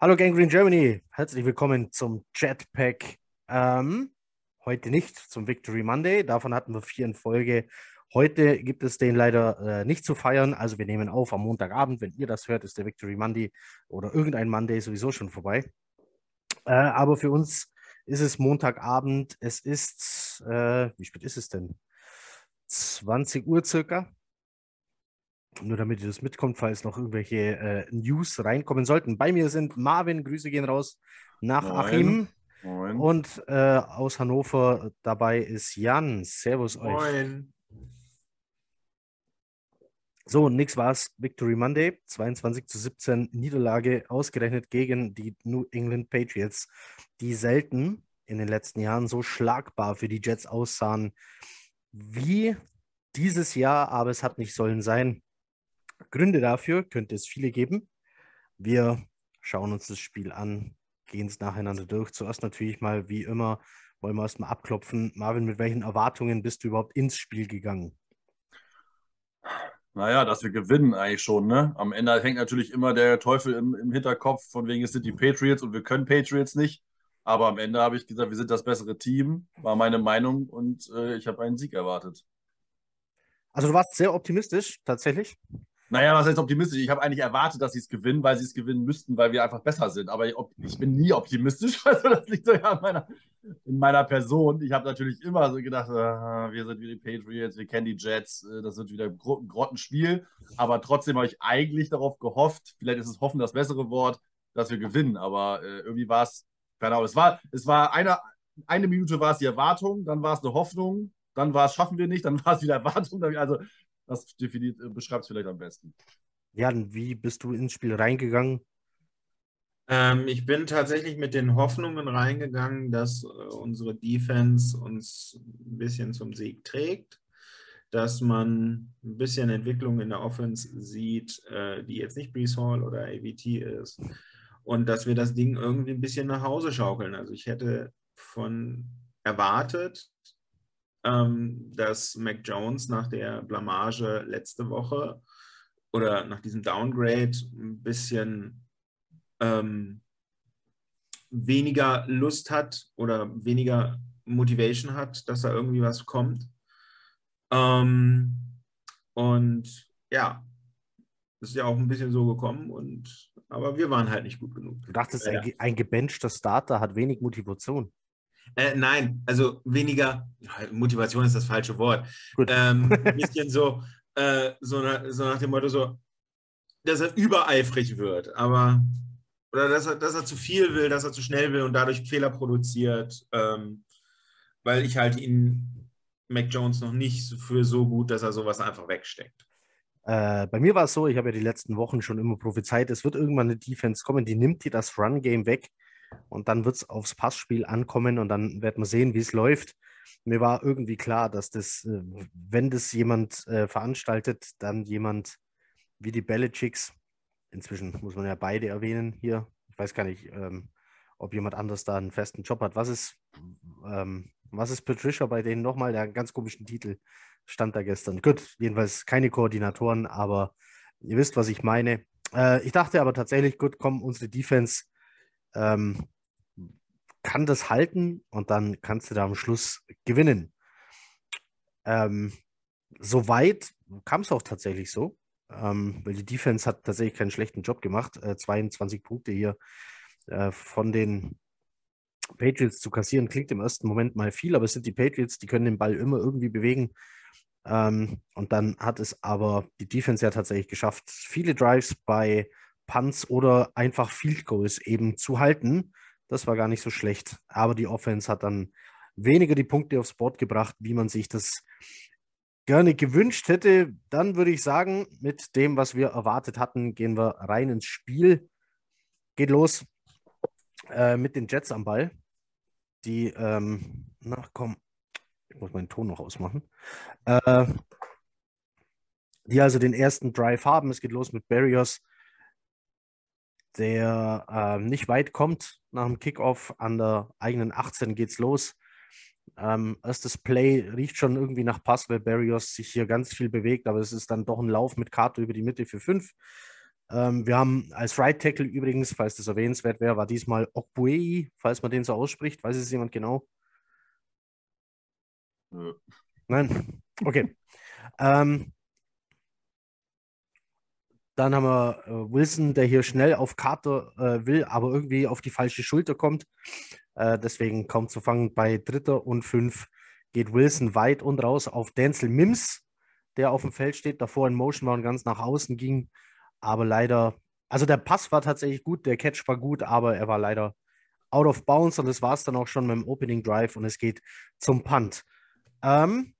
Hallo Gang Green Germany, herzlich willkommen zum Jetpack. Ähm, heute nicht zum Victory Monday, davon hatten wir vier in Folge. Heute gibt es den leider äh, nicht zu feiern, also wir nehmen auf am Montagabend. Wenn ihr das hört, ist der Victory Monday oder irgendein Monday sowieso schon vorbei. Äh, aber für uns ist es Montagabend. Es ist, äh, wie spät ist es denn? 20 Uhr circa. Nur damit ihr das mitkommt, falls noch irgendwelche äh, News reinkommen sollten. Bei mir sind Marvin, Grüße gehen raus nach Moin. Achim. Moin. Und äh, aus Hannover dabei ist Jan. Servus euch. Moin. So, nix war's. Victory Monday, 22 zu 17 Niederlage, ausgerechnet gegen die New England Patriots, die selten in den letzten Jahren so schlagbar für die Jets aussahen wie dieses Jahr, aber es hat nicht sollen sein. Gründe dafür könnte es viele geben. Wir schauen uns das Spiel an, gehen es nacheinander durch. Zuerst natürlich mal, wie immer, wollen wir erstmal abklopfen. Marvin, mit welchen Erwartungen bist du überhaupt ins Spiel gegangen? Naja, dass wir gewinnen eigentlich schon, ne? Am Ende hängt natürlich immer der Teufel im, im Hinterkopf, von wegen es sind die Patriots und wir können Patriots nicht. Aber am Ende habe ich gesagt, wir sind das bessere Team, war meine Meinung und äh, ich habe einen Sieg erwartet. Also du warst sehr optimistisch, tatsächlich. Naja, was heißt optimistisch? Ich habe eigentlich erwartet, dass sie es gewinnen, weil sie es gewinnen müssten, weil wir einfach besser sind. Aber ich, ich bin nie optimistisch. Also das liegt so ja an meiner, in meiner Person. Ich habe natürlich immer so gedacht, äh, wir sind wie die Patriots, wir kennen die Jets, äh, das wird wieder ein Grottenspiel. Aber trotzdem habe ich eigentlich darauf gehofft, vielleicht ist es hoffen das bessere Wort, dass wir gewinnen. Aber äh, irgendwie war es, keine Ahnung, es war, es war eine, eine Minute war es die Erwartung, dann war es eine Hoffnung, dann war es schaffen wir nicht, dann war es wieder Erwartung. Also das definiert, beschreibt es vielleicht am besten. Jan, wie bist du ins Spiel reingegangen? Ähm, ich bin tatsächlich mit den Hoffnungen reingegangen, dass äh, unsere Defense uns ein bisschen zum Sieg trägt, dass man ein bisschen Entwicklung in der Offense sieht, äh, die jetzt nicht Brees Hall oder AVT ist und dass wir das Ding irgendwie ein bisschen nach Hause schaukeln. Also ich hätte von erwartet, ähm, dass Mac Jones nach der Blamage letzte Woche oder nach diesem Downgrade ein bisschen ähm, weniger Lust hat oder weniger Motivation hat, dass da irgendwie was kommt. Ähm, und ja, das ist ja auch ein bisschen so gekommen, und, aber wir waren halt nicht gut genug. Du dachtest, Ja. ein, ein gebenchter Starter hat wenig Motivation. Äh, nein, also weniger, Motivation ist das falsche Wort. Ähm, ein bisschen so, äh, so, na, so nach dem Motto, so, dass er übereifrig wird, aber oder dass er, dass er zu viel will, dass er zu schnell will und dadurch Fehler produziert, ähm, weil ich halte ihn, Mac Jones, noch nicht für so gut, dass er sowas einfach wegsteckt. Äh, bei mir war es so, ich habe ja die letzten Wochen schon immer prophezeit, es wird irgendwann eine Defense kommen, die nimmt dir das Run-Game weg und dann wird es aufs Passspiel ankommen und dann wird man sehen, wie es läuft. Mir war irgendwie klar, dass das, äh, wenn das jemand äh, veranstaltet, dann jemand wie die Belichicks, inzwischen muss man ja beide erwähnen hier, ich weiß gar nicht, ähm, ob jemand anders da einen festen Job hat. Was ist, ähm, was ist Patricia bei denen nochmal? Der ganz komischen Titel stand da gestern. Gut, jedenfalls keine Koordinatoren, aber ihr wisst, was ich meine. Äh, ich dachte aber tatsächlich, gut, komm, unsere Defense ähm, kann das halten und dann kannst du da am Schluss gewinnen. Ähm, Soweit kam es auch tatsächlich so, ähm, weil die Defense hat tatsächlich keinen schlechten Job gemacht. Äh, 22 Punkte hier äh, von den Patriots zu kassieren, klingt im ersten Moment mal viel, aber es sind die Patriots, die können den Ball immer irgendwie bewegen. Ähm, und dann hat es aber die Defense ja tatsächlich geschafft, viele Drives bei Punts oder einfach Field Goals eben zu halten. Das war gar nicht so schlecht. Aber die Offense hat dann weniger die Punkte aufs Board gebracht, wie man sich das gerne gewünscht hätte. Dann würde ich sagen, mit dem, was wir erwartet hatten, gehen wir rein ins Spiel. Geht los äh, mit den Jets am Ball. Die, ähm, na komm, ich muss meinen Ton noch ausmachen. Äh, die also den ersten Drive haben. Es geht los mit Barrios, der äh, nicht weit kommt nach dem Kickoff. An der eigenen 18 geht's los. Ähm, erstes Play riecht schon irgendwie nach Pass, weil Barrios sich hier ganz viel bewegt, aber es ist dann doch ein Lauf mit Karte über die Mitte für fünf. Ähm, wir haben als Right Tackle übrigens, falls das erwähnenswert wäre, war diesmal Okbuei, falls man den so ausspricht. Weiß es jemand genau? Nein? Okay. ähm, dann haben wir äh, Wilson, der hier schnell auf Carter äh, will, aber irgendwie auf die falsche Schulter kommt. Äh, deswegen kaum zu fangen. Bei Dritter und Fünf geht Wilson weit und raus auf Denzel Mims, der auf dem Feld steht, davor in Motion war und ganz nach außen ging. Aber leider, also der Pass war tatsächlich gut, der Catch war gut, aber er war leider out of bounds und das war es dann auch schon mit dem Opening Drive und es geht zum Punt. Ähm,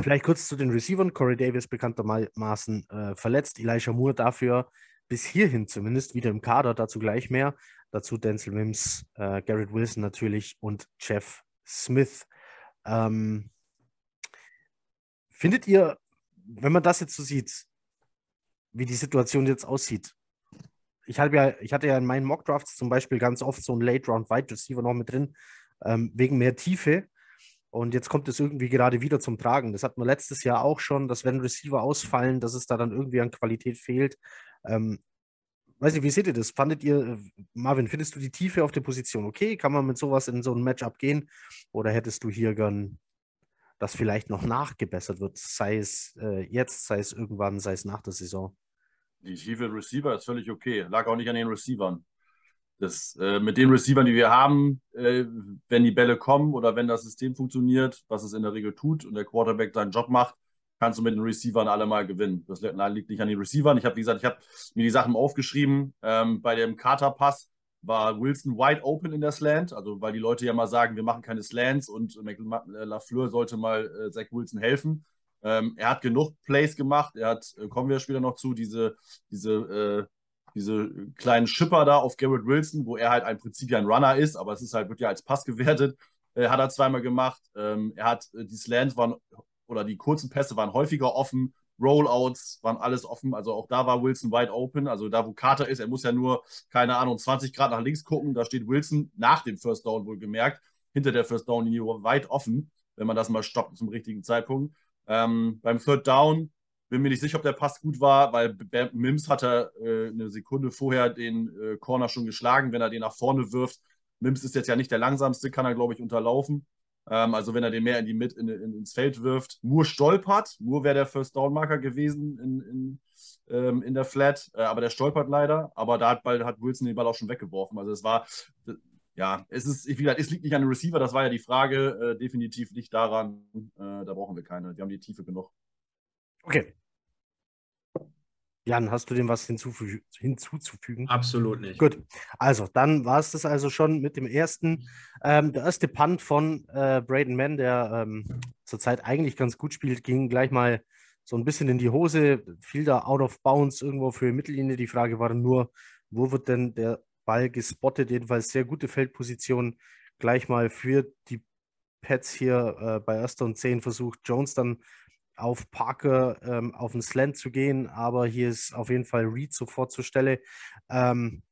vielleicht kurz zu den Receivern. Corey Davis bekanntermaßen äh, verletzt, Elijah Moore dafür bis hierhin zumindest wieder im Kader, dazu gleich mehr. Dazu Denzel Mims, äh, Garrett Wilson natürlich und Jeff Smith. Ähm, findet ihr, wenn man das jetzt so sieht, wie die Situation jetzt aussieht. Ich, ja, ich hatte ja in meinen Mockdrafts zum Beispiel ganz oft so einen Late-Round-Wide Receiver noch mit drin, ähm, wegen mehr Tiefe. Und jetzt kommt es irgendwie gerade wieder zum Tragen. Das hatten wir letztes Jahr auch schon, dass wenn Receiver ausfallen, dass es da dann irgendwie an Qualität fehlt. Ähm, weiß nicht, wie seht ihr das? Fandet ihr, Marvin, findest du die Tiefe auf der Position okay? Kann man mit sowas in so ein Matchup gehen? Oder hättest du hier gern, dass vielleicht noch nachgebessert wird? Sei es äh, jetzt, sei es irgendwann, sei es nach der Saison? Die Tiefe Receiver ist völlig okay. Lag auch nicht an den Receivern. Das, äh, mit den Receivern, die wir haben, äh, wenn die Bälle kommen oder wenn das System funktioniert, was es in der Regel tut und der Quarterback seinen Job macht, kannst du mit den Receivern alle mal gewinnen. Das liegt nicht an den Receivern. Ich habe, wie gesagt, ich habe mir die Sachen aufgeschrieben. Ähm, bei dem Carter-Pass war Wilson wide open in der Slant, also weil die Leute ja mal sagen, wir machen keine Slants und LaFleur sollte mal äh, Zach Wilson helfen. Ähm, er hat genug Plays gemacht. Er hat, äh, kommen wir später noch zu, diese, diese, äh, diese kleinen Schipper da auf Garrett Wilson, wo er halt im Prinzip ja ein Runner ist, aber es ist halt, wird ja als Pass gewertet. Äh, hat er zweimal gemacht. Ähm, er hat, äh, die Slants waren, oder die kurzen Pässe waren häufiger offen. Rollouts waren alles offen. Also auch da war Wilson wide open. Also da, wo Carter ist, er muss ja nur, keine Ahnung, 20 Grad nach links gucken. Da steht Wilson nach dem First Down wohl gemerkt, hinter der First Down-Linie weit offen, wenn man das mal stoppt zum richtigen Zeitpunkt. Ähm, beim Third Down bin mir nicht sicher, ob der Pass gut war, weil Mims hatte äh, eine Sekunde vorher den äh, Corner schon geschlagen, wenn er den nach vorne wirft. Mims ist jetzt ja nicht der langsamste, kann er, glaube ich, unterlaufen. Ähm, also wenn er den mehr in die Mit in, in, ins Feld wirft. Moore stolpert. Moore wäre der First Down Marker gewesen in, ähm, in der Flat, äh, aber der stolpert leider. Aber da hat, hat Wilson den Ball auch schon weggeworfen. Also es war, ja, es ist, wie gesagt, es liegt nicht an dem Receiver, das war ja die Frage. Äh, definitiv nicht daran. Äh, da brauchen wir keine. Wir haben die Tiefe genug. Okay. Jan, hast du dem was hinzufü hinzuzufügen? Absolut nicht. Gut. Also, dann war es das also schon mit dem ersten. Ähm, der erste Punt von äh, Braden Mann, der ähm, zurzeit eigentlich ganz gut spielt, ging gleich mal so ein bisschen in die Hose, fiel da out of bounds irgendwo für die Mittellinie. Die Frage war nur, wo wird denn der Ball gespottet, jedenfalls sehr gute Feldposition. Gleich mal für die Pets hier äh, bei erster und zehn versucht Jones dann auf Parker ähm, auf den Slant zu gehen, aber hier ist auf jeden Fall Reed sofort zur Stelle. Ähm,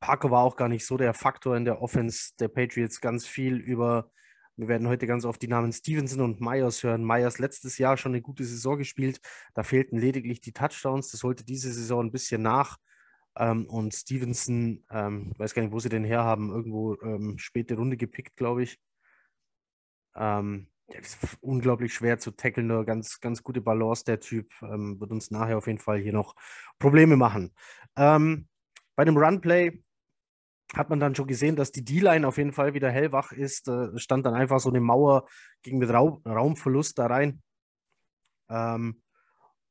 Parker war auch gar nicht so der Faktor in der Offense der Patriots. Ganz viel über, wir werden heute ganz oft die Namen Stevenson und Myers hören. Myers letztes Jahr schon eine gute Saison gespielt. Da fehlten lediglich die Touchdowns. Das holte diese Saison ein bisschen nach. Ähm, und Stevenson, ähm, weiß gar nicht, wo sie den herhaben, irgendwo ähm, späte Runde gepickt, glaube ich. Ähm, der ist unglaublich schwer zu tackeln, nur ganz, ganz gute Balance, der Typ. Ähm, wird uns nachher auf jeden Fall hier noch Probleme machen. Ähm, bei dem Runplay hat man dann schon gesehen, dass die D-Line auf jeden Fall wieder hellwach ist. Äh, stand dann einfach so eine Mauer gegen mit Raum, Raumverlust da rein. Ähm,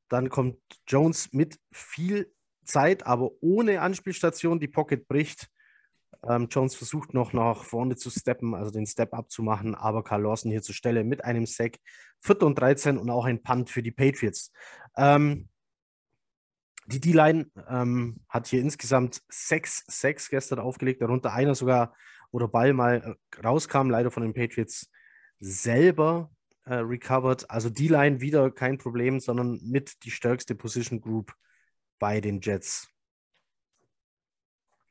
dann kommt Jones mit viel Zeit, aber ohne Anspielstation. Die Pocket bricht. Ähm, Jones versucht noch nach vorne zu steppen, also den Step up zu machen, aber Carl Lawson hier zur Stelle mit einem Sack. Vierter und 13 und auch ein Punt für die Patriots. Ähm, die D-Line ähm, hat hier insgesamt sechs Sacks gestern aufgelegt, darunter einer sogar, wo der Ball mal äh, rauskam, leider von den Patriots selber äh, recovered. Also D-Line wieder kein Problem, sondern mit die stärkste Position Group bei den Jets.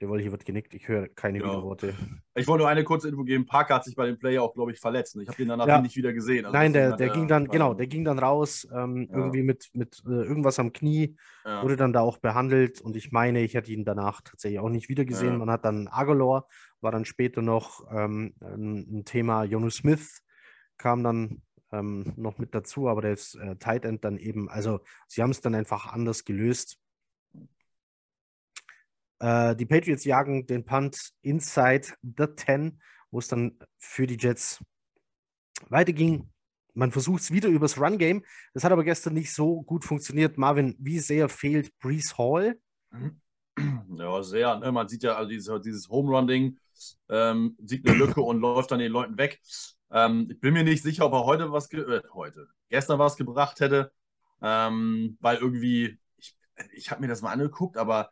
Jawohl, hier wird genickt. Ich höre keine Ja. Widerworte. Ich wollte nur eine kurze Info geben. Parker hat sich bei dem Player auch, glaube ich, verletzt. Ich habe den danach Ja. nicht wieder gesehen. Also Nein, der, der er- ging dann, genau, der ging dann raus, ähm, Ja. irgendwie mit, mit äh, irgendwas am Knie, Ahnung. wurde dann da auch behandelt und ich meine, ich hatte ihn danach tatsächlich auch nicht wieder gesehen. Ja. Man hat dann Agolor, war dann später noch ähm, ein, ein Thema, Jonu Smith kam dann ähm, noch mit dazu, aber der ist äh, Tight End dann eben, also sie haben es dann einfach anders gelöst. Äh, die Patriots jagen den Punt inside the 10, wo es dann für die Jets weiterging. Man versucht es wieder übers Run-Game. Das hat aber gestern nicht so gut funktioniert. Marvin, wie sehr fehlt Brees Hall? Ja, sehr. Ne? Man sieht ja also dieses, dieses Home Run-Ding, ähm, sieht eine Lücke und läuft dann den Leuten weg. Ähm, ich bin mir nicht sicher, ob er heute was, äh, heute, gestern was gebracht hätte, ähm, weil irgendwie, ich, ich habe mir das mal angeguckt, aber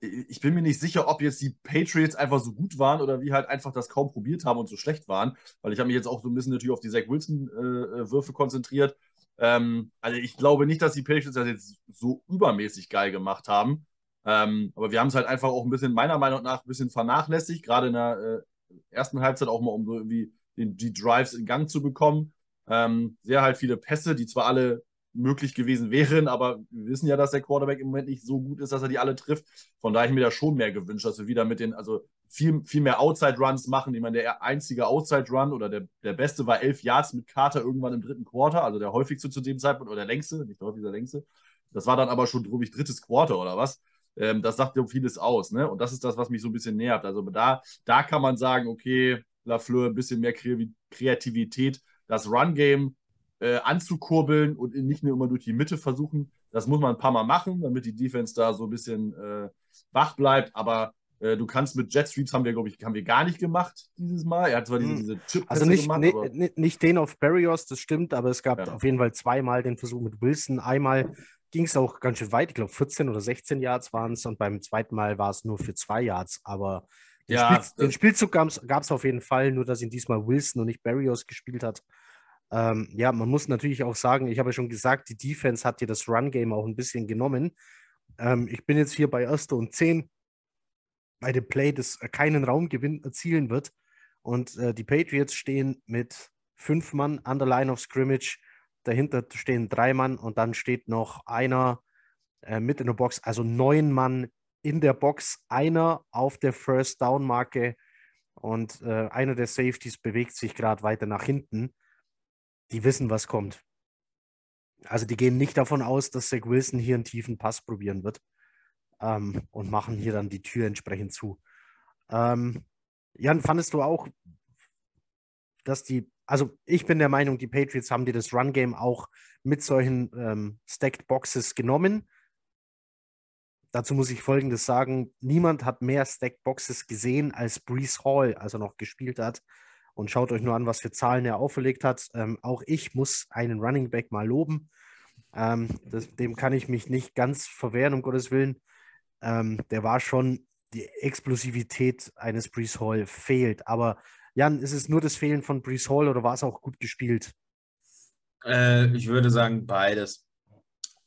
ich bin mir nicht sicher, ob jetzt die Patriots einfach so gut waren oder wie halt einfach das kaum probiert haben und so schlecht waren, weil ich habe mich jetzt auch so ein bisschen natürlich auf die Zach Wilson-Würfe konzentriert. Ähm, also ich glaube nicht, dass die Patriots das jetzt so übermäßig geil gemacht haben. Ähm, aber wir haben es halt einfach auch ein bisschen, meiner Meinung nach, ein bisschen vernachlässigt, gerade in der äh, ersten Halbzeit auch mal, um so irgendwie den, die Drives in Gang zu bekommen. Ähm, sehr halt viele Pässe, die zwar alle möglich gewesen wären, aber wir wissen ja, dass der Quarterback im Moment nicht so gut ist, dass er die alle trifft. Von daher ich mir da schon mehr gewünscht, dass wir wieder mit den, also viel, viel mehr Outside-Runs machen. Ich meine, der einzige Outside-Run oder der, der beste war elf Yards mit Carter irgendwann im dritten Quarter, also der häufigste zu dem Zeitpunkt oder der längste, nicht der häufigste, der längste. Das war dann aber schon, glaube ich, drittes Quarter oder was. Ähm, das sagt ja vieles aus, ne? Und das ist das, was mich so ein bisschen nervt. Also da, da kann man sagen, okay, Lafleur, ein bisschen mehr Kre- Kreativität, das Run-Game äh, anzukurbeln und nicht nur immer durch die Mitte versuchen. Das muss man ein paar Mal machen, damit die Defense da so ein bisschen äh, wach bleibt. Aber äh, du kannst mit Jet Sweeps haben wir, glaube ich, haben wir gar nicht gemacht dieses Mal. Er hat zwar diese, Hm. diese chip Also nicht, gemacht, ni- nicht den auf Barrios, das stimmt, aber es gab Ja. auf jeden Fall zweimal den Versuch mit Wilson. Einmal ging es auch ganz schön weit, ich glaube 14 oder 16 Yards waren es und beim zweiten Mal war es nur für zwei Yards, aber den, Ja, Spiel, den Spielzug gab es auf jeden Fall, nur dass ihn diesmal Wilson und nicht Barrios gespielt hat. Ähm, ja, man muss natürlich auch sagen, ich habe ja schon gesagt, die Defense hat dir das Run-Game auch ein bisschen genommen. Ähm, ich bin jetzt hier bei Erster und 10 bei dem Play, das keinen Raumgewinn erzielen wird. Und äh, die Patriots stehen mit fünf Mann an der Line of Scrimmage. Dahinter stehen drei Mann und dann steht noch einer äh, mit in der Box, also neun Mann in der Box, einer auf der First Down Marke und äh, einer der Safeties bewegt sich gerade weiter nach hinten. Die wissen, was kommt. Also die gehen nicht davon aus, dass Zach Wilson hier einen tiefen Pass probieren wird ähm, und machen hier dann die Tür entsprechend zu. Ähm, Jan, fandest du auch, dass die, also ich bin der Meinung, die Patriots haben dir das Run-Game auch mit solchen ähm, Stacked Boxes genommen. Dazu muss ich Folgendes sagen: Niemand hat mehr Stacked Boxes gesehen, als Brees Hall, als er noch gespielt hat. Und schaut euch nur an, was für Zahlen er auferlegt hat. Ähm, auch ich muss einen Running Back mal loben. Ähm, das, dem kann ich mich nicht ganz verwehren, um Gottes Willen. Ähm, der war schon, die Explosivität eines Brees Hall fehlt. Aber Jan, ist es nur das Fehlen von Brees Hall oder war es auch gut gespielt? Äh, ich würde sagen beides.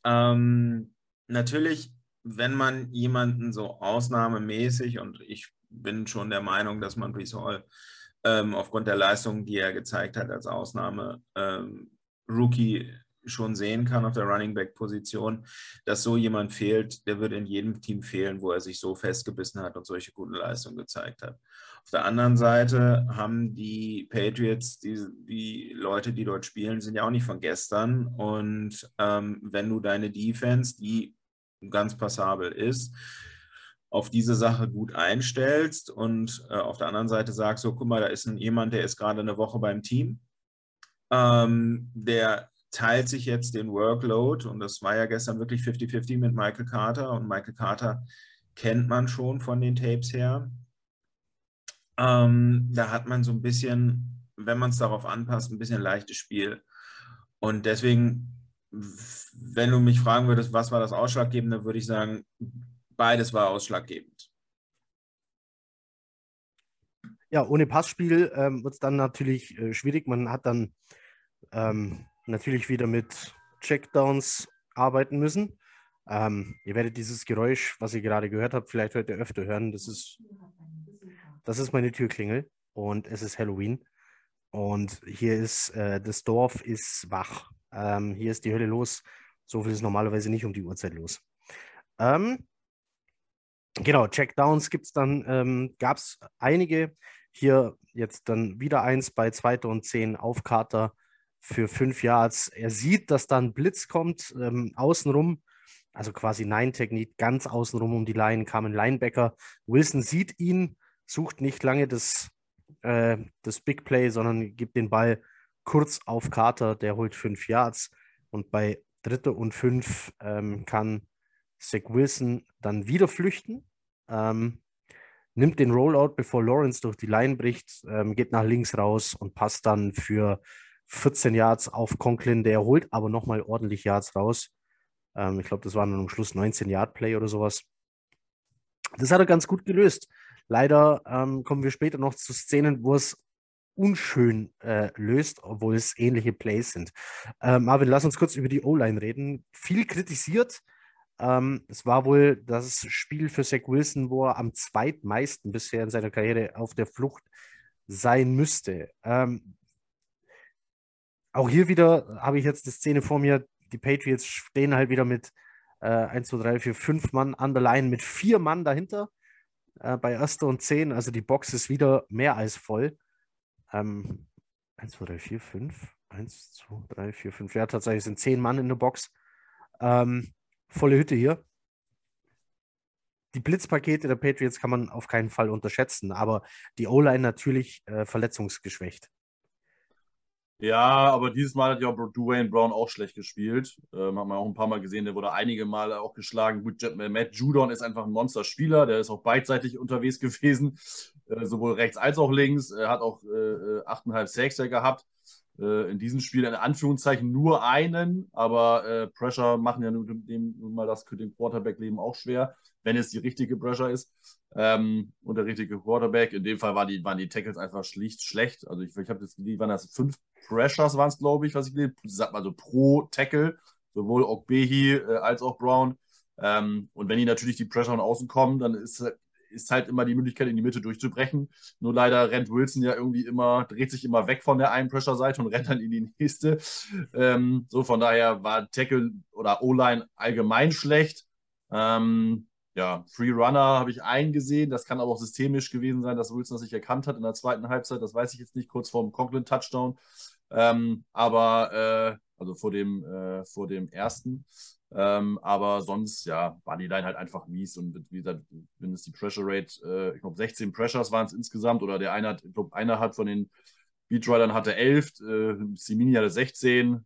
Ähm, natürlich, wenn man jemanden so ausnahmemäßig, und ich bin schon der Meinung, dass man Brees Hall ähm, aufgrund der Leistung, die er gezeigt hat als Ausnahme, ähm, Rookie schon sehen kann auf der Running Back Position, dass so jemand fehlt, der wird in jedem Team fehlen, wo er sich so festgebissen hat und solche guten Leistungen gezeigt hat. Auf der anderen Seite haben die Patriots, die, die Leute, die dort spielen, sind ja auch nicht von gestern. Und ähm, wenn du deine Defense, die ganz passabel ist, auf diese Sache gut einstellst und äh, auf der anderen Seite sagst, so, guck mal, da ist ein, jemand, der ist gerade eine Woche beim Team, ähm, der teilt sich jetzt den Workload und das war ja gestern wirklich 50-50 mit Michael Carter und Michael Carter kennt man schon von den Tapes her. Ähm, da hat man so ein bisschen, wenn man es darauf anpasst, ein bisschen leichtes Spiel. Und deswegen, wenn du mich fragen würdest, was war das Ausschlaggebende, würde ich sagen, beides war ausschlaggebend. Ja, ohne Passspiel ähm, wird es dann natürlich äh, schwierig. Man hat dann ähm, natürlich wieder mit Checkdowns arbeiten müssen. Ähm, ihr werdet dieses Geräusch, was ihr gerade gehört habt, vielleicht heute öfter hören. Das ist, das ist meine Türklingel und es ist Halloween. Und hier ist, äh, das Dorf ist wach. Ähm, hier ist die Hölle los. So viel ist normalerweise nicht um die Uhrzeit los. Ähm, genau, Checkdowns gibt es dann, ähm, gab es einige. Hier jetzt dann wieder eins bei 2. und 10 auf Carter für 5 Yards. Er sieht, dass da ein Blitz kommt, ähm, außenrum, also quasi Nine-Technik, ganz außenrum um die Line kam ein Linebacker. Wilson sieht ihn, sucht nicht lange das, äh, das Big Play, sondern gibt den Ball kurz auf Carter, der holt 5 Yards. Und bei dritte und 5 ähm, kann Zach Wilson dann wieder flüchten. Ähm, nimmt den Rollout, bevor Lawrence durch die Line bricht, ähm, geht nach links raus und passt dann für 14 Yards auf Conklin. Der holt aber nochmal ordentlich Yards raus. Ähm, ich glaube, das waren dann am Schluss 19 Yard Play oder sowas. Das hat er ganz gut gelöst. Leider ähm, kommen wir später noch zu Szenen, wo es unschön äh, löst, obwohl es ähnliche Plays sind. Ähm, Marvin, lass uns kurz über die O-Line reden. Viel kritisiert, ähm, es war wohl das Spiel für Zach Wilson, wo er am zweitmeisten bisher in seiner Karriere auf der Flucht sein müsste. Ähm, auch hier wieder habe ich jetzt die Szene vor mir. Die Patriots stehen halt wieder mit äh, 1, 2, 3, 4, 5 Mann an der Line mit vier Mann dahinter äh, bei Erster und 10. Also die Box ist wieder mehr als voll. Ähm, 1, 2, 3, 4, 5. 1, 2, 3, 4, 5. Ja, tatsächlich sind zehn Mann in der Box. Ähm, volle Hütte hier. Die Blitzpakete der Patriots kann man auf keinen Fall unterschätzen, aber die O-Line natürlich äh, verletzungsgeschwächt. Ja, aber dieses Mal hat ja Dwayne Brown auch schlecht gespielt. Ähm, hat man auch ein paar Mal gesehen, der wurde einige Male auch geschlagen. Gut, Matt Judon ist einfach ein Monsterspieler, der ist auch beidseitig unterwegs gewesen, äh, sowohl rechts als auch links. Er hat auch äh, 8,5 äh, Sacks gehabt äh, in diesem Spiel in Anführungszeichen nur einen, aber äh, Pressure machen ja nun, dem, nun mal das dem Quarterback-Leben auch schwer, wenn es die richtige Pressure ist ähm, und der richtige Quarterback. In dem Fall war die, waren die Tackles einfach schlicht schlecht. Also ich, ich habe jetzt, die waren das fünf Pressures waren es, glaube ich, was ich gelesen habe, also pro Tackle, sowohl Ogbehi äh, als auch Brown. Ähm, und wenn die natürlich die Pressure von außen kommen, dann ist ist halt immer die Möglichkeit, in die Mitte durchzubrechen. Nur leider rennt Wilson ja irgendwie immer, dreht sich immer weg von der einen Pressure-Seite und rennt dann in die nächste. Ähm, so, von daher war Tackle oder O-Line allgemein schlecht. Ähm, ja, Free Runner habe ich eingesehen. Das kann aber auch systemisch gewesen sein, dass Wilson das nicht erkannt hat in der zweiten Halbzeit. Das weiß ich jetzt nicht, kurz vor dem Conklin-Touchdown. Ähm, aber, äh, also vor dem, äh, vor dem ersten. Ähm, aber sonst, ja, war die Line halt einfach mies. Und wie gesagt, wenn es die Pressure Rate, äh, ich glaube 16 Pressures waren es insgesamt, oder der eine hat, ich glaube, einer hat von den Beatridern hatte 11, äh, Simini hatte 16.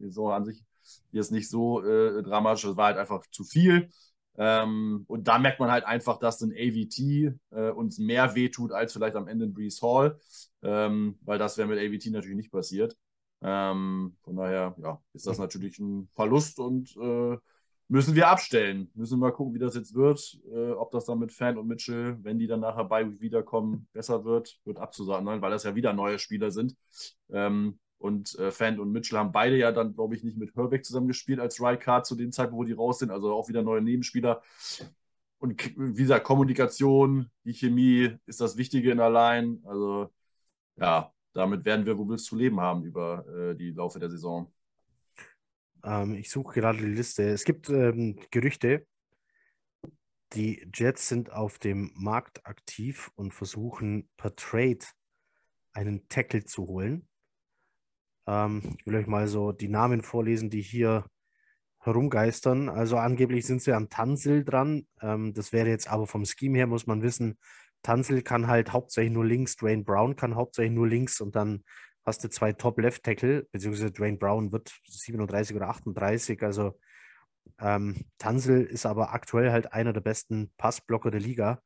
So an sich ist nicht so äh, dramatisch, das war halt einfach zu viel. Ähm, und da merkt man halt einfach, dass ein AVT äh, uns mehr wehtut als vielleicht am Ende in Breeze Hall, ähm, weil das wäre mit AVT natürlich nicht passiert. Ähm, von daher ja, ist das natürlich ein Verlust und äh, müssen wir abstellen. Müssen wir mal gucken, wie das jetzt wird. Äh, ob das dann mit Fan und Mitchell, wenn die dann nachher bei wiederkommen, besser wird, wird abzusagen sein, weil das ja wieder neue Spieler sind. Ähm, und äh, Fan und Mitchell haben beide ja dann, glaube ich, nicht mit Herbeck zusammengespielt als Right Card zu dem Zeitpunkt, wo die raus sind. Also auch wieder neue Nebenspieler. Und wie gesagt, Kommunikation, die Chemie ist das Wichtige in der Line. Also ja, damit werden wir wohl zu leben haben über äh, die Laufe der Saison. Ähm, ich suche gerade die Liste. Es gibt ähm, Gerüchte, die Jets sind auf dem Markt aktiv und versuchen per Trade einen Tackle zu holen. Ähm, ich will euch mal so die Namen vorlesen, die hier herumgeistern. Also angeblich sind sie an Tansil dran. Ähm, das wäre jetzt aber vom Scheme her, muss man wissen, Tanzel kann halt hauptsächlich nur links, Dwayne Brown kann hauptsächlich nur links und dann hast du zwei Top-Left-Tackle, beziehungsweise Dwayne Brown wird 37 oder 38, also ähm, Tanzel ist aber aktuell halt einer der besten Passblocker der Liga.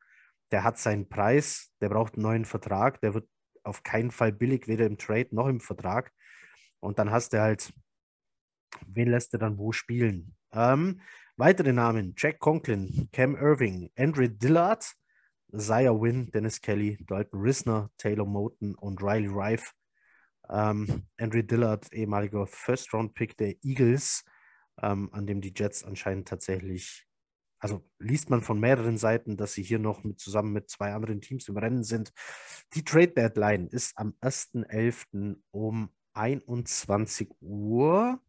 Der hat seinen Preis, der braucht einen neuen Vertrag, der wird auf keinen Fall billig, weder im Trade noch im Vertrag. Und dann hast du halt, wen lässt er dann wo spielen? Ähm, weitere Namen: Jack Conklin, Cam Irving, Andre Dillard, Zaya Wynn, Dennis Kelly, Dalton Risner, Taylor Moten und Riley Rife. Ähm, Andrew Dillard, ehemaliger First-Round-Pick der Eagles. ähm, an dem die Jets anscheinend tatsächlich, also liest man von mehreren Seiten, dass sie hier noch mit, zusammen mit zwei anderen Teams im Rennen sind. Die Trade Deadline ist am 1.11. um 21 Uhr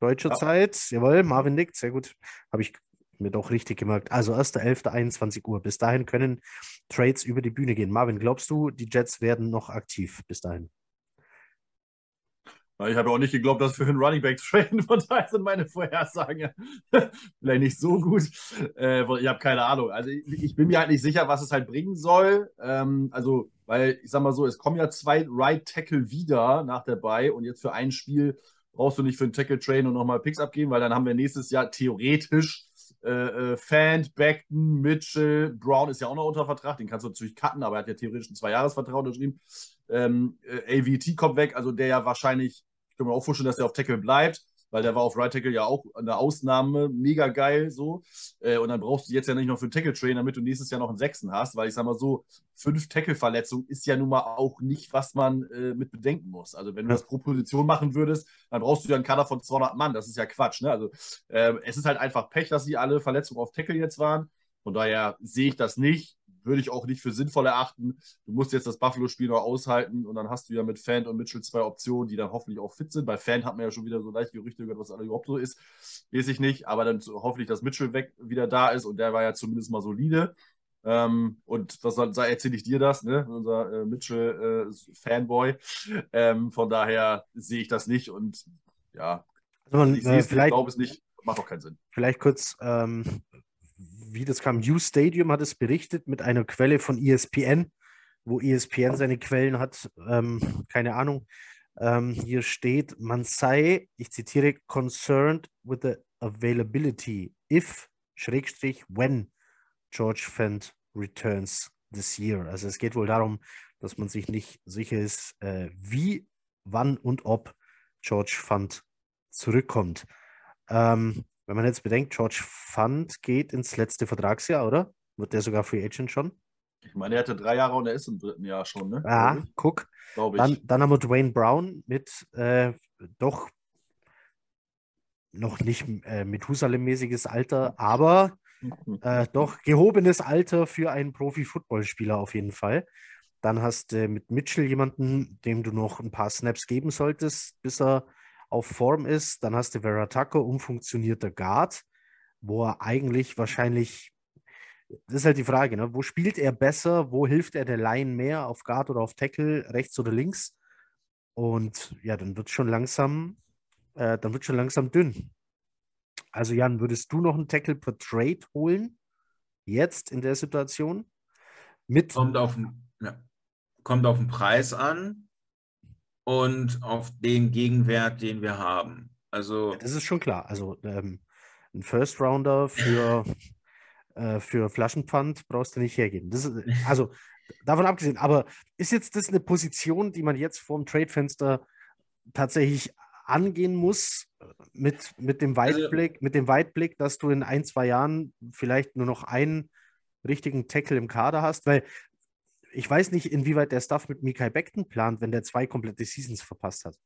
deutscher Ja. Zeit. Jawohl, Marvin nickt, sehr gut. Habe ich mir doch richtig gemerkt. Also 1.11. 21 Uhr. Bis dahin können Trades über die Bühne gehen. Marvin, glaubst du, die Jets werden noch aktiv bis dahin? Ich habe auch nicht geglaubt, dass wir für einen Running Back traden. Von daher sind meine Vorhersagen vielleicht nicht so gut. Äh, ich habe keine Ahnung. Also ich, ich bin mir halt nicht sicher, was es halt bringen soll. Ähm, also, weil ich sag mal so, es kommen ja zwei Right Tackle wieder nach dabei und jetzt für ein Spiel brauchst du nicht für einen Tackle traden und nochmal Picks abgeben, weil dann haben wir nächstes Jahr theoretisch äh, äh, Fant, Beckton, Mitchell, Brown ist ja auch noch unter Vertrag, den kannst du natürlich cutten, aber er hat ja theoretisch einen Zweijahresvertrag unterschrieben. Ähm, äh, AVT kommt weg, also der ja wahrscheinlich, ich kann mir auch vorstellen, dass der auf Tackle bleibt, weil der war auf Right Tackle ja auch eine Ausnahme, mega geil so. Äh, und dann brauchst du jetzt ja nicht noch für einen Tackle Train, damit du nächstes Jahr noch einen Sechsen hast, weil ich sag mal so, fünf Tackle-Verletzungen ist ja nun mal auch nicht, was man äh, mit bedenken muss. Also wenn du das pro Position machen würdest, dann brauchst du ja einen Kader von 200 Mann. Das ist ja Quatsch. Ne? Also äh, es ist halt einfach Pech, dass sie alle Verletzungen auf Tackle jetzt waren. Von daher sehe ich das nicht. Würde ich auch nicht für sinnvoll erachten. Du musst jetzt das Buffalo-Spiel noch aushalten und dann hast du ja mit Fan und Mitchell zwei Optionen, die dann hoffentlich auch fit sind. Bei Fan hat man ja schon wieder so leicht Gerüchte gehört, was alle überhaupt so ist. Weiß ich nicht. Aber dann hoffentlich, dass Mitchell weg wieder da ist und der war ja zumindest mal solide. Ähm, und was erzähle ich dir das, ne? Unser äh, Mitchell-Fanboy. ähm, von daher sehe ich das nicht und ja, Also man, ich sehe äh, es glaube es nicht, macht auch keinen Sinn. vielleicht kurz, ähm, wie das kam. U Stadium hat es berichtet mit einer Quelle von ESPN, wo ESPN seine Quellen hat. Ähm, keine Ahnung. Ähm, hier steht, man sei, ich zitiere, concerned with the availability if, Schrägstrich, when George Fent returns this year. Also es geht wohl darum, dass man sich nicht sicher ist, äh, wie, wann und ob George Fent zurückkommt. Ähm, wenn man jetzt bedenkt, George Fund geht ins letzte Vertragsjahr, oder? Wird der sogar Free Agent schon? Ich meine, er hatte drei Jahre und er ist im dritten Jahr schon, ne? Ah, Glaube ich. guck. Glaube Dann, ich. dann haben wir Dwayne Brown mit äh, doch noch nicht äh, Methusalem-mäßiges Alter, aber äh, doch gehobenes Alter für einen Profi-Footballspieler auf jeden Fall. Dann hast du mit Mitchell jemanden, dem du noch ein paar Snaps geben solltest, bis er auf Form ist. Dann hast du Vera Tucker, umfunktionierter Guard, wo er eigentlich wahrscheinlich, das ist halt die Frage, ne? wo spielt er besser, wo hilft er der Line mehr, auf Guard oder auf Tackle, rechts oder links? Und ja, dann wird schon langsam, äh, dann wird schon langsam dünn. Also Jan, würdest du noch einen Tackle per Trade holen? Jetzt in der Situation? Mit, Kommt auf, den- ja, kommt auf den Preis an und auf den Gegenwert, den wir haben. Also das ist schon klar. Also ähm, ein First Rounder für, äh, für Flaschenpfand brauchst du nicht hergeben. Das ist, also davon abgesehen, aber ist jetzt das eine Position, die man jetzt vorm Trade-Fenster tatsächlich angehen muss, mit, mit dem Also- Weitblick, mit dem Weitblick, dass du in ein, zwei Jahren vielleicht nur noch einen richtigen Tackle im Kader hast, weil ich weiß nicht, inwieweit der Stuff mit Mikael Beckton plant, wenn der zwei komplette Seasons verpasst hat.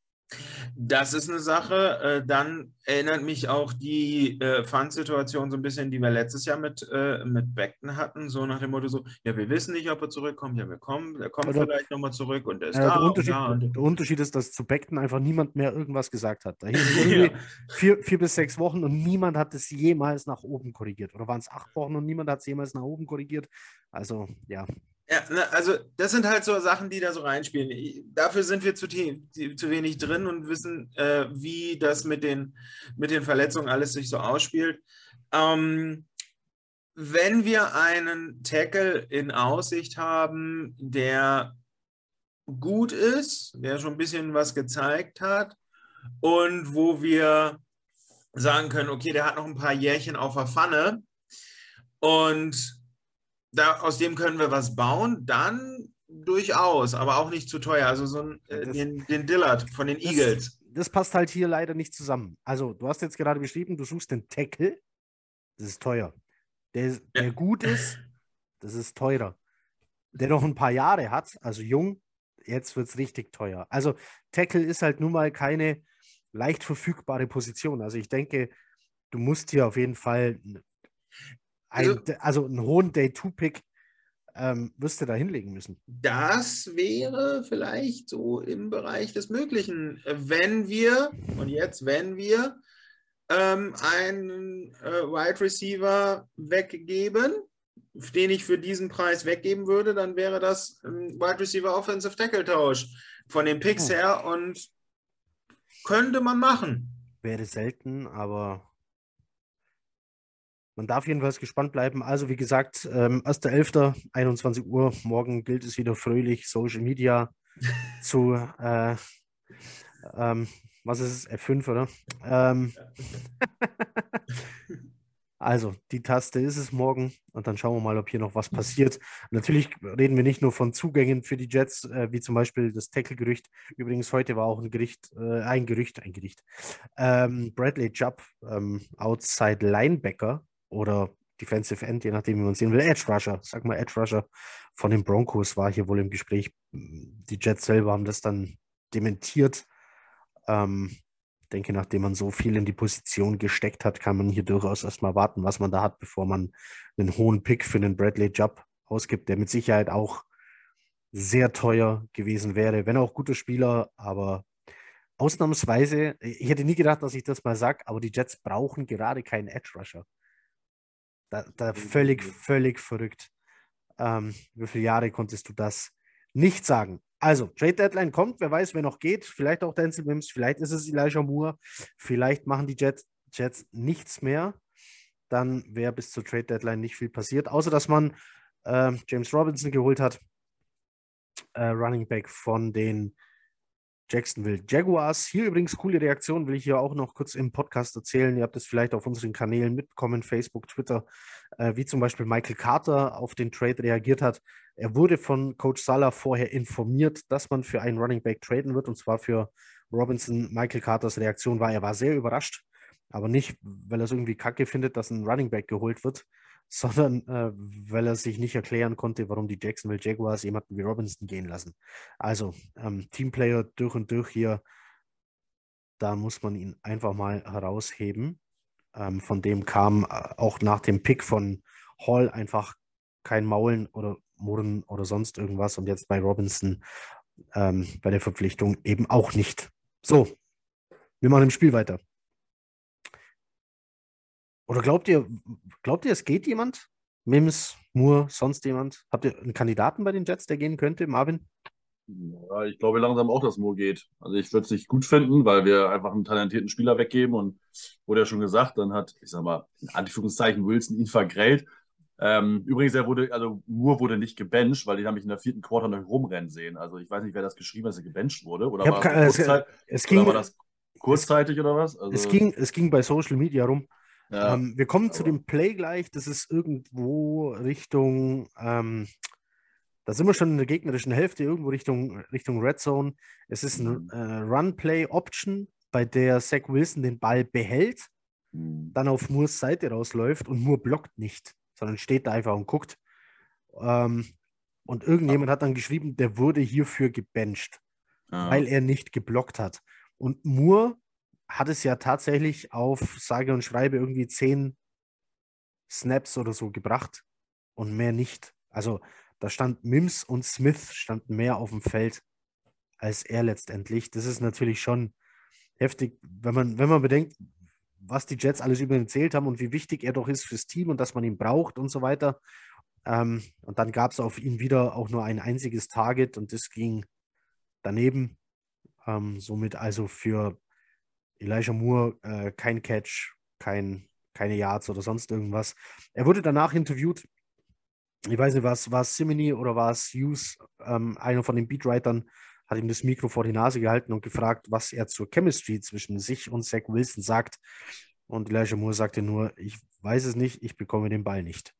Das ist eine Sache. Äh, dann erinnert mich auch die äh, Fund-Situation so ein bisschen, die wir letztes Jahr mit, äh, mit Beckton hatten, so nach dem Motto so, ja, wir wissen nicht, ob er zurückkommt, ja, wir kommen, er kommt Oder- vielleicht nochmal zurück und er ist Äh, da der, Unterschied, da und der Unterschied ist, dass zu Beckton einfach niemand mehr irgendwas gesagt hat. Da hieß Ja. vier, vier bis sechs Wochen und niemand hat es jemals nach oben korrigiert. Oder waren es acht Wochen und niemand hat es jemals nach oben korrigiert? Also, ja. Ja, ne, also das sind halt so Sachen, die da so reinspielen. Ich, dafür sind wir zu, zu wenig drin und wissen, äh, wie das mit den, mit den Verletzungen alles sich so ausspielt. Ähm, wenn wir einen Tackle in Aussicht haben, der gut ist, der schon ein bisschen was gezeigt hat und wo wir sagen können, okay, der hat noch ein paar Jährchen auf der Pfanne und da, aus dem können wir was bauen, dann durchaus, aber auch nicht zu teuer. Also so ein, äh, Das- den, den Dillard von den Das- Eagles. Das passt halt hier leider nicht zusammen. Also, du hast jetzt gerade beschrieben, du suchst den Tackle. Das ist teuer. Der, der Ja. gut ist, das ist teurer. Der noch ein paar Jahre hat, also jung, jetzt wird es richtig teuer. Also, Tackle ist halt nun mal keine leicht verfügbare Position. Also ich denke, du musst hier auf jeden Fall ein, also, einen hohen Day-2-Pick ähm, wirst du da hinlegen müssen. Das wäre vielleicht so im Bereich des Möglichen, wenn wir, und jetzt wenn wir, ähm, einen äh, Wide Receiver weggeben, den ich für diesen Preis weggeben würde, dann wäre das ein Wide Receiver Offensive Tackle Tausch von den Picks oh. her und könnte man machen. Wäre selten, aber man darf jedenfalls gespannt bleiben. Also, wie gesagt, ähm, 1.11., 21 Uhr. Morgen gilt es wieder fröhlich, Social Media zu, äh, ähm, was ist es, F5, oder? Ähm, also, die Taste ist es morgen und dann schauen wir mal, ob hier noch was passiert. Natürlich reden wir nicht nur von Zugängen für die Jets, äh, wie zum Beispiel das Tackle-Gerücht. Übrigens, heute war auch ein Gericht, äh, ein Gerücht, ein Gericht. Ähm, Bradley Jupp, ähm, Outside Linebacker, oder Defensive End, je nachdem, wie man sehen will. Edge Rusher, sag mal Edge Rusher von den Broncos war hier wohl im Gespräch. Die Jets selber haben das dann dementiert. Ähm, denke, nachdem man so viel in die Position gesteckt hat, kann man hier durchaus erstmal warten, was man da hat, bevor man einen hohen Pick für den Bradley Jubb ausgibt, der mit Sicherheit auch sehr teuer gewesen wäre, wenn auch guter Spieler, aber ausnahmsweise, ich hätte nie gedacht, dass ich das mal sage, aber die Jets brauchen gerade keinen Edge Rusher. Da, da völlig, völlig verrückt. Ähm, wie viele Jahre konntest du das nicht sagen? Also, Trade Deadline kommt, wer weiß, wer noch geht. Vielleicht auch Denzel Mims, vielleicht ist es Elijah Moore, vielleicht machen die Jets, Jets nichts mehr. Dann wäre bis zur Trade Deadline nicht viel passiert, außer dass man äh, James Robinson geholt hat, äh, Running Back von den Jacksonville Jaguars. Hier übrigens coole Reaktion, will ich hier auch noch kurz im Podcast erzählen. Ihr habt es vielleicht auf unseren Kanälen mitbekommen, Facebook, Twitter, äh, wie zum Beispiel Michael Carter auf den Trade reagiert hat. Er wurde von Coach Salah vorher informiert, dass man für einen Running Back traden wird, und zwar für Robinson. Michael Carters Reaktion war, er war sehr überrascht, aber nicht, weil er es irgendwie kacke findet, dass ein Running Back geholt wird, sondern äh, weil er sich nicht erklären konnte, warum die Jacksonville Jaguars jemanden wie Robinson gehen lassen. Also ähm, Teamplayer durch und durch hier, da muss man ihn einfach mal herausheben. Ähm, von dem kam äh, auch nach dem Pick von Hall einfach kein Maulen oder Murren oder sonst irgendwas und jetzt bei Robinson ähm, bei der Verpflichtung eben auch nicht. So, wir machen im Spiel weiter. Oder glaubt ihr, glaubt ihr, es geht jemand? Mims, Moore, sonst jemand? Habt ihr einen Kandidaten bei den Jets, der gehen könnte, Marvin? Ja, ich glaube langsam auch, dass Moore geht. Also ich würde es nicht gut finden, weil wir einfach einen talentierten Spieler weggeben und wurde ja schon gesagt, dann hat, ich sag mal, in Anführungszeichen Wilson ihn vergrellt. Ähm, übrigens, er wurde, also Moore wurde nicht gebencht, weil den habe ich in der vierten Quarter noch rumrennen sehen. Also ich weiß nicht, wer das geschrieben hat, dass er gebencht wurde. Oder, war, das, es, es ging, oder war das kurzzeitig oder was? Also, es, ging, es ging bei Social Media rum. Ja, ähm, wir kommen zu dem Play gleich. Das ist irgendwo Richtung, ähm, da sind wir schon in der gegnerischen Hälfte, irgendwo Richtung, Richtung Red Zone. Es ist ein mhm. äh, Run-Play-Option, bei der Zach Wilson den Ball behält, mhm. dann auf Moores Seite rausläuft und Moore blockt nicht, sondern steht da einfach und guckt. Ähm, und irgendjemand hat dann geschrieben, der wurde hierfür gebencht, ah. weil er nicht geblockt hat. Und Moore hat es ja tatsächlich auf sage und schreibe irgendwie zehn Snaps oder so gebracht und mehr nicht. Also da stand Mims und Smith standen mehr auf dem Feld als er letztendlich. Das ist natürlich schon heftig, wenn man, wenn man bedenkt, was die Jets alles über ihn erzählt haben und wie wichtig er doch ist fürs Team und dass man ihn braucht und so weiter. Ähm, und dann gab es auf ihn wieder auch nur ein einziges Target und das ging daneben. Ähm, somit also für Elijah Moore, äh, kein Catch, kein, keine Yards oder sonst irgendwas. Er wurde danach interviewt. Ich weiß nicht, was war es Simony oder war es Hughes, ähm, einer von den Beatwritern, hat ihm das Mikro vor die Nase gehalten und gefragt, was er zur Chemistry zwischen sich und Zach Wilson sagt. Und Elijah Moore sagte nur, ich weiß es nicht, ich bekomme den Ball nicht.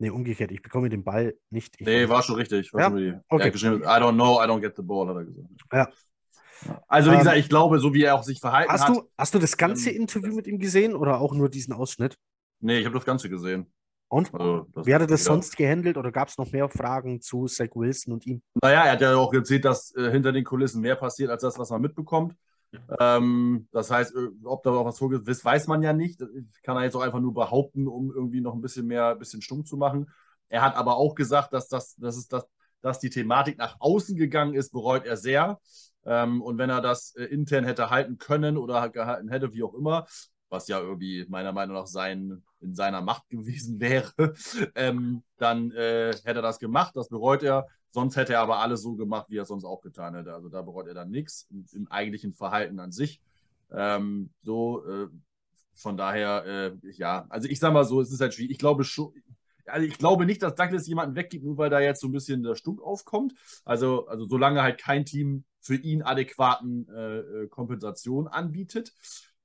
Nee, umgekehrt, ich bekomme den Ball nicht. Ich nee, war schon richtig. War ja? schon richtig. Okay. I don't know, I don't get the ball, hat er gesagt. Ja, also, wie ähm, gesagt, ich glaube, so wie er auch sich verhalten hast hat. Du, hast du das ganze ähm, Interview mit ihm gesehen oder auch nur diesen Ausschnitt? Nee, ich habe das Ganze gesehen. Und? Also, Wie hat er das sonst gehandelt oder gab es noch mehr Fragen zu Zach Wilson und ihm? Naja, er hat ja auch erzählt, dass äh, hinter den Kulissen mehr passiert als das, was man mitbekommt. Ähm, das heißt, ob da auch was vorgesehen ist, weiß man ja nicht. Ich kann er jetzt auch einfach nur behaupten, um irgendwie noch ein bisschen mehr, ein bisschen stumm zu machen. Er hat aber auch gesagt, dass, das, dass, es das, dass die Thematik nach außen gegangen ist, bereut er sehr. Ähm, und wenn er das äh, intern hätte halten können oder gehalten hätte, wie auch immer, was ja irgendwie meiner Meinung nach sein, in seiner Macht gewesen wäre, ähm, dann äh, hätte er das gemacht. Das bereut er. Sonst hätte er aber alles so gemacht, wie er es sonst auch getan hätte. Also da bereut er dann nichts im, im, eigentlichen Verhalten an sich. Ähm, so, äh, von daher, äh, ja, also ich sag mal so, es ist halt schwierig. Ich glaube schon, also ich glaube nicht, dass Douglas jemanden weggibt, nur weil da jetzt so ein bisschen der Stunk aufkommt. Also, also solange halt kein Team für ihn adäquaten äh, äh Kompensation anbietet.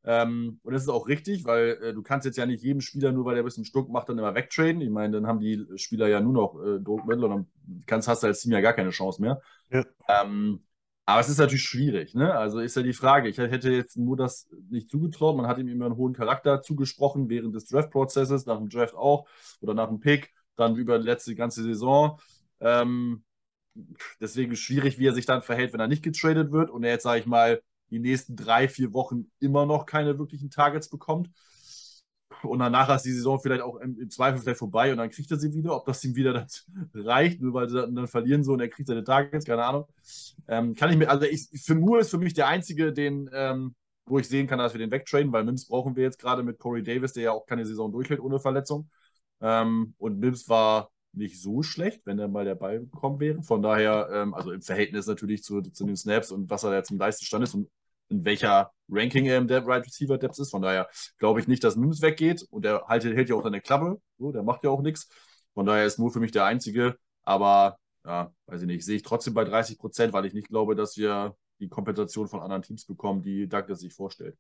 Ähm, und das ist auch richtig, weil äh, du kannst jetzt ja nicht jedem Spieler, nur weil er ein bisschen Stuck macht, dann immer wegtraden. Ich meine, dann haben die Spieler ja nur noch äh, Druckmittel und dann kannst, hast du als Team ja gar keine Chance mehr. Ja. Ähm, aber es ist natürlich schwierig, ne? Also ist ja die Frage. Ich hätte jetzt nur das nicht zugetraut. Man hat ihm immer einen hohen Charakter zugesprochen während des Draft-Prozesses, nach dem Draft auch oder nach dem Pick, dann über die letzte ganze Saison. Ähm, deswegen schwierig, wie er sich dann verhält, wenn er nicht getradet wird und er jetzt, sage ich mal, die nächsten drei, vier Wochen immer noch keine wirklichen Targets bekommt. Und danach ist die Saison vielleicht auch im, Zweifel vielleicht vorbei und dann kriegt er sie wieder. Ob das ihm wieder reicht, nur weil sie dann, dann, verlieren so und er kriegt seine Targets, keine Ahnung. Ähm, kann ich mir, also ich, für Moore ist für mich der einzige, den, ähm, wo ich sehen kann, dass wir den wegtraden, weil Mims brauchen wir jetzt gerade mit Corey Davis, der ja auch keine Saison durchhält ohne Verletzung. Ähm, und Mims war nicht so schlecht, wenn er mal der Ball gekommen wäre. Von daher, ähm, also im Verhältnis natürlich zu, zu den Snaps und was er jetzt im Leistungsstand ist und in welcher Ranking er im Dead Right Receiver Depth ist. Von daher glaube ich nicht, dass Mims weggeht und er hält, hält ja auch seine Klappe. So, der macht ja auch nichts. Von daher ist nur für mich der Einzige. Aber ja, weiß ich nicht, sehe ich trotzdem bei 30 Prozent, weil ich nicht glaube, dass wir die Kompensation von anderen Teams bekommen, die Douglas sich vorstellt.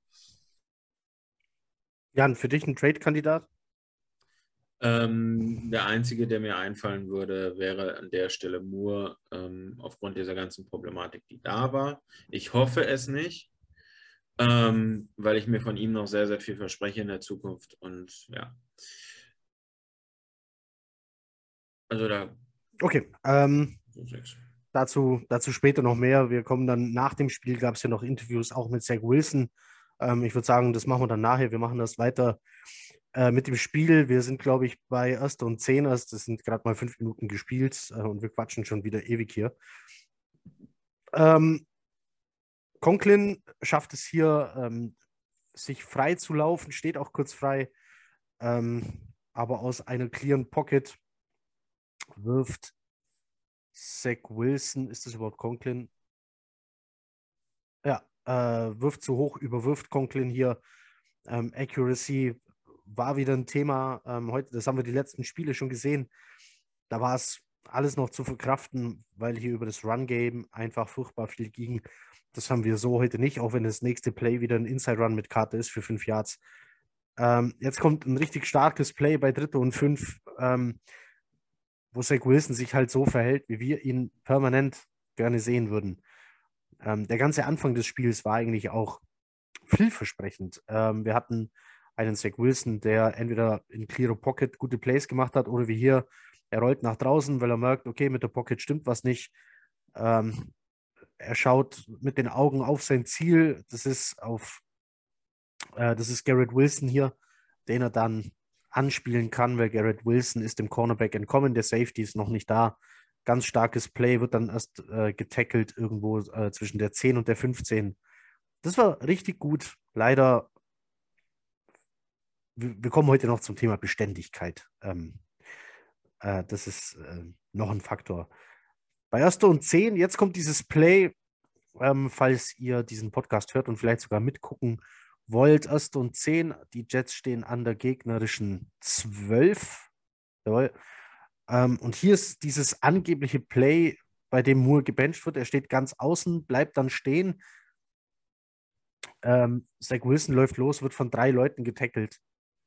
Jan, für dich ein Trade-Kandidat? Ähm, der einzige, der mir einfallen würde, wäre an der Stelle Moore, ähm, aufgrund dieser ganzen Problematik, die da war. Ich hoffe es nicht ähm, weil ich mir von ihm noch sehr, sehr viel verspreche in der Zukunft. Und ja. Also da. Okay. Ähm, dazu, dazu später noch mehr. Wir kommen dann nach dem Spiel, gab es ja noch Interviews auch mit Zach Wilson. Ähm, ich würde sagen, das machen wir dann nachher. Wir machen das weiter äh, mit dem Spiel. Wir sind, glaube ich, bei Erster und Zehners. Das sind gerade mal fünf Minuten gespielt äh, und wir quatschen schon wieder ewig hier. Ähm, Conklin schafft es hier, ähm, sich frei zu laufen, steht auch kurz frei, ähm, aber aus einer clearen Pocket wirft Zach Wilson, ist das überhaupt Conklin? Ja, äh, wirft zu hoch, überwirft Conklin hier. Ähm, Accuracy war wieder ein Thema. Ähm, heute, das haben wir die letzten Spiele schon gesehen. Da war es alles noch zu verkraften, weil hier über das Run-Game einfach furchtbar viel ging. Das haben wir so heute nicht, auch wenn das nächste Play wieder ein Inside-Run mit Karte ist für fünf Yards. Ähm, jetzt kommt ein richtig starkes Play bei Dritte und Fünf, ähm, wo Zach Wilson sich halt so verhält, wie wir ihn permanent gerne sehen würden. Ähm, der ganze Anfang des Spiels war eigentlich auch vielversprechend. Ähm, wir hatten einen Zach Wilson, der entweder in Clear Pocket gute Plays gemacht hat oder wie hier, er rollt nach draußen, weil er merkt, okay, mit der Pocket stimmt was nicht. Ähm, er schaut mit den Augen auf sein Ziel. Das ist auf, äh, das ist Garrett Wilson hier, den er dann anspielen kann, weil Garrett Wilson ist dem Cornerback entkommen. Der Safety ist noch nicht da. Ganz starkes Play, wird dann erst äh, getackelt irgendwo äh, zwischen der 10 und der 15. Das war richtig gut. Leider, wir, kommen heute noch zum Thema Beständigkeit. Ähm, äh, das ist äh, noch ein Faktor. Bei Erster und 10, jetzt kommt dieses Play, ähm, falls ihr diesen Podcast hört und vielleicht sogar mitgucken wollt. Erster und 10, die Jets stehen an der gegnerischen 12. Jawohl. Ähm, und hier ist dieses angebliche Play, bei dem Moore gebencht wird. Er steht ganz außen, bleibt dann stehen. Ähm, Zach Wilson läuft los, wird von drei Leuten getackelt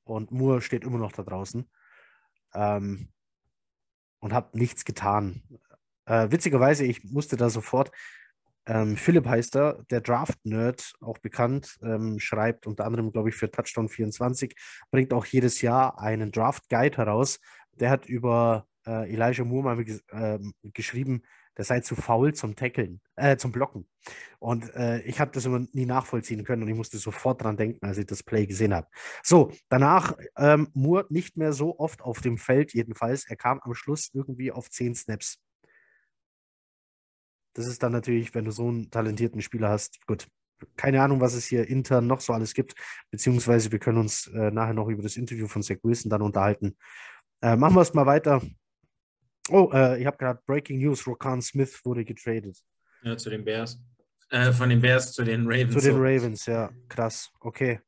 und Moore steht immer noch da draußen ähm, und hat nichts getan. Äh, witzigerweise, ich musste da sofort, ähm, Philipp heißt er, der Draft-Nerd, auch bekannt, ähm, schreibt unter anderem, glaube ich, für Touchdown 24, bringt auch jedes Jahr einen Draft-Guide heraus. Der hat über äh, Elijah Moore mal äh, geschrieben, der sei zu faul zum Tackeln, äh, zum Blocken. Und äh, ich habe das immer nie nachvollziehen können und ich musste sofort dran denken, als ich das Play gesehen habe. So, danach ähm, Moore nicht mehr so oft auf dem Feld, jedenfalls. Er kam am Schluss irgendwie auf zehn Snaps. Das ist dann natürlich, wenn du so einen talentierten Spieler hast, gut. Keine Ahnung, was es hier intern noch so alles gibt, beziehungsweise wir können uns äh, nachher noch über das Interview von Zach Wilson dann unterhalten. Äh, machen wir es mal weiter. Oh, äh, ich habe gerade Breaking News: Rokan Smith wurde getradet. Ja, zu den Bears. Äh, von den Bears zu den Ravens. Zu den Ravens, ja, krass. Okay.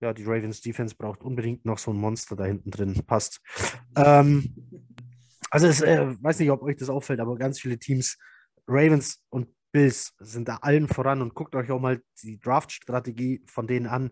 Ja, die Ravens Defense braucht unbedingt noch so ein Monster da hinten drin. Passt. Ähm, also, ich äh, weiß nicht, ob euch das auffällt, aber ganz viele Teams, Ravens und Bills, sind da allen voran und guckt euch auch mal die Draft-Strategie von denen an.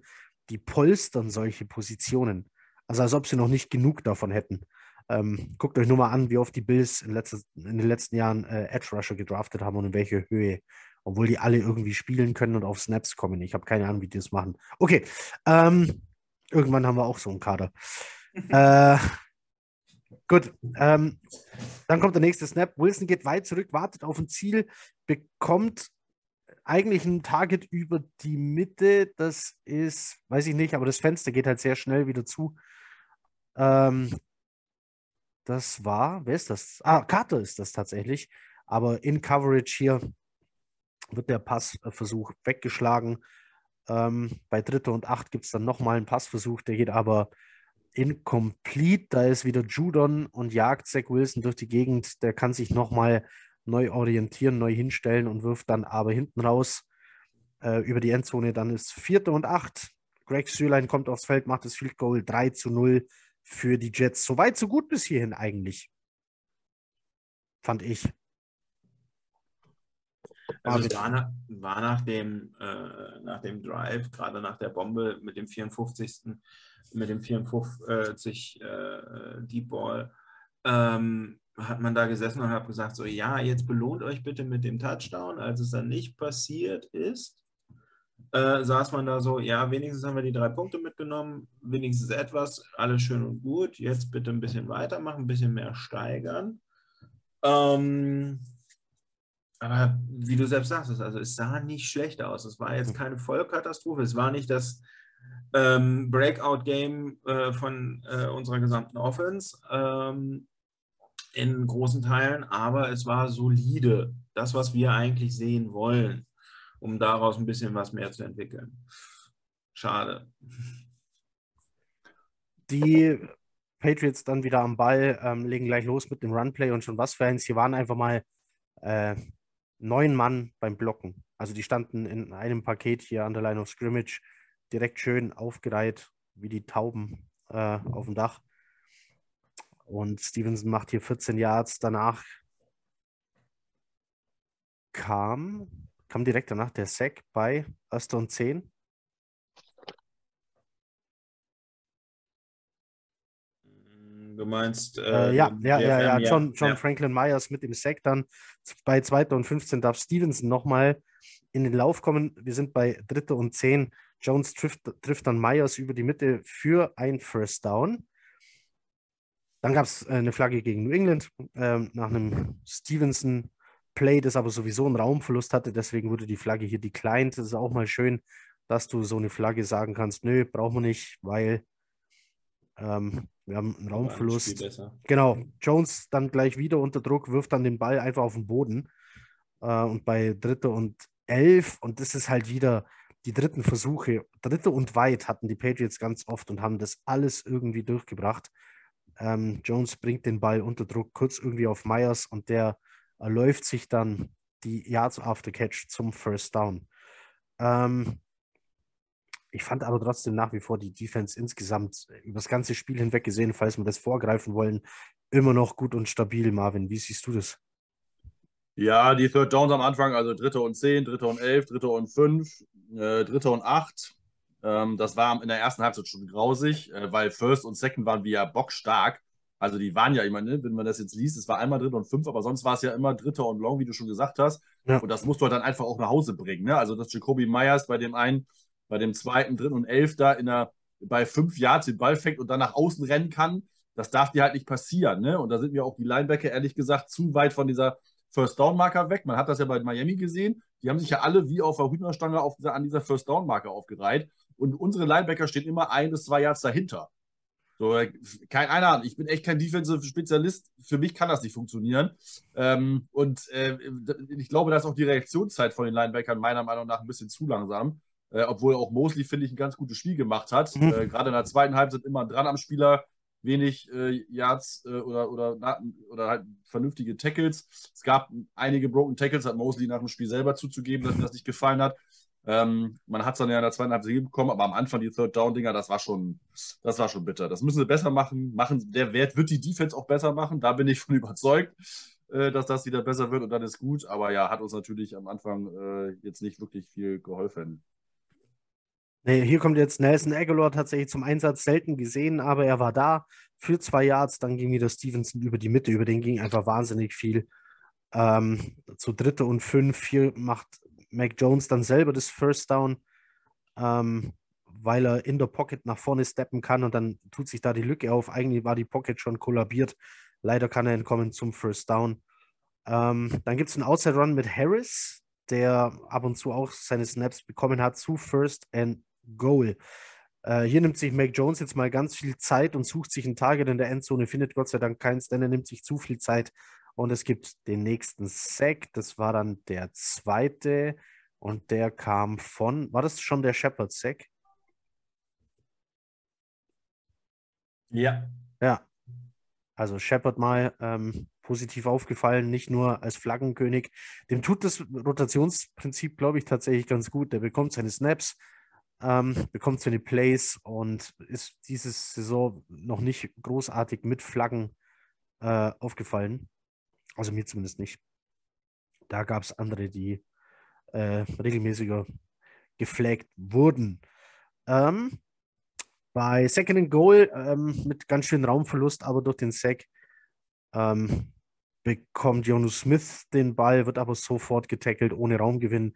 Die polstern solche Positionen. Also, als ob sie noch nicht genug davon hätten. Ähm, guckt euch nur mal an, wie oft die Bills in, letztes, in den letzten Jahren äh, Edge Rusher gedraftet haben und in welche Höhe. Obwohl die alle irgendwie spielen können und auf Snaps kommen. Ich habe keine Ahnung, wie die das machen. Okay. Ähm, irgendwann haben wir auch so einen Kader. äh, gut. Ähm, dann kommt der nächste Snap. Wilson geht weit zurück, wartet auf ein Ziel, bekommt eigentlich ein Target über die Mitte. Das ist, weiß ich nicht, aber das Fenster geht halt sehr schnell wieder zu. Ähm, das war, wer ist das? Ah, Carter ist das tatsächlich. Aber in Coverage hier wird der Passversuch weggeschlagen. Ähm, bei Dritte und Acht gibt es dann nochmal einen Passversuch, der geht aber incomplete. Da ist wieder Judon und jagt Zach Wilson durch die Gegend. Der kann sich nochmal neu orientieren, neu hinstellen und wirft dann aber hinten raus äh, über die Endzone. Dann ist Vierte und Acht. Greg Sülein kommt aufs Feld, macht das Field Goal 3 zu 0 für die Jets. So weit, so gut bis hierhin eigentlich. Fand ich. Also es war nach, war nach, dem, äh, nach dem Drive, gerade nach der Bombe mit dem 54. mit dem 54 äh, Deep Ball, ähm, hat man da gesessen und hat gesagt, so ja, jetzt belohnt euch bitte mit dem Touchdown. Als es dann nicht passiert ist, äh, saß man da so, ja, wenigstens haben wir die drei Punkte mitgenommen, wenigstens etwas, alles schön und gut, jetzt bitte ein bisschen weitermachen, ein bisschen mehr steigern. Ähm, aber wie du selbst sagst, also es sah nicht schlecht aus. Es war jetzt keine Vollkatastrophe. Es war nicht das ähm, Breakout-Game äh, von äh, unserer gesamten Offense ähm, in großen Teilen, aber es war solide. Das, was wir eigentlich sehen wollen um daraus ein bisschen was mehr zu entwickeln. Schade. Die Patriots dann wieder am Ball, ähm, legen gleich los mit dem Runplay und schon was für eins. Hier waren einfach mal äh, neun Mann beim Blocken. Also die standen in einem Paket hier an der Line of Scrimmage, direkt schön aufgereiht, wie die Tauben äh, auf dem Dach. Und Stevenson macht hier 14 Yards. Danach kam kam direkt danach der Sack bei Erster und 10. Du meinst. Äh, äh, ja, ja, ja, ja, John, John ja. Franklin Myers mit dem Sack dann. Bei 2. und 15 darf Stevenson nochmal in den Lauf kommen. Wir sind bei 3. und 10. Jones trifft, trifft dann Myers über die Mitte für ein First Down. Dann gab es äh, eine Flagge gegen New England äh, nach einem Stevenson Play, das aber sowieso einen Raumverlust hatte. Deswegen wurde die Flagge hier declined. Das ist auch mal schön, dass du so eine Flagge sagen kannst, nö, brauchen wir nicht, weil ähm, wir haben einen Raumverlust. Genau. Jones dann gleich wieder unter Druck, wirft dann den Ball einfach auf den Boden. Äh, und bei Dritte und Elf, und das ist halt wieder die dritten Versuche, Dritte und Weit hatten die Patriots ganz oft und haben das alles irgendwie durchgebracht. Ähm, Jones bringt den Ball unter Druck kurz irgendwie auf Myers und der läuft sich dann die Yards after Catch zum First Down. Ähm, ich fand aber trotzdem nach wie vor die Defense insgesamt über das ganze Spiel hinweg gesehen, falls wir das vorgreifen wollen, immer noch gut und stabil. Marvin, wie siehst du das? Ja, die Third Downs am Anfang, also dritte und zehn, dritte und elf, dritte und fünf, äh, dritte und acht. Ähm, das war in der ersten Halbzeit schon grausig, äh, weil First und Second waren wir ja bockstark. Also die waren ja immer, ne, wenn man das jetzt liest, es war einmal dritter und fünf, aber sonst war es ja immer dritter und long, wie du schon gesagt hast. Ja. Und das musst du halt dann einfach auch nach Hause bringen. Ne? Also dass Jacoby Myers bei dem einen, bei dem zweiten, dritten und elf da in der, bei fünf Yards den Ball fängt und dann nach außen rennen kann, Das darf dir halt nicht passieren. Ne? Und da sind mir auch die Linebacker, ehrlich gesagt, zu weit von dieser First-Down-Marker weg. Man hat das ja bei Miami gesehen. Die haben sich ja alle wie auf der Hühnerstange auf dieser, an dieser First-Down-Marker aufgereiht. Und unsere Linebacker stehen immer ein bis zwei Yards dahinter. So, keine Ahnung, ich bin echt kein Defensive-Spezialist. Für mich kann das nicht funktionieren. Ähm, und äh, ich glaube, da ist auch die Reaktionszeit von den Linebackern meiner Meinung nach ein bisschen zu langsam. Äh, obwohl auch Mosley, finde ich, ein ganz gutes Spiel gemacht hat. Mhm. Äh, Gerade in der zweiten Halbzeit immer dran am Spieler, wenig äh, Yards äh, oder, oder, oder halt vernünftige Tackles. Es gab einige Broken Tackles, hat Mosley nach dem Spiel selber zuzugeben, dass ihm das nicht gefallen hat. Ähm, man hat es dann ja in der zweiten Halbzeit bekommen, aber am Anfang die Third Down Dinger, das war schon, das war schon bitter. Das müssen sie besser machen. machen. Der Wert wird die Defense auch besser machen. Da bin ich von überzeugt, äh, dass das wieder besser wird und dann ist gut. Aber ja, hat uns natürlich am Anfang äh, jetzt nicht wirklich viel geholfen. Nee, hier kommt jetzt Nelson Aguilar tatsächlich zum Einsatz selten gesehen, aber er war da für zwei Yards. Dann ging wieder Stevenson über die Mitte, über den ging einfach wahnsinnig viel. Ähm, zu dritte und fünf, hier macht Mac Jones dann selber das First Down, ähm, weil er in der Pocket nach vorne steppen kann und dann tut sich da die Lücke auf. Eigentlich war die Pocket schon kollabiert. Leider kann er entkommen zum First Down. Ähm, dann gibt es einen Outside Run mit Harris, der ab und zu auch seine Snaps bekommen hat zu First and Goal. Äh, hier nimmt sich Mac Jones jetzt mal ganz viel Zeit und sucht sich ein Target in der Endzone, findet Gott sei Dank keins, denn er nimmt sich zu viel Zeit und es gibt den nächsten Sack. Das war dann der zweite und der kam von, war das schon der Shepard Sack? Ja. Ja. Also Shepard mal ähm, positiv aufgefallen, nicht nur als Flaggenkönig. Dem tut das Rotationsprinzip, glaube ich, tatsächlich ganz gut. Der bekommt seine Snaps, ähm, bekommt seine Plays und ist diese Saison noch nicht großartig mit Flaggen äh, aufgefallen. Also mir zumindest nicht. Da gab es andere, die äh, regelmäßiger geflaggt wurden. Ähm, bei Second and Goal ähm, mit ganz schön Raumverlust, aber durch den Sack ähm, bekommt Jonu Smith den Ball, wird aber sofort getackelt ohne Raumgewinn.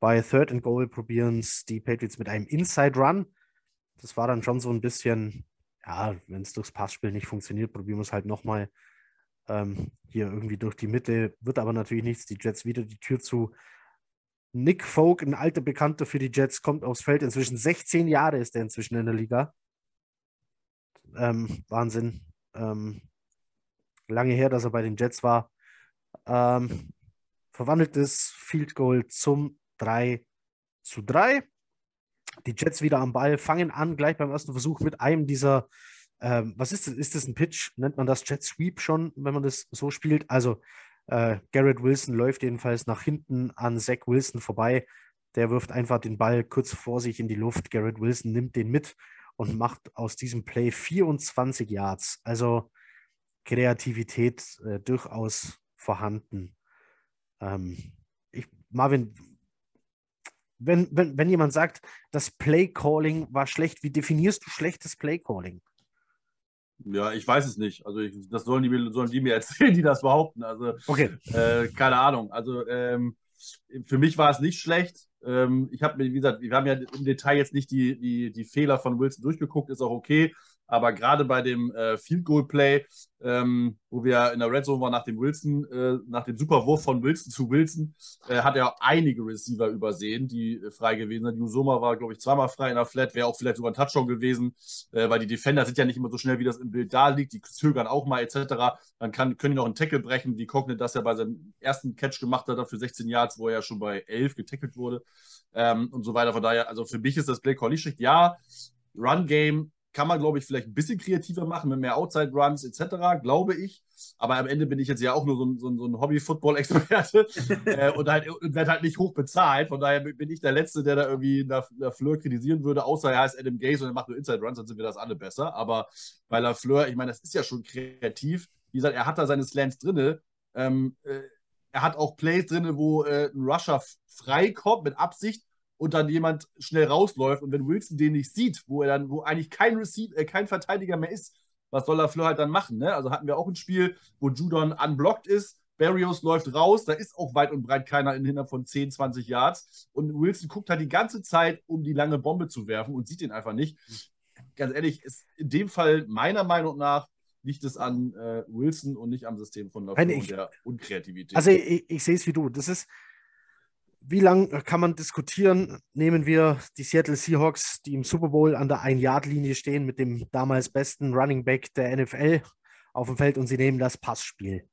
Bei Third and Goal probieren es die Patriots mit einem Inside Run. Das war dann schon so ein bisschen, ja, wenn es durchs Passspiel nicht funktioniert, probieren wir es halt nochmal ähm, hier irgendwie durch die Mitte. Wird aber natürlich nichts. Die Jets wieder die Tür zu. Nick Folk, ein alter Bekannter für die Jets, kommt aufs Feld. Inzwischen 16 Jahre ist er inzwischen in der Liga. Ähm, Wahnsinn. Ähm, lange her, dass er bei den Jets war. Ähm, verwandeltes Field Goal zum 3 zu 3. Die Jets wieder am Ball, fangen an, gleich beim ersten Versuch mit einem dieser, ähm, was ist das? Ist das ein Pitch? Nennt man das Jet Sweep schon, wenn man das so spielt? Also äh, Garrett Wilson läuft jedenfalls nach hinten an Zach Wilson vorbei. Der wirft einfach den Ball kurz vor sich in die Luft. Garrett Wilson nimmt den mit und macht aus diesem Play 24 Yards. Also Kreativität äh, durchaus vorhanden. Ähm, ich, Marvin, wenn, wenn, wenn jemand sagt, das Play-Calling war schlecht, wie definierst du schlechtes Play-Calling? Ja, ich weiß es nicht. Also ich, das sollen die, sollen die mir erzählen, die das behaupten. Also okay. Äh, keine Ahnung. Also ähm, für mich war es nicht schlecht. Ähm, ich habe mir, wie gesagt, wir haben ja im Detail jetzt nicht die, die, die Fehler von Wilson durchgeguckt, ist auch okay. Aber gerade bei dem äh, Field Goal Play, ähm, wo wir in der Red Zone waren nach dem Wilson, äh, nach dem Superwurf von Wilson zu Wilson, äh, hat er einige Receiver übersehen, die äh, frei gewesen sind. Jusoma war, glaube ich, zweimal frei in der Flat, wäre auch vielleicht sogar ein Touchdown gewesen, äh, weil die Defender sind ja nicht immer so schnell, wie das im Bild da liegt. Die zögern auch mal etc. Dann kann, können die noch einen Tackle brechen, wie Cognit das ja bei seinem ersten Catch gemacht hat, für 16 Yards, wo er ja schon bei 11 getackelt wurde ähm, und so weiter. Von daher, also für mich ist das Play Call nicht schlecht. Ja, Run Game kann man, glaube ich, vielleicht ein bisschen kreativer machen mit mehr Outside-Runs etc., glaube ich. Aber am Ende bin ich jetzt ja auch nur so ein, so ein, Hobby-Football-Experte äh, und, halt, und werde halt nicht hoch bezahlt. Von daher bin ich der Letzte, der da irgendwie nach, Fleur kritisieren würde, außer er heißt Adam Gaze und er macht nur Inside-Runs, dann sind wir das alle besser. Aber bei Lafleur, ich meine, das ist ja schon kreativ. Wie gesagt, er hat da seine Slants drin. Ähm, äh, er hat auch Plays drin, wo äh, ein Rusher freikommt mit Absicht und dann jemand schnell rausläuft und wenn Wilson den nicht sieht, wo er dann, wo eigentlich kein Receiver, äh, kein Verteidiger mehr ist, was soll der Fleur halt dann machen? Ne? Also hatten wir auch ein Spiel, wo Judon unblockt ist, Barrios läuft raus, da ist auch weit und breit keiner in hinter von 10, 20 Yards und Wilson guckt halt die ganze Zeit, um die lange Bombe zu werfen und sieht den einfach nicht. Ganz ehrlich, ist in dem Fall meiner Meinung nach liegt es an äh, Wilson und nicht am System von LaFleur und der Unkreativität. Also ich, ich sehe es wie du. Das ist, wie lange kann man diskutieren? Nehmen wir die Seattle Seahawks, die im Super Bowl an der Ein-Yard-Linie stehen mit dem damals besten Running Back der NFL auf dem Feld und sie nehmen das Passspiel.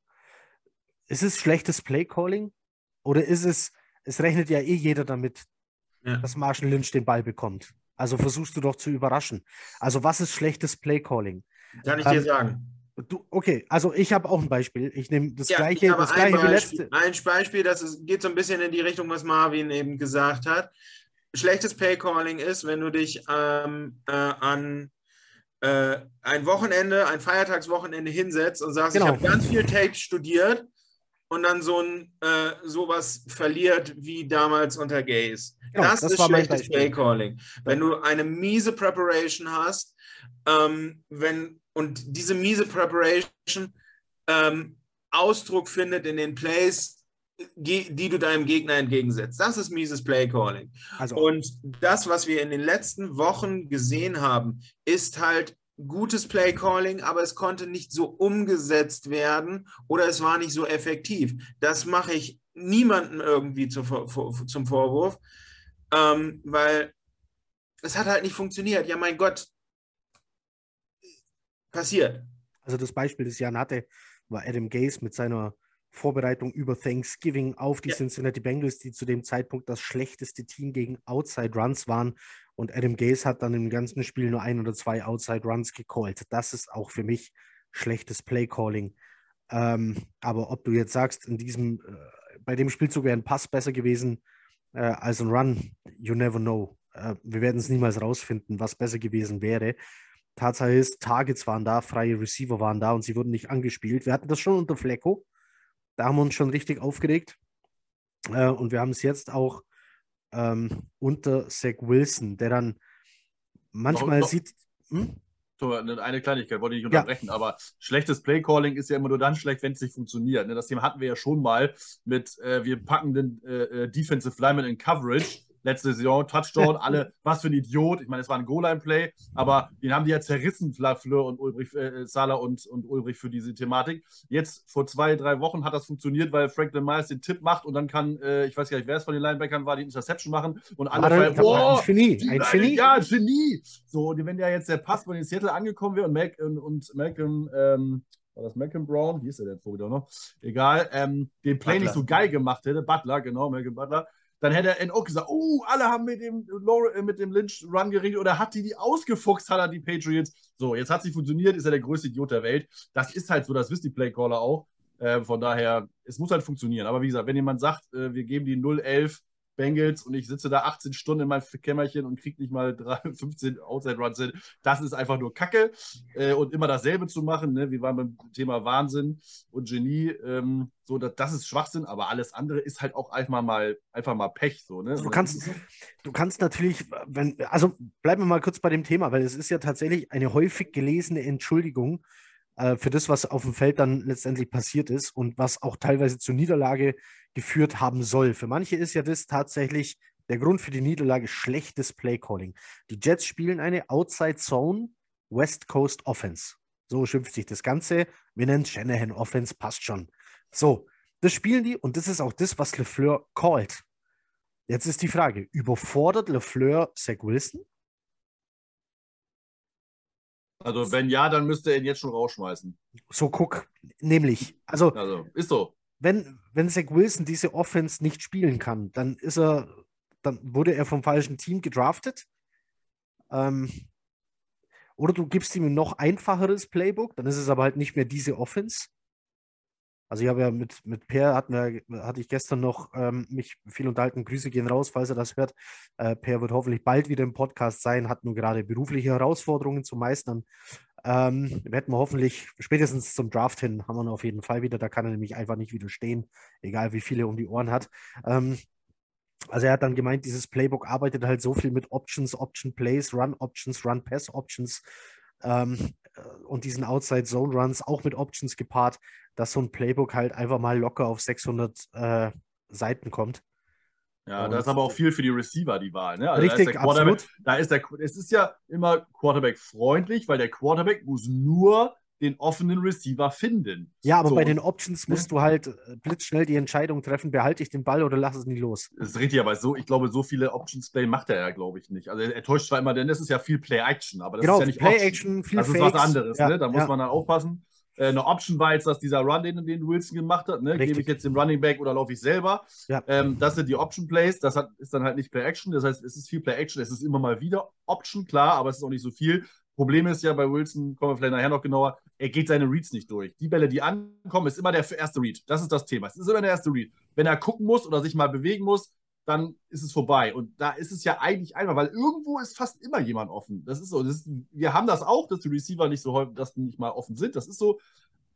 Ist es schlechtes Play-Calling? Oder ist es, es rechnet ja eh jeder damit, Ja. dass Marshall Lynch den Ball bekommt. Also versuchst du doch zu überraschen. Also was ist schlechtes Play-Calling? Kann ich Ähm, dir sagen. Du, okay, also ich habe auch ein Beispiel. Ich nehme das Ja, gleiche, das gleiche wie Beispiel, letzte. ein Beispiel, das ist, geht so ein bisschen in die Richtung, was Marvin eben gesagt hat. Schlechtes Paycalling ist, wenn du dich ähm, äh, an äh, ein Wochenende, ein Feiertagswochenende hinsetzt und sagst, Genau. ich habe ganz viel Tape studiert und dann so ein äh, sowas verliert wie damals unter Gays. Genau, das, das ist schlechtes Beispiel. Playcalling. Wenn du eine miese Preparation hast, ähm, wenn und diese miese Preparation ähm, Ausdruck findet in den Plays, die du deinem Gegner entgegensetzt. Das ist mieses Playcalling. Also Und das, was wir in den letzten Wochen gesehen haben, ist halt gutes Playcalling, aber es konnte nicht so umgesetzt werden oder es war nicht so effektiv. Das mache ich niemandem irgendwie zu, zum Vorwurf, ähm, weil es hat halt nicht funktioniert. Ja, mein Gott, passiert. Also das Beispiel, das Jan hatte, war Adam Gase mit seiner Vorbereitung über Thanksgiving auf die Ja. Cincinnati Bengals, die zu dem Zeitpunkt das schlechteste Team gegen Outside Runs waren. Und Adam Gase hat dann im ganzen Spiel nur ein oder zwei Outside Runs gecallt. Das ist auch für mich schlechtes Play-Calling. Ähm, aber ob du jetzt sagst, in diesem, äh, bei dem Spielzug wäre ein Pass besser gewesen äh, als ein Run, you never know. Äh, wir werden es niemals rausfinden, was besser gewesen wäre. Tatsache ist, Targets waren da, freie Receiver waren da und sie wurden nicht angespielt. Wir hatten das schon unter Flecko. Da haben wir uns schon richtig aufgeregt. Äh, und wir haben es jetzt auch ähm, unter Zach Wilson, der dann manchmal noch- sieht. Hm? So, eine Kleinigkeit, wollte ich nicht Ja. unterbrechen, aber schlechtes Playcalling ist ja immer nur dann schlecht, wenn es nicht funktioniert. ne? Das Thema hatten wir ja schon mal mit, äh, wir packen den äh, äh, Defensive Lineman in Coverage. Letzte Saison, Touchdown, alle, was für ein Idiot. Ich meine, es war ein Goal-Line-Play, aber den haben die ja zerrissen, Fleur und Ulbrich, äh, Salah und, und Ulbrich für diese Thematik. Jetzt vor zwei, drei Wochen hat das funktioniert, weil Franklin Myers den Tipp macht und dann kann, äh, ich weiß gar nicht, wer es von den Linebackern war, die Interception machen und alle dann- "Boah, ein Genie, ein Genie. Ja, ein Genie. So, und wenn ja jetzt der Pass von den Seattle angekommen wäre und, Mac, und, und Malcolm, ähm, war das Malcolm Brown? Wie ist der denn da noch? Egal, ähm, den Play Butler. nicht so geil gemacht hätte, Butler, genau, Malcolm Butler, dann hätte er auch gesagt, oh, alle haben mit dem, äh, mit dem Lynch-Run geredet oder hat die die ausgefuchst, hat er die Patriots. So, jetzt hat sie funktioniert, ist er der größte Idiot der Welt. Das ist halt so, das wissen die Playcaller auch. Äh, von daher, es muss halt funktionieren. Aber wie gesagt, wenn jemand sagt, äh, wir geben die 0-11 Bengals und ich sitze da 18 Stunden in meinem Kämmerchen und kriege nicht mal drei, 15 Outside Runs hin, das ist einfach nur Kacke. Äh, und immer dasselbe zu machen, ne? wir waren beim Thema Wahnsinn und Genie, ähm, so, das, das ist Schwachsinn, aber alles andere ist halt auch einfach mal, einfach mal Pech. So, ne? Also du kannst, du kannst natürlich, wenn, also bleiben wir mal kurz bei dem Thema, weil es ist ja tatsächlich eine häufig gelesene Entschuldigung äh, für das, was auf dem Feld dann letztendlich passiert ist und was auch teilweise zur Niederlage geführt haben soll. Für manche ist ja das tatsächlich der Grund für die Niederlage schlechtes Playcalling. Die Jets spielen eine Outside Zone West Coast Offense. So schimpft sich das Ganze. Wir nennen Shanahan Offense, passt schon. So, das spielen die und das ist auch das, was LeFleur callt. Jetzt ist die Frage: Überfordert LeFleur Zach Wilson? Also, wenn ja, dann müsste er ihn jetzt schon rausschmeißen. So, guck, nämlich, also, Also, ist so. wenn, wenn Zach Wilson diese Offense nicht spielen kann, dann ist er, dann wurde er vom falschen Team gedraftet. Ähm, oder du gibst ihm ein noch einfacheres Playbook, dann ist es aber halt nicht mehr diese Offense. Also ich habe ja mit, mit Per, hatten wir, hatte ich gestern noch ähm, mich viel unterhalten. Grüße gehen raus, falls er das hört. Äh, per wird hoffentlich bald wieder im Podcast sein, hat nur gerade berufliche Herausforderungen zu meistern. Ähm, werden wir hoffentlich spätestens zum Draft hin, haben wir ihn auf jeden Fall wieder. Da kann er nämlich einfach nicht widerstehen, egal wie viele um die Ohren hat. Ähm, also er hat dann gemeint, dieses Playbook arbeitet halt so viel mit Options, Option Plays, Run Options, Run Pass Options ähm, äh, und diesen Outside Zone Runs auch mit Options gepaart, dass so ein Playbook halt einfach mal locker auf 600 äh, Seiten kommt. Ja, Und- da ist aber auch viel für die Receiver die Wahl. Ne? Also Richtig, da ist absolut. Da ist der, es ist ja immer Quarterback freundlich, weil der Quarterback muss nur den offenen Receiver finden. Ja, aber So, bei den Options ne? musst du halt äh, blitzschnell die Entscheidung treffen, behalte ich den Ball oder lass es nie los. Das ist richtig, aber so, ich glaube, so viele Options Play macht er ja, glaube ich, nicht. Also er, er täuscht zwar immer, denn das ist ja viel Play-Action, aber das genau, ist ja nicht Play-Action, viel Das ist Fakes. was anderes, Ja, ne? Da muss ja. man dann aufpassen. Äh, eine Option war jetzt, dass dieser Run, den, den Wilson gemacht hat, ne? Gebe ich jetzt dem Running Back oder laufe ich selber? Ja. Ähm, das sind die Option Plays. Das hat, ist dann halt nicht Play Action. Das heißt, es ist viel Play Action. Es ist immer mal wieder Option, klar, aber es ist auch nicht so viel. Problem ist ja bei Wilson, kommen wir vielleicht nachher noch genauer, er geht seine Reads nicht durch. Die Bälle, die ankommen, ist immer der erste Read. Das ist das Thema. Es ist immer der erste Read. Wenn er gucken muss oder sich mal bewegen muss, dann ist es vorbei. Und da ist es ja eigentlich einfach, weil irgendwo ist fast immer jemand offen. Das ist so. Das ist, wir haben das auch, dass die Receiver nicht so häufig, dass die nicht mal offen sind. Das ist so.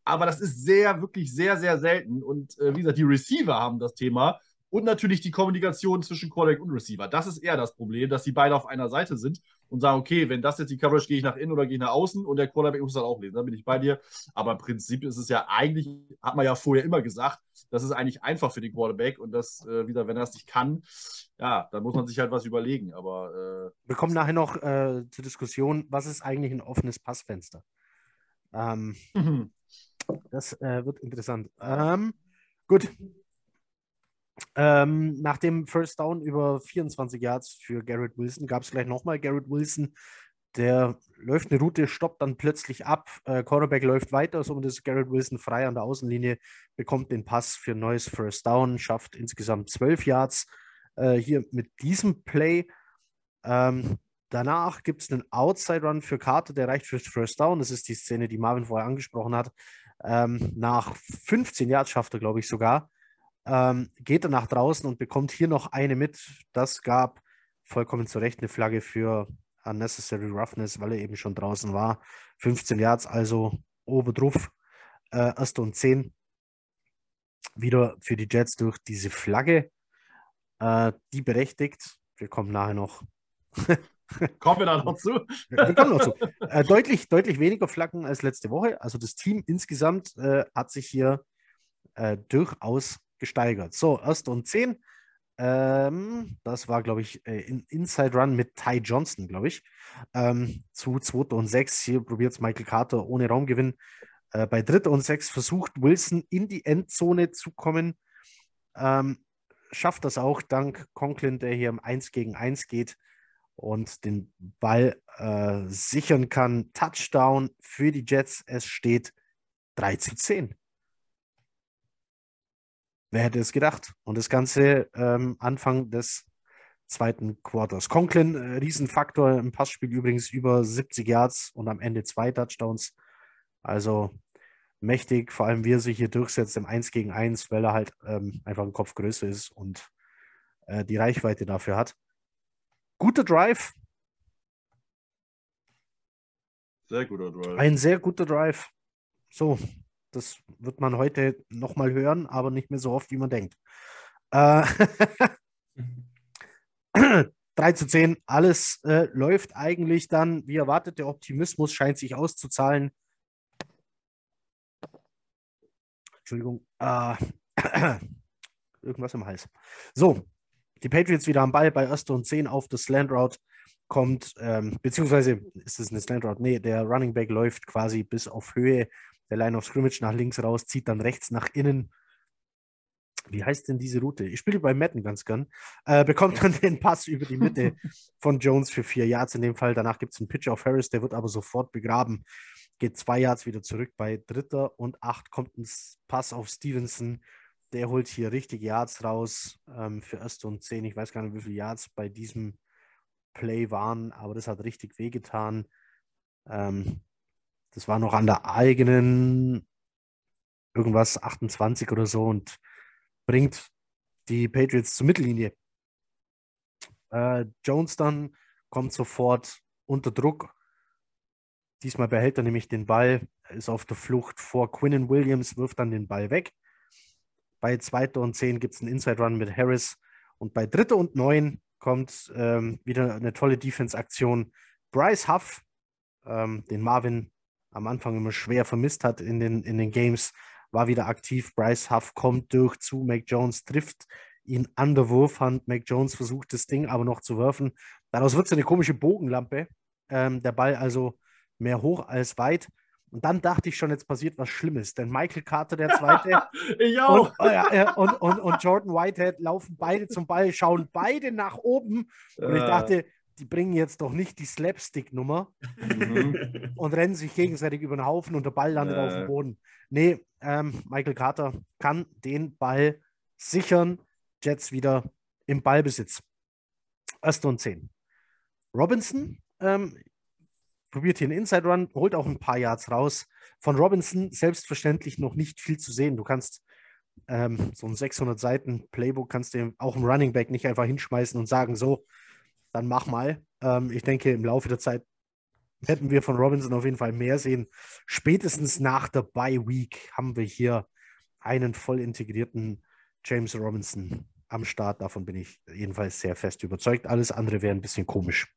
Aber das ist sehr, wirklich sehr, sehr selten. Und äh, wie gesagt, die Receiver haben das Thema. Und natürlich die Kommunikation zwischen Quarterback und Receiver. Das ist eher das Problem, dass die beide auf einer Seite sind und sagen, okay, wenn das jetzt die Coverage, gehe ich nach innen oder gehe ich nach außen und der Quarterback muss das auch lesen. Da bin ich bei dir. Aber im Prinzip ist es ja eigentlich, hat man ja vorher immer gesagt, das ist eigentlich einfach für den Quarterback und das äh, wieder, wenn er es nicht kann, ja, dann muss man sich halt was überlegen. Aber äh, Wir kommen nachher noch äh, zur Diskussion, was ist eigentlich ein offenes Passfenster? Ähm, äh, das äh, wird interessant. Ähm, gut. Ähm, nach dem First Down über 24 Yards für Garrett Wilson gab es gleich nochmal Garrett Wilson. Der läuft eine Route, stoppt dann plötzlich ab. Äh, Quarterback läuft weiter, somit ist Garrett Wilson frei an der Außenlinie, bekommt den Pass für ein neues First Down, schafft insgesamt 12 Yards äh, hier mit diesem Play. Ähm, danach gibt es einen Outside Run für Carter, der reicht fürs First Down. Das ist die Szene, die Marvin vorher angesprochen hat. Ähm, nach 15 Yards schafft er, glaube ich, sogar. Ähm, geht er nach draußen und bekommt hier noch eine mit. Das gab vollkommen zu Recht eine Flagge für Unnecessary Roughness, weil er eben schon draußen war. 15 Yards, also obendruf. Äh, erste und 10. Wieder für die Jets durch diese Flagge. Äh, die berechtigt. Wir kommen nachher noch kommen wir da noch zu? wir kommen noch zu. Äh, deutlich, deutlich weniger Flaggen als letzte Woche. Also das Team insgesamt äh, hat sich hier äh, durchaus gesteigert. So, erste und zehn. Ähm, das war, glaube ich, äh, in Inside Run mit Ty Johnson, glaube ich. Ähm, zu zweiter und sechs. Hier probiert es Michael Carter ohne Raumgewinn. Äh, bei dritter und sechs versucht Wilson in die Endzone zu kommen. Ähm, schafft das auch dank Conklin, der hier im 1 gegen 1 geht und den Ball äh, sichern kann. Touchdown für die Jets. Es steht 3 zu 10. Wer hätte es gedacht? Und das Ganze ähm, Anfang des zweiten Quarters. Conklin, äh, Riesenfaktor im Passspiel übrigens über 70 Yards und am Ende zwei Touchdowns. Also mächtig, vor allem wie er sich hier durchsetzt im 1 gegen 1, weil er halt ähm, einfach ein Kopf größer ist und äh, die Reichweite dafür hat. Guter Drive, Sehr guter Drive. ein sehr guter Drive. So, das wird man heute nochmal hören, aber nicht mehr so oft, wie man denkt. Äh, 3 zu 10, alles äh, läuft eigentlich dann, wie erwartet, der Optimismus scheint sich auszuzahlen. Entschuldigung, äh, irgendwas im Hals. So, die Patriots wieder am Ball bei Erster und 10 auf das Slant Route kommt, ähm, beziehungsweise ist es eine Slant Route? Nee, der Running Back läuft quasi bis auf Höhe der Line of Scrimmage nach links raus, zieht dann rechts nach innen. Wie heißt denn diese Route? Ich spiele bei Madden ganz gern. Äh, bekommt dann den Pass über die Mitte von Jones für vier Yards in dem Fall. Danach gibt es einen Pitch auf Harris, der wird aber sofort begraben. Geht zwei Yards wieder zurück. Bei dritter und acht kommt ein Pass auf Stevenson. Der holt hier richtig Yards raus ähm, für erste und zehn. Ich weiß gar nicht, wie viele Yards bei diesem Play waren, aber das hat richtig wehgetan. Ähm, das war noch an der eigenen irgendwas 28 oder so und bringt die Patriots zur Mittellinie. Äh, Jones dann kommt sofort unter Druck. Diesmal behält er nämlich den Ball, ist auf der Flucht vor Quinnen Williams, wirft dann den Ball weg. Bei zweiter und zehn gibt es einen Inside Run mit Harris. Und bei dritter und neun kommt ähm, wieder eine tolle Defense-Aktion. Bryce Huff, ähm, den Marvin am Anfang immer schwer vermisst hat in den, in den Games, war wieder aktiv. Bryce Huff kommt durch zu Mac Jones, trifft ihn an der Wurfhand. Mac Jones versucht das Ding aber noch zu werfen. Daraus wird es eine komische Bogenlampe. Ähm, der Ball also mehr hoch als weit. Und dann dachte ich schon, jetzt passiert was Schlimmes, denn Michael Carter, der Zweite, ich auch. und, äh, und, und, und, Jordan Whitehead laufen beide zum Ball, schauen beide nach oben. Und ich dachte, die bringen jetzt doch nicht die Slapstick-Nummer mhm. und rennen sich gegenseitig über den Haufen und der Ball landet äh. auf dem Boden. Nee, ähm, Michael Carter kann den Ball sichern. Jets wieder im Ballbesitz. Erste und zehn. Robinson ähm, probiert hier einen Inside Run, holt auch ein paar Yards raus. Von Robinson selbstverständlich noch nicht viel zu sehen. Du kannst ähm, so ein 600 Seiten Playbook kannst du auch im Running Back nicht einfach hinschmeißen und sagen, so, dann mach mal. Ähm, ich denke, im Laufe der Zeit hätten wir von Robinson auf jeden Fall mehr sehen. Spätestens nach der Bye Week haben wir hier einen voll integrierten James Robinson am Start. Davon bin ich jedenfalls sehr fest überzeugt. Alles andere wäre ein bisschen komisch.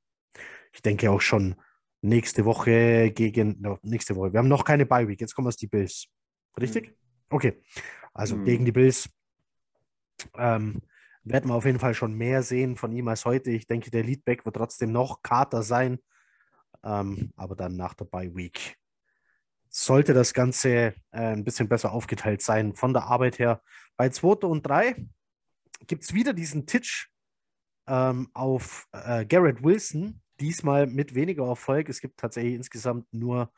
Ich denke auch schon nächste Woche gegen, no, nächste Woche. Wir haben noch keine Bye Week. Jetzt kommen es die Bills. Richtig? Mhm. Okay. Also mhm. gegen die Bills ähm, werden wir auf jeden Fall schon mehr sehen von ihm als heute. Ich denke, der Leadback wird trotzdem noch Kater sein. Ähm, aber dann nach der Bye Week sollte das Ganze äh, ein bisschen besser aufgeteilt sein von der Arbeit her. Bei 2. und 3 gibt es wieder diesen Titch ähm, auf äh, Garrett Wilson, diesmal mit weniger Erfolg. Es gibt tatsächlich insgesamt nur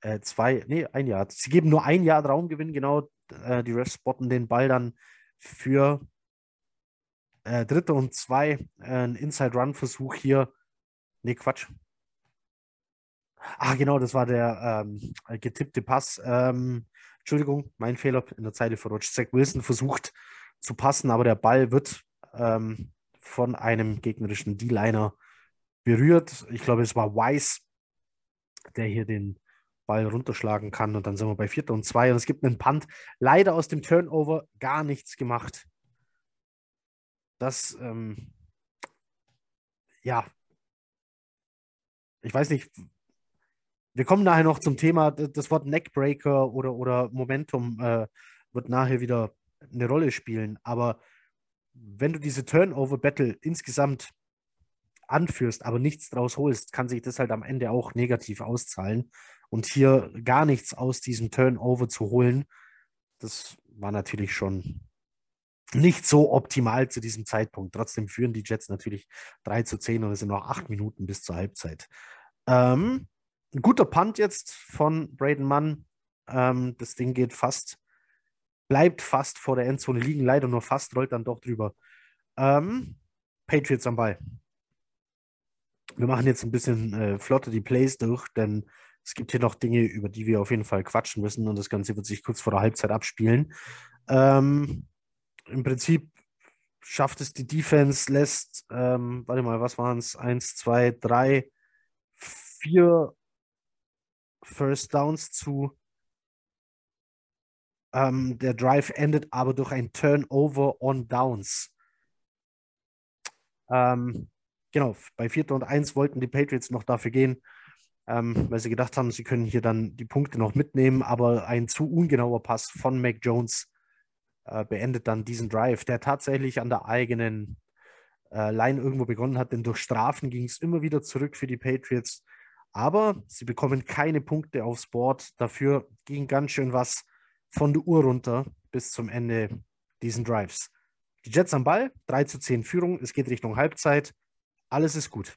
äh, zwei, nee, ein Jahr. Sie geben nur ein Jahr Raumgewinn, genau. Äh, die Refs spotten den Ball dann für äh, dritte und zwei. Äh, ein Inside-Run-Versuch hier. Nee, Quatsch. Ah, genau, das war der ähm, getippte Pass. Ähm, Entschuldigung, mein Fehler in der Zeile verrutscht. Zach Wilson versucht zu passen, aber der Ball wird ähm, von einem gegnerischen D-Liner berührt. Ich glaube, es war Weiss, der hier den Ball runterschlagen kann. Und dann sind wir bei Vierter und Zwei. Und es gibt einen Punt. Leider aus dem Turnover gar nichts gemacht. Das, ähm, ja, ich weiß nicht, wir kommen nachher noch zum Thema, das Wort Neckbreaker oder, oder Momentum äh, wird nachher wieder eine Rolle spielen. Aber wenn du diese Turnover-Battle insgesamt anführst, aber nichts draus holst, kann sich das halt am Ende auch negativ auszahlen. Und hier gar nichts aus diesem Turnover zu holen, das war natürlich schon nicht so optimal zu diesem Zeitpunkt. Trotzdem führen die Jets natürlich 3 zu 10 und es sind noch acht Minuten bis zur Halbzeit. Ähm, ein guter Punt jetzt von Braden Mann. Ähm, das Ding geht fast, bleibt fast vor der Endzone liegen, leider nur fast, rollt dann doch drüber. Ähm, Patriots am Ball. Wir machen jetzt ein bisschen äh, flotter die Plays durch, denn es gibt hier noch Dinge, über die wir auf jeden Fall quatschen müssen und das Ganze wird sich kurz vor der Halbzeit abspielen. Ähm, Im Prinzip schafft es die Defense, lässt, ähm, warte mal, was waren es? Eins, zwei, drei, vier First Downs zu. Ähm, der Drive endet aber durch ein Turnover on Downs. Ähm, genau, bei 4. und 1 wollten die Patriots noch dafür gehen, ähm, weil sie gedacht haben, sie können hier dann die Punkte noch mitnehmen, aber ein zu ungenauer Pass von Mac Jones äh, beendet dann diesen Drive, der tatsächlich an der eigenen äh, Line irgendwo begonnen hat, denn durch Strafen ging es immer wieder zurück für die Patriots. Aber sie bekommen keine Punkte aufs Board. Dafür ging ganz schön was von der Uhr runter bis zum Ende diesen Drives. Die Jets am Ball, 3 zu 10 Führung, es geht Richtung Halbzeit. Alles ist gut.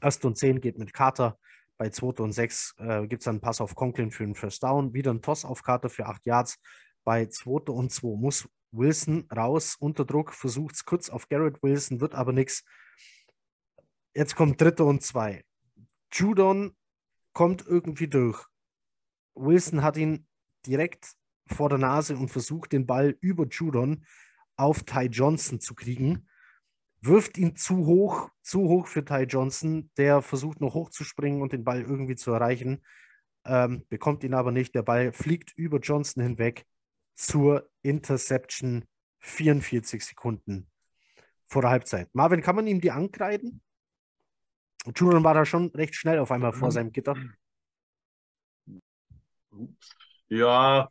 Erste und 10 geht mit Carter. Bei 2. und 6 äh, gibt es einen Pass auf Conklin für einen First Down. Wieder ein Toss auf Carter für 8 Yards. Bei 2. und 2 muss Wilson raus, unter Druck, versucht es kurz auf Garrett Wilson, wird aber nichts. Jetzt kommt 3. und 2. Judon kommt irgendwie durch. Wilson hat ihn direkt vor der Nase und versucht, den Ball über Judon auf Ty Johnson zu kriegen. Wirft ihn zu hoch, zu hoch für Ty Johnson. Der versucht noch hochzuspringen und den Ball irgendwie zu erreichen. Ähm, bekommt ihn aber nicht. Der Ball fliegt über Johnson hinweg zur Interception 44 Sekunden vor der Halbzeit. Marvin, kann man ihm die ankreiden? Judon war da schon recht schnell auf einmal vor mhm. seinem Gitter. Ja,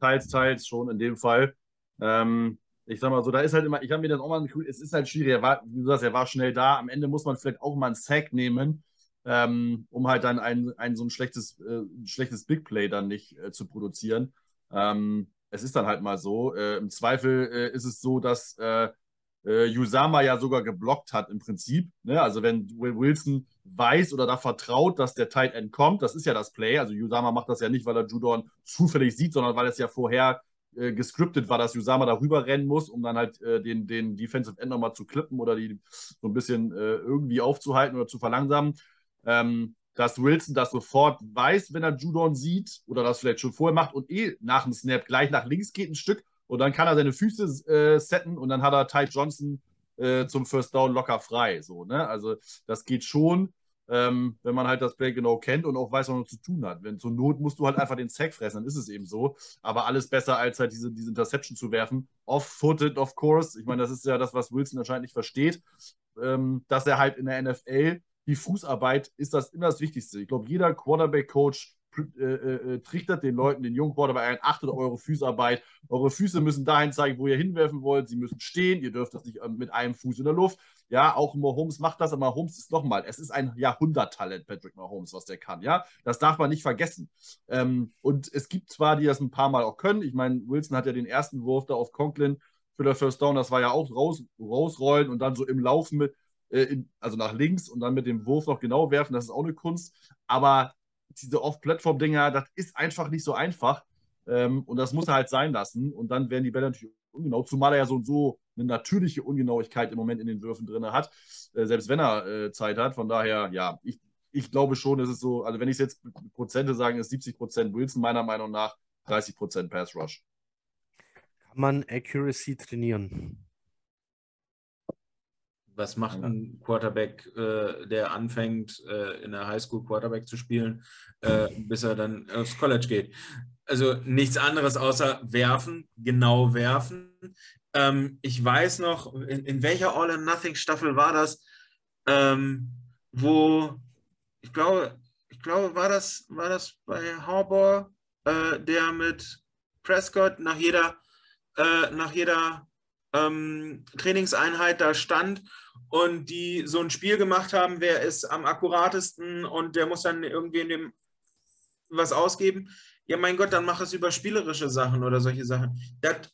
teils, teils schon in dem Fall. Ähm, ich sag mal so, da ist halt immer, ich habe mir das auch mal gefühlt, es ist halt schwierig, er war, wie du sagst, er war schnell da. Am Ende muss man vielleicht auch mal einen Sack nehmen. ähm, um halt dann ein, ein so ein schlechtes, äh, schlechtes Big Play dann nicht äh, zu produzieren. Ähm, es ist dann halt mal so. Äh, Im Zweifel äh, ist es so, dass äh, äh, Usama ja sogar geblockt hat im Prinzip. Ne? Also wenn Will Wilson weiß oder da vertraut, dass der Tight End kommt, das ist ja das Play. Also Usama macht das ja nicht, weil er Judon zufällig sieht, sondern weil es ja vorher äh, gescriptet war, dass Usama darüber rennen muss, um dann halt äh, den, den Defensive End nochmal zu klippen oder die so ein bisschen irgendwie aufzuhalten oder zu verlangsamen. Ähm, dass Wilson das sofort weiß, wenn er Judon sieht oder das vielleicht schon vorher macht und eh nach dem Snap gleich nach links geht ein Stück und dann kann er seine Füße äh, setten und dann hat er Ty Johnson äh, zum First Down locker frei. So, ne? Also das geht schon, ähm, wenn man halt das Play genau kennt und auch weiß, was man zu tun hat. Wenn zur Not musst du halt einfach den Sack fressen, dann ist es eben so. Aber alles besser, als halt diese, diese Interception zu werfen. Off-footed, of course. Ich meine, das ist ja das, was Wilson anscheinend nicht versteht. Ähm, dass er halt in der NFL die Fußarbeit ist das immer das Wichtigste. Ich glaube, jeder Quarterback-Coach äh, äh, äh, trichtert den Leuten, den jungen Quarterback ein, achtet auf eure Fußarbeit. Eure Füße müssen dahin zeigen, wo ihr hinwerfen wollt. Sie müssen stehen. Ihr dürft das nicht ähm, mit einem Fuß in der Luft. Ja, auch Mahomes macht das, aber Mahomes ist nochmal, es ist ein Jahrhunderttalent, Patrick Mahomes, was der kann. Ja, das darf man nicht vergessen. Ähm, und es gibt zwar, die das ein paar Mal auch können. Ich meine, Wilson hat ja den ersten Wurf da auf Conklin für der First Down. Das war ja auch raus, rausrollen und dann so im Laufen mit in, also nach links und dann mit dem Wurf noch genau werfen, das ist auch eine Kunst. Aber diese Off-Plattform-Dinger, das ist einfach nicht so einfach. Ähm, und das muss er halt sein lassen. Und dann werden die Bälle natürlich ungenau, zumal er ja so und so eine natürliche Ungenauigkeit im Moment in den Würfen drin hat, äh, selbst wenn er äh, Zeit hat. Von daher, ja, ich, ich glaube schon, es ist so, also wenn ich es jetzt Prozente sagen, ist 70 Prozent Wilson meiner Meinung nach, 30 Prozent Pass Rush. Kann man Accuracy trainieren? Was macht ein Quarterback, äh, der anfängt, äh, in der Highschool Quarterback zu spielen, äh, bis er dann aufs College geht? Also nichts anderes außer werfen, genau werfen. Ähm, ich weiß noch, in, in welcher All or Nothing Staffel war das, ähm, wo ich glaube, ich glaube, war das, war das bei Harbour, äh, der mit Prescott nach jeder, äh, nach jeder ähm, Trainingseinheit da stand und die so ein Spiel gemacht haben, wer ist am akkuratesten und der muss dann irgendwie in dem was ausgeben. Ja, mein Gott, dann mach es über spielerische Sachen oder solche Sachen. Das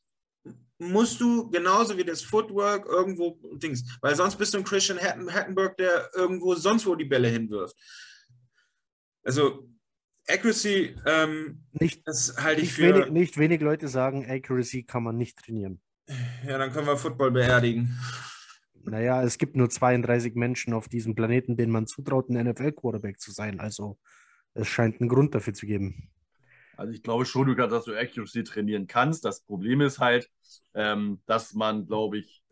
musst du genauso wie das Footwork irgendwo Dings, weil sonst bist du ein Christian Hattenberg, der irgendwo sonst wo die Bälle hinwirft. Also Accuracy, ähm, nicht, das halte ich für. Wenig, nicht wenig Leute sagen, Accuracy kann man nicht trainieren. Ja, dann können wir Football beerdigen. Naja, es gibt nur 32 Menschen auf diesem Planeten, denen man zutraut, ein NFL-Quarterback zu sein. Also es scheint einen Grund dafür zu geben. Also ich glaube schon, dass du Accuracy trainieren kannst. Das Problem ist halt, ähm, dass man, glaube ich,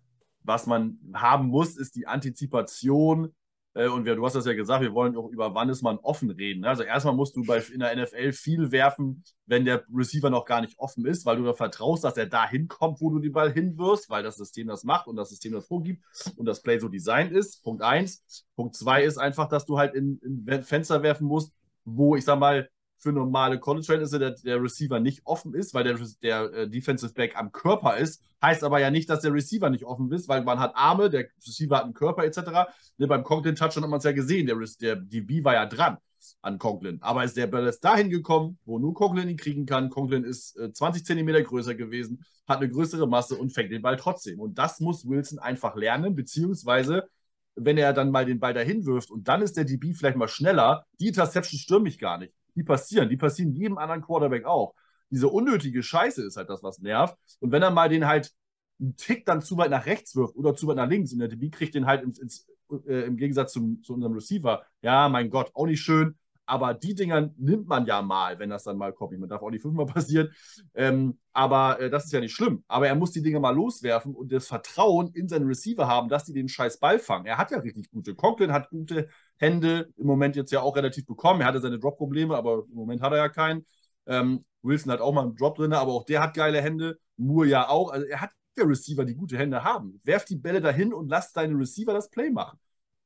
was man haben muss, ist die Antizipation und wir, du hast das ja gesagt, wir wollen auch über wann ist man offen reden. Ne? Also erstmal musst du bei, in der NFL viel werfen, wenn der Receiver noch gar nicht offen ist, weil du da vertraust, dass er da hinkommt, wo du den Ball hinwirfst, weil das System das macht und das System das vorgibt und das Play so designt ist. Punkt eins. Punkt zwei ist einfach, dass du halt in, in Fenster werfen musst, wo, ich sag mal, für normale College-Verhältnisse der, der Receiver nicht offen ist, weil der, der äh, Defensive Back am Körper ist. Heißt aber ja nicht, dass der Receiver nicht offen ist, weil man hat Arme, der Receiver hat einen Körper etc. Ne, beim Conklin-Touchdown hat man es ja gesehen, der, der DB war ja dran an Conklin. Aber ist der Ball ist dahin gekommen, wo nur Conklin ihn kriegen kann. Conklin ist äh, 20 Zentimeter größer gewesen, hat eine größere Masse und fängt den Ball trotzdem. Und das muss Wilson einfach lernen, beziehungsweise wenn er dann mal den Ball dahin wirft und dann ist der DB vielleicht mal schneller, die Interception stürme ich gar nicht die passieren. Die passieren jedem anderen Quarterback auch. Diese unnötige Scheiße ist halt das, was nervt. Und wenn er mal den halt einen Tick dann zu weit nach rechts wirft oder zu weit nach links und der DB kriegt den halt ins, ins, äh, im Gegensatz zum, zu unserem Receiver, ja, mein Gott, auch nicht schön. Aber die Dinger nimmt man ja mal, wenn das dann mal kommt. Man darf auch nicht fünfmal passieren. Ähm, aber äh, das ist ja nicht schlimm. Aber er muss die Dinger mal loswerfen und das Vertrauen in seinen Receiver haben, dass die den scheiß Ball fangen. Er hat ja richtig gute. Conklin hat gute Hände, im Moment jetzt ja auch relativ bekommen. Er hatte seine Drop-Probleme, aber im Moment hat er ja keinen. Ähm, Wilson hat auch mal einen Drop drin, aber auch der hat geile Hände. Moore ja auch. Also er hat ja Receiver, die gute Hände haben. Werf die Bälle dahin und lass deine Receiver das Play machen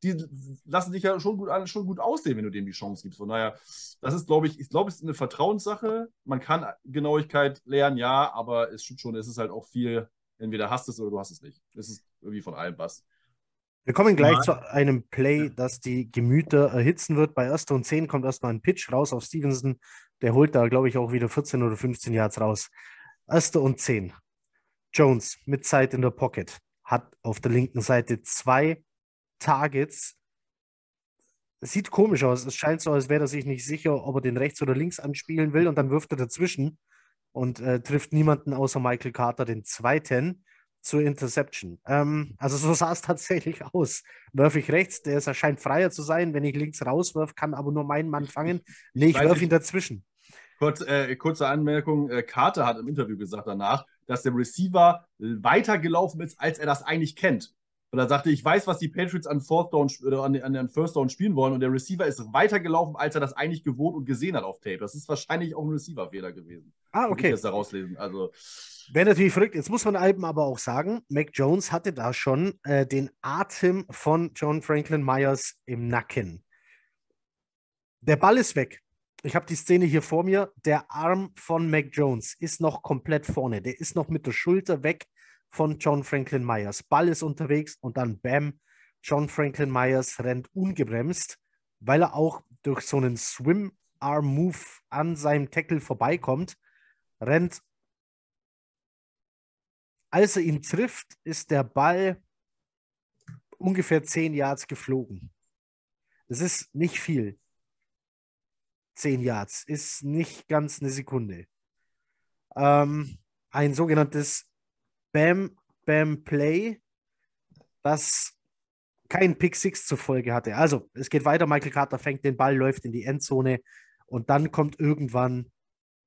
die lassen sich ja schon gut, schon gut aussehen, wenn du denen die Chance gibst. Von daher, das ist, glaube ich, ich glaube, es ist eine Vertrauenssache. Man kann Genauigkeit lernen, ja, aber es stimmt schon, es ist halt auch viel, entweder hast es oder du hast es nicht. Es ist irgendwie von allem was. Wir kommen gleich zu einem Play, das die Gemüter erhitzen wird. Bei 1. und 10 kommt erstmal ein Pitch raus auf Stevenson. Der holt da, glaube ich, auch wieder 14 oder 15 Yards raus. 1. und 10. Jones mit Zeit in der Pocket hat auf der linken Seite zwei Targets. Es sieht komisch aus. Es scheint so, als wäre er sich nicht sicher, ob er den rechts oder links anspielen will. Und dann wirft er dazwischen und äh, trifft niemanden außer Michael Carter, den zweiten zur Interception. Ähm, also so sah es tatsächlich aus. Werfe ich rechts, der ist, scheint freier zu sein. Wenn ich links rauswerfe, kann aber nur mein Mann fangen. Nee, ich werfe ihn dazwischen. Kurz, äh, kurze Anmerkung: äh, Carter hat im Interview gesagt danach, dass der Receiver weitergelaufen ist, als er das eigentlich kennt. Und er sagte, ich weiß, was die Patriots an Fourth Down oder an, an den First Down spielen wollen und der Receiver ist weitergelaufen, als er das eigentlich gewohnt und gesehen hat auf Tape. Das ist wahrscheinlich auch ein Receiver-Fehler gewesen. Ah, okay. Ich das da rauslesen. Also. Wäre natürlich verrückt. Jetzt muss man Alben aber auch sagen, Mac Jones hatte da schon äh, den Atem von John Franklin Myers im Nacken. Der Ball ist weg. Ich habe die Szene hier vor mir. Der Arm von Mac Jones ist noch komplett vorne. Der ist noch mit der Schulter weg von John Franklin Myers. Ball ist unterwegs und dann bam, John Franklin Myers rennt ungebremst, weil er auch durch so einen Swim-Arm-Move an seinem Tackle vorbeikommt, rennt. Als er ihn trifft, ist der Ball ungefähr 10 Yards geflogen. Das ist nicht viel. 10 Yards ist nicht ganz eine Sekunde. Ähm, ein sogenanntes Bam Bam Play, das kein Pick Six zur Folge hatte. Also, es geht weiter. Michael Carter fängt den Ball, läuft in die Endzone und dann kommt irgendwann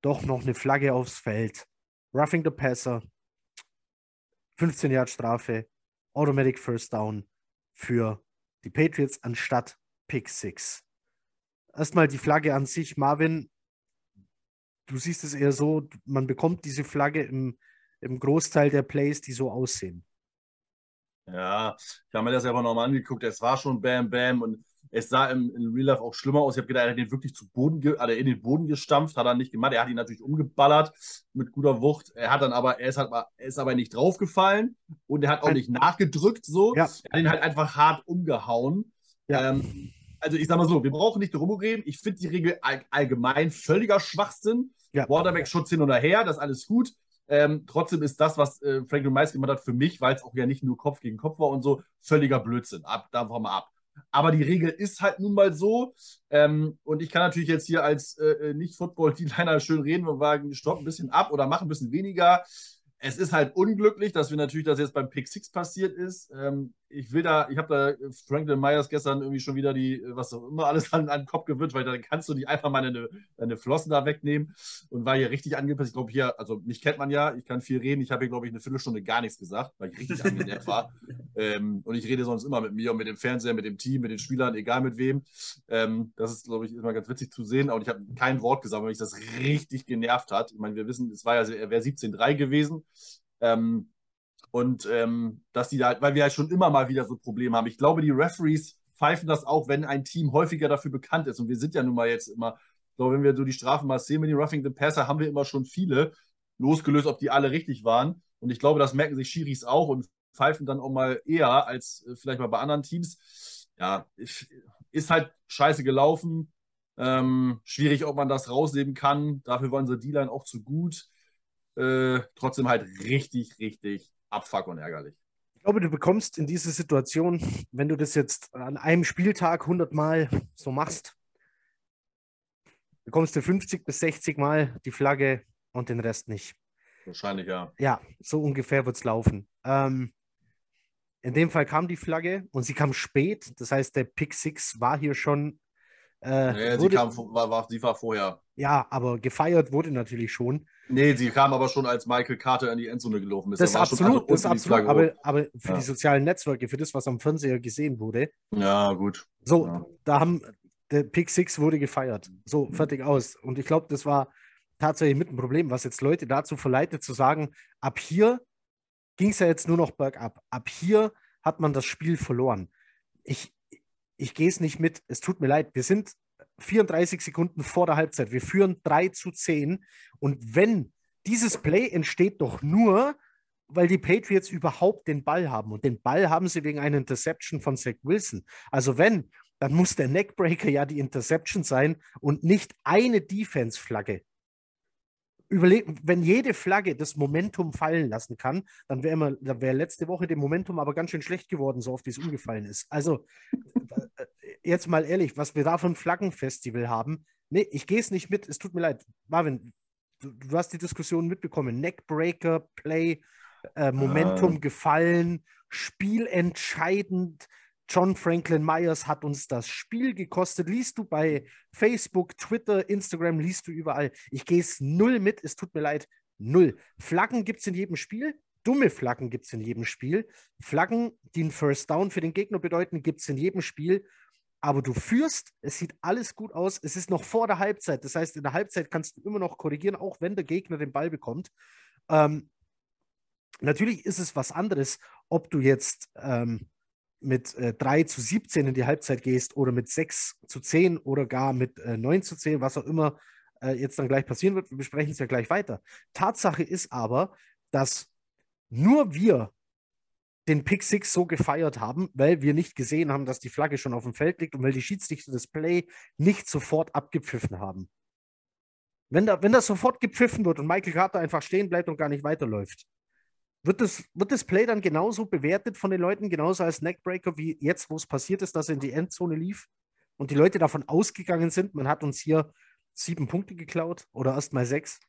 doch noch eine Flagge aufs Feld. Roughing the Passer, 15 Yard Strafe, Automatic First Down für die Patriots anstatt Pick Six. Erstmal die Flagge an sich, Marvin. Du siehst es eher so, man bekommt diese Flagge im im Großteil der Plays, die so aussehen. Ja, ich habe mir das ja aber nochmal angeguckt. Es war schon Bam Bam und es sah im, im Real Life auch schlimmer aus. Ich habe gedacht, er hat den wirklich zu Boden, er in den Boden gestampft, hat er nicht gemacht. Er hat ihn natürlich umgeballert mit guter Wucht. Er hat dann aber, er ist, halt, er ist aber nicht draufgefallen und er hat auch nicht nachgedrückt so. Ja. Er hat ihn halt einfach hart umgehauen. Ja. Ähm, also ich sag mal so, wir brauchen nicht drum reden. Ich finde die Regel all, allgemein völliger Schwachsinn. Ja. Quarterback-Schutz hin oder her, das ist alles gut. Ähm, trotzdem ist das, was äh, Franklin Mice gemacht hat, für mich, weil es auch ja nicht nur Kopf gegen Kopf war und so, völliger Blödsinn. Ab, davon mal ab. Aber die Regel ist halt nun mal so. Ähm, und ich kann natürlich jetzt hier als äh, äh Nicht-Football-D-Liner schön reden und sagen, stopp ein bisschen ab oder mach ein bisschen weniger. Es ist halt unglücklich, dass wir natürlich, dass jetzt beim Pick Six passiert ist. Ähm, ich will da, ich habe da Franklin Myers gestern irgendwie schon wieder die, was auch immer alles an, an den Kopf gewünscht, weil dann kannst du nicht einfach mal deine, deine Flossen da wegnehmen und war hier richtig angepasst. Ich glaube hier, also mich kennt man ja, ich kann viel reden. Ich habe hier, glaube ich, eine Viertelstunde gar nichts gesagt, weil ich richtig angenervt war. Ähm, und ich rede sonst immer mit mir und mit dem Fernseher, mit dem Team, mit den Spielern, egal mit wem. Ähm, das ist, glaube ich, immer ganz witzig zu sehen. Und ich habe kein Wort gesagt, weil mich das richtig genervt hat. Ich meine, wir wissen, es war ja, er wäre 17-3 gewesen. Ähm, und ähm, dass die da, weil wir halt schon immer mal wieder so Probleme haben. Ich glaube, die Referees pfeifen das auch, wenn ein Team häufiger dafür bekannt ist. Und wir sind ja nun mal jetzt immer, glaube, wenn wir so die Strafen mal sehen mit den Roughing the Passer, haben wir immer schon viele, losgelöst, ob die alle richtig waren. Und ich glaube, das merken sich Schiris auch und pfeifen dann auch mal eher als äh, vielleicht mal bei anderen Teams. Ja, ist halt scheiße gelaufen. Ähm, schwierig, ob man das rausnehmen kann. Dafür war unsere D-Line auch zu gut. Äh, trotzdem halt richtig, richtig abfuck und ärgerlich. Ich glaube, du bekommst in diese Situation, wenn du das jetzt an einem Spieltag 100 Mal so machst, bekommst du 50 bis 60 Mal die Flagge und den Rest nicht. Wahrscheinlich, ja. Ja, so ungefähr wird es laufen. Ähm, in dem Fall kam die Flagge und sie kam spät. Das heißt, der Pick Six war hier schon. Äh, nee, wurde, sie, kam, war, war, sie war vorher. Ja, aber gefeiert wurde natürlich schon. Nee, sie kam aber schon, als Michael Carter in die Endzone gelaufen ist. Das ist absolut, das absolut aber, aber, für ja. die sozialen Netzwerke, für das, was am Fernseher gesehen wurde. Ja, gut. So, ja. da haben, der Pick Six wurde gefeiert. So, mhm. fertig aus. Und ich glaube, das war tatsächlich mit ein Problem, was jetzt Leute dazu verleitet, zu sagen, ab hier ging es ja jetzt nur noch bergab. Ab hier hat man das Spiel verloren. Ich, ich gehe es nicht mit. Es tut mir leid. Wir sind 34 Sekunden vor der Halbzeit. Wir führen 3 zu 10. Und wenn dieses Play entsteht doch nur, weil die Patriots überhaupt den Ball haben. Und den Ball haben sie wegen einer Interception von Zach Wilson. Also wenn, dann muss der Neckbreaker ja die Interception sein und nicht eine Defense-Flagge. Überleg, wenn jede Flagge das Momentum fallen lassen kann, dann wäre wär letzte Woche dem Momentum aber ganz schön schlecht geworden, so oft wie es umgefallen ist. Also, äh, jetzt mal ehrlich, was wir da für ein Flaggenfestival haben, nee, ich gehe es nicht mit, es tut mir leid. Marvin, du, du hast die Diskussion mitbekommen. Neckbreaker, Play, äh, Momentum ah. gefallen, spielentscheidend. John Franklin Myers hat uns das Spiel gekostet. Liest du bei Facebook, Twitter, Instagram, liest du überall. Ich gehe es null mit, es tut mir leid, null. Flaggen gibt es in jedem Spiel. Dumme Flaggen gibt es in jedem Spiel. Flaggen, die einen First Down für den Gegner bedeuten, gibt es in jedem Spiel. Aber du führst, es sieht alles gut aus. Es ist noch vor der Halbzeit. Das heißt, in der Halbzeit kannst du immer noch korrigieren, auch wenn der Gegner den Ball bekommt. Ähm, natürlich ist es was anderes, ob du jetzt ähm, mit äh, 3 zu 17 in die Halbzeit gehst oder mit 6 zu 10 oder gar mit äh, 9 zu 10, was auch immer äh, jetzt dann gleich passieren wird. Wir besprechen es ja gleich weiter. Tatsache ist aber, dass nur wir den Pick Six so gefeiert haben, weil wir nicht gesehen haben, dass die Flagge schon auf dem Feld liegt und weil die Schiedsrichter das Play nicht sofort abgepfiffen haben. Wenn, da, wenn das sofort gepfiffen wird und Michael Carter einfach stehen bleibt und gar nicht weiterläuft, wird das, wird das Play dann genauso bewertet von den Leuten, genauso als Neckbreaker, wie jetzt, wo es passiert ist, dass er in die Endzone lief und die Leute davon ausgegangen sind, man hat uns hier sieben Punkte geklaut oder erst mal sechs?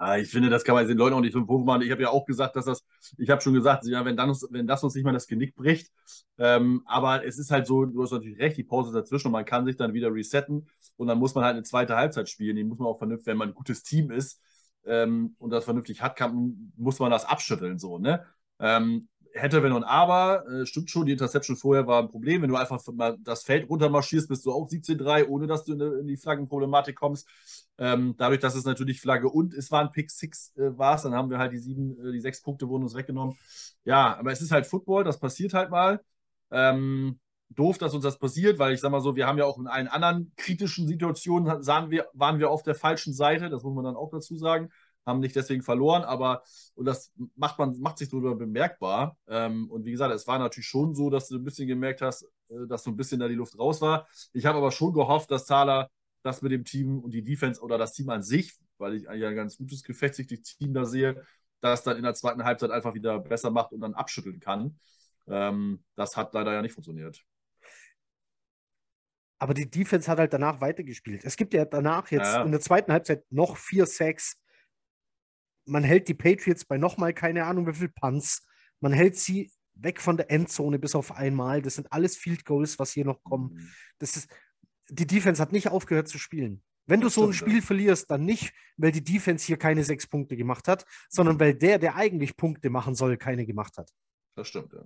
Ja, ich finde, das kann man den Leuten auch nicht fünf Punkte machen. Ich habe ja auch gesagt, dass das, ich habe schon gesagt, ja, wenn, dann, wenn das uns nicht mal das Genick bricht. Ähm, aber es ist halt so, du hast natürlich recht, die Pause dazwischen und man kann sich dann wieder resetten und dann muss man halt eine zweite Halbzeit spielen. Die muss man auch vernünftig, wenn man ein gutes Team ist, ähm, und das vernünftig hat, kann, muss man das abschütteln. So, ne? Ähm, hätte, wenn und aber, äh, stimmt schon, die Interception vorher war ein Problem. Wenn du einfach mal das Feld runtermarschierst, bist du auch 17-3, ohne dass du in, die Flaggenproblematik kommst. Ähm, dadurch, dass es natürlich Flagge und es war ein Pick 6 äh, war dann haben wir halt die sieben, äh, die sechs Punkte wurden uns weggenommen. Ja, aber es ist halt Football, das passiert halt mal. Ähm, doof, dass uns das passiert, weil ich sag mal so, wir haben ja auch in allen anderen kritischen Situationen, sahen wir, waren wir auf der falschen Seite, das muss man dann auch dazu sagen, haben nicht deswegen verloren, aber und das macht man, macht sich so bemerkbar. Ähm, und wie gesagt, es war natürlich schon so, dass du ein bisschen gemerkt hast, äh, dass so ein bisschen da die Luft raus war. Ich habe aber schon gehofft, dass Thaler das mit dem Team und die Defense oder das Team an sich, weil ich eigentlich ein ganz gutes, gefestigtes Team da sehe, das dann in der zweiten Halbzeit einfach wieder besser macht und dann abschütteln kann. Ähm, das hat leider ja nicht funktioniert. Aber die Defense hat halt danach weitergespielt. Es gibt ja danach jetzt ja. in der zweiten Halbzeit noch vier Sacks. Man hält die Patriots bei nochmal keine Ahnung wie viel Punts. Man hält sie weg von der Endzone bis auf einmal. Das sind alles Field Goals, was hier noch kommen. Mhm. Das ist, die Defense hat nicht aufgehört zu spielen. Wenn das du so ein Spiel verlierst, dann nicht, weil die Defense hier keine sechs Punkte gemacht hat, sondern weil der, der eigentlich Punkte machen soll, keine gemacht hat. Das stimmt, ja.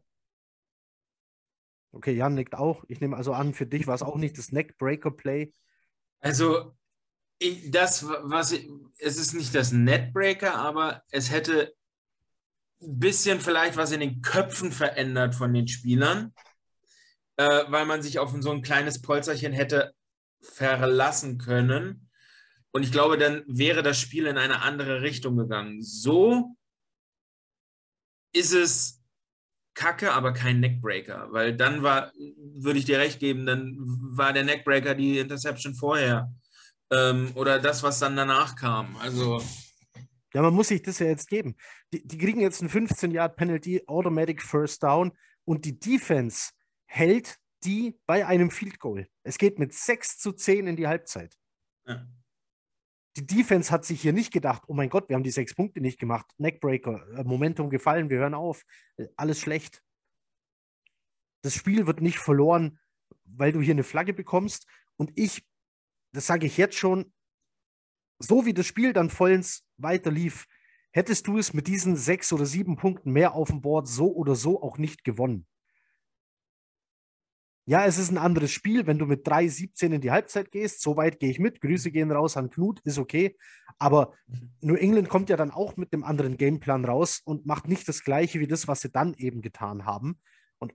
Okay, Jan nickt auch. Ich nehme also an, für dich war es auch nicht das Neckbreaker-Play. Also, ich, das, was ich, es ist nicht das Netbreaker, aber es hätte ein bisschen vielleicht was in den Köpfen verändert von den Spielern, äh, weil man sich auf so ein kleines Polzerchen hätte verlassen können. Und ich glaube, dann wäre das Spiel in eine andere Richtung gegangen. So ist es kacke, aber kein Neckbreaker, weil dann war, würde ich dir recht geben, dann war der Neckbreaker die Interception vorher ähm, oder das, was dann danach kam. Also. Ja, man muss sich das ja jetzt geben. Die, die kriegen jetzt ein 15-Yard-Penalty, Automatic First Down und die Defense hält die bei einem Field Goal. Es geht mit 6 zu 10 in die Halbzeit. Ja die Defense hat sich hier nicht gedacht, oh mein Gott, wir haben die sechs Punkte nicht gemacht. Neckbreaker, äh, Momentum gefallen, wir hören auf. Äh, alles schlecht. Das Spiel wird nicht verloren, weil du hier eine Flagge bekommst. Und ich, das sage ich jetzt schon, so wie das Spiel dann vollends weiter lief, hättest du es mit diesen sechs oder sieben Punkten mehr auf dem Board so oder so auch nicht gewonnen. Ja, es ist ein anderes Spiel, wenn du mit 3-17 in die Halbzeit gehst. So weit gehe ich mit. Grüße gehen raus an Knut, ist okay. Aber mhm. New England kommt ja dann auch mit dem anderen Gameplan raus und macht nicht das Gleiche wie das, was sie dann eben getan haben. Und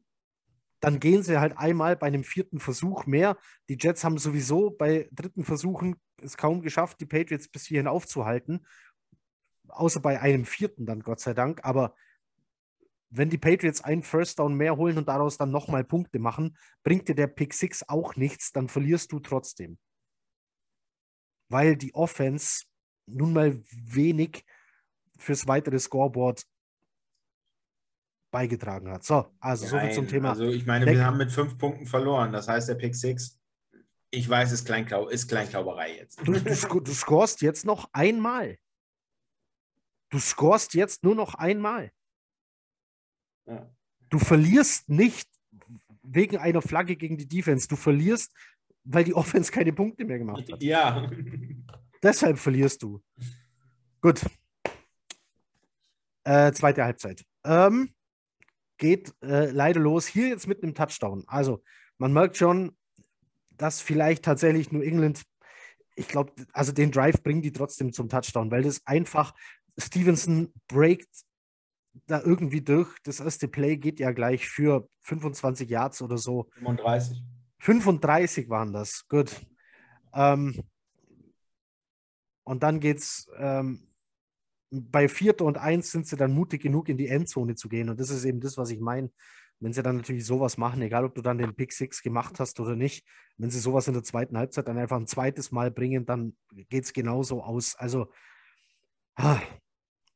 dann gehen sie halt einmal bei einem vierten Versuch mehr. Die Jets haben sowieso bei dritten Versuchen es kaum geschafft, die Patriots bis hierhin aufzuhalten. außer bei einem vierten dann, Gott sei Dank. Aber wenn die Patriots einen First Down mehr holen und daraus dann nochmal Punkte machen, bringt dir der Pick Six auch nichts, dann verlierst du trotzdem. Weil die Offense nun mal wenig fürs weitere Scoreboard beigetragen hat. So, also so viel zum Thema. Also ich meine, Deck. wir haben mit fünf Punkten verloren. Das heißt, der Pick Six, ich weiß, ist, Kleinklau ist Kleinklauberei jetzt. Du, du, du scorest jetzt noch einmal. Du scorest jetzt nur noch einmal. Ja. Du verlierst nicht wegen einer Flagge gegen die Defense. Du verlierst, weil die Offense keine Punkte mehr gemacht hat. Ja. Deshalb verlierst du. Gut. Äh, zweite Halbzeit. Ähm, geht äh, leider los. Hier jetzt mit einem Touchdown. Also, man merkt schon, dass vielleicht tatsächlich New England, ich glaube, also den Drive bringen die trotzdem zum Touchdown, weil das einfach, Stevenson breakt da irgendwie durch. Das erste Play geht ja gleich für 25 Yards oder so. 35. 35 waren das. Gut. Ähm, und dann geht's ähm, bei Vierter und Eins sind sie dann mutig genug, in die Endzone zu gehen. Und das ist eben das, was ich meine. Wenn sie dann natürlich sowas machen, egal ob du dann den Pick Six gemacht hast oder nicht, wenn sie sowas in der zweiten Halbzeit dann einfach ein zweites Mal bringen, dann geht es genauso aus. Also ah,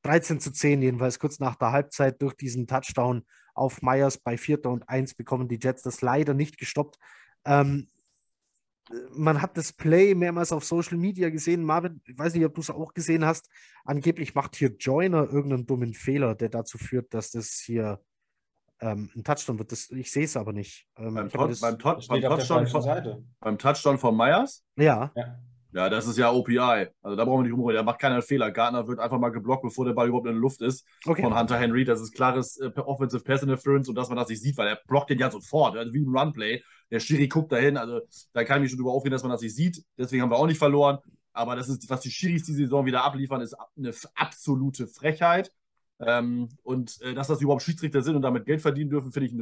13 zu 10 jedenfalls kurz nach der Halbzeit durch diesen Touchdown auf Myers bei Vierter und Eins bekommen die Jets das leider nicht gestoppt. Ähm, man hat das Play mehrmals auf Social Media gesehen. Marvin, ich weiß nicht, ob du es auch gesehen hast. Angeblich macht hier Joyner irgendeinen dummen Fehler, der dazu führt, dass das hier ähm, ein Touchdown wird. Das, ich sehe es aber nicht. Ähm, Beim, Tot, das, beim, Tot, beim, Touchdown von, Seite. beim Touchdown von Myers? ja, Ja. Ja, das ist ja OPI. Also da brauchen wir nicht rumreden. Da macht keiner Fehler. Gardner wird einfach mal geblockt, bevor der Ball überhaupt in der Luft ist. okay. Von Hunter Henry. Das ist klares äh, Offensive Pass Interference und dass man das nicht sieht, weil er blockt den ja sofort. Also wie ein Runplay. Der Schiri guckt dahin. Also da kann ich mich schon drüber aufregen, dass man das nicht sieht. Deswegen haben wir auch nicht verloren. Aber das ist, was die Schiris die Saison wieder abliefern, ist eine absolute Frechheit. Ähm, und äh, dass das überhaupt Schiedsrichter sind und damit Geld verdienen dürfen, finde ich.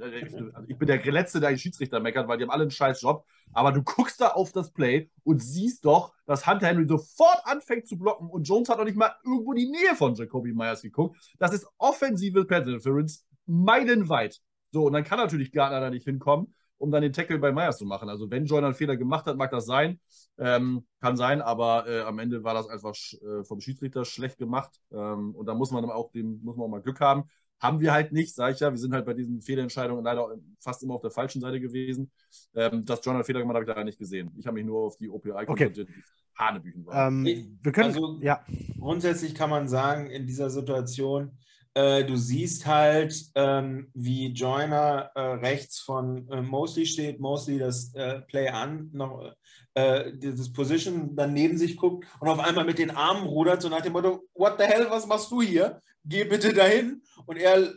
Äh, ich bin der Letzte, der einen Schiedsrichter meckert, weil die haben alle einen scheiß Job. Aber du guckst da auf das Play und siehst doch, dass Hunter Henry sofort anfängt zu blocken und Jones hat noch nicht mal irgendwo die Nähe von Jacoby Myers geguckt. Das ist offensive Pass Interference meilenweit. So, und dann kann natürlich Gardner da nicht hinkommen, um dann den Tackle bei Myers zu machen. Also, wenn Joyner einen Fehler gemacht hat, mag das sein. Ähm, kann sein, aber äh, am Ende war das einfach sch- äh, vom Schiedsrichter schlecht gemacht. Ähm, und da muss man dann auch dem, muss man auch mal Glück haben. Haben wir halt nicht, sage ich ja. Wir sind halt bei diesen Fehlentscheidungen leider fast immer auf der falschen Seite gewesen. Ähm, dass John einen Fehler gemacht hat, habe ich leider nicht gesehen. Ich habe mich nur auf die OPI konzentriert, die Hanebüchen waren. Ähm, wir können, Also- ja, Grundsätzlich kann man sagen, in dieser Situation, äh, du siehst halt, ähm, wie Joyner äh, rechts von äh, Mosley steht, Mosley das äh, Play an, noch äh, dieses Position dann neben sich guckt und auf einmal mit den Armen rudert, so nach dem Motto, what the hell, was machst du hier? Geh bitte dahin. Und er,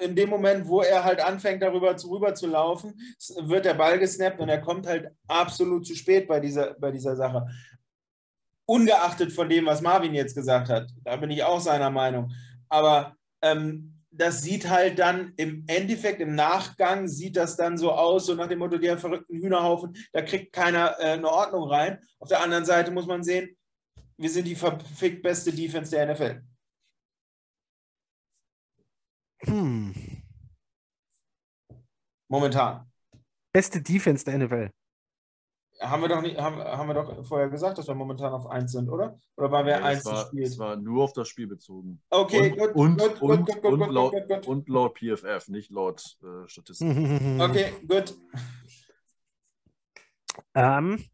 in dem Moment, wo er halt anfängt, darüber zu, rüber zu laufen, wird der Ball gesnappt und er kommt halt absolut zu spät bei dieser, bei dieser Sache ungeachtet von dem, was Marvin jetzt gesagt hat. Da bin ich auch seiner Meinung. Aber ähm, das sieht halt dann im Endeffekt, im Nachgang, sieht das dann so aus, so nach dem Motto, der verrückten Hühnerhaufen, da kriegt keiner äh, eine Ordnung rein. Auf der anderen Seite muss man sehen, wir sind die verfickt beste Defense der NFL. hm, Momentan. beste Defense der NFL. Haben wir doch nicht, haben, haben wir doch vorher gesagt, dass wir momentan auf 1 sind, oder? Oder waren wir Nee, 1 es, zu war, spät? es war nur auf das Spiel bezogen. Okay, und, gut, und, gut, gut, und, gut, gut, und, gut, laut, gut, gut. und laut PFF, nicht laut äh, Statistik. Okay, gut. Ähm,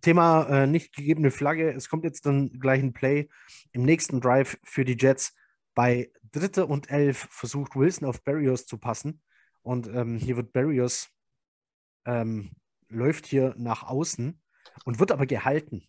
Thema äh, nicht gegebene Flagge. Es kommt jetzt dann gleich ein Play im nächsten Drive für die Jets. Bei Dritte und Elf versucht Wilson auf Barrios zu passen. Und ähm, hier wird Barrios ähm, läuft hier nach außen und wird aber gehalten.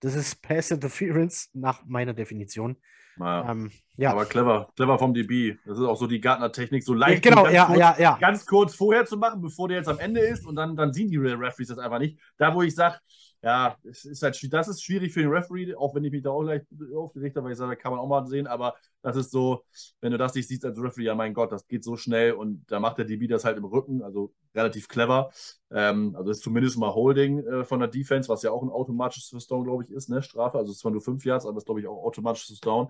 Das ist Pass Interference nach meiner Definition. Naja. Ähm, ja, Aber clever, clever vom DB. Das ist auch so die Gardner-Technik, so leicht genau, ganz, ja, kurz, ja, ja. ganz kurz vorher zu machen, bevor der jetzt am Ende ist und dann, dann sehen die Referees das einfach nicht. Da, wo ich sage, ja, es ist halt, das ist schwierig für den Referee, auch wenn ich mich da auch gleich aufgeregt habe, weil ich sage, da kann man auch mal sehen, aber das ist so, wenn du das nicht siehst als Referee, ja mein Gott, das geht so schnell und da macht der DB das halt im Rücken, also relativ clever. Ähm, also ist zumindest mal Holding äh, von der Defense, was ja auch ein automatisches Down, glaube ich, ist, ne, Strafe, also es zwar nur fünf Yards, aber es ist, glaube ich, auch automatisches Down.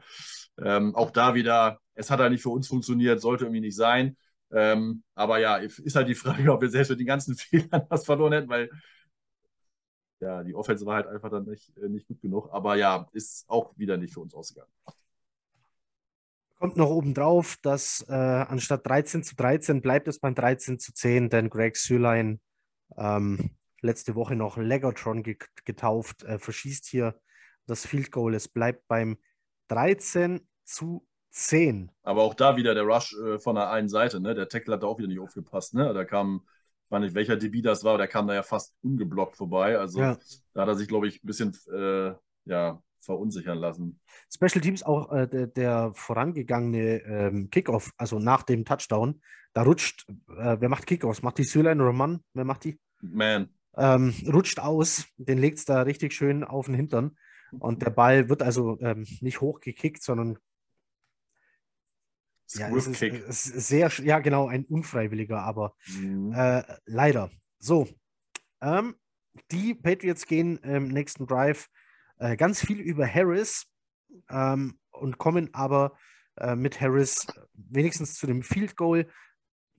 Ähm, auch da wieder, es hat halt nicht für uns funktioniert, sollte irgendwie nicht sein. Ähm, aber ja, ist halt die Frage, ob wir selbst mit den ganzen Fehlern was verloren hätten, weil ja, die Offense war halt einfach dann nicht, äh, nicht gut genug. Aber ja, ist auch wieder nicht für uns ausgegangen. Kommt noch oben drauf, dass äh, anstatt 13 zu 13 bleibt es beim 13 zu 10, denn Greg Sürlein ähm, letzte Woche noch Legatron getauft, äh, verschießt hier das Field Goal. Es bleibt beim 13 zu 10. Aber auch da wieder der Rush äh, von der einen Seite. Ne? Der Tackle hat da auch wieder nicht aufgepasst. Ne? Da kam weiß nicht, welcher DB das war, der kam da ja fast ungeblockt vorbei. Also ja. da hat er sich, glaube ich, ein bisschen äh, ja, verunsichern lassen. Special Teams auch äh, der, der, vorangegangene ähm, Kickoff, also nach dem Touchdown, da rutscht, äh, wer macht Kickoffs? Macht die Syline oder Mann? Wer macht die? Man. Ähm, rutscht aus, den legt es da richtig schön auf den Hintern. Und der Ball wird also ähm, nicht hochgekickt, sondern ja, es ist, es ist, sehr, ja genau, ein unfreiwilliger, aber mhm. äh, leider. So, ähm, die Patriots gehen im nächsten Drive äh, ganz viel über Harris ähm, und kommen aber äh, mit Harris wenigstens zu dem Field Goal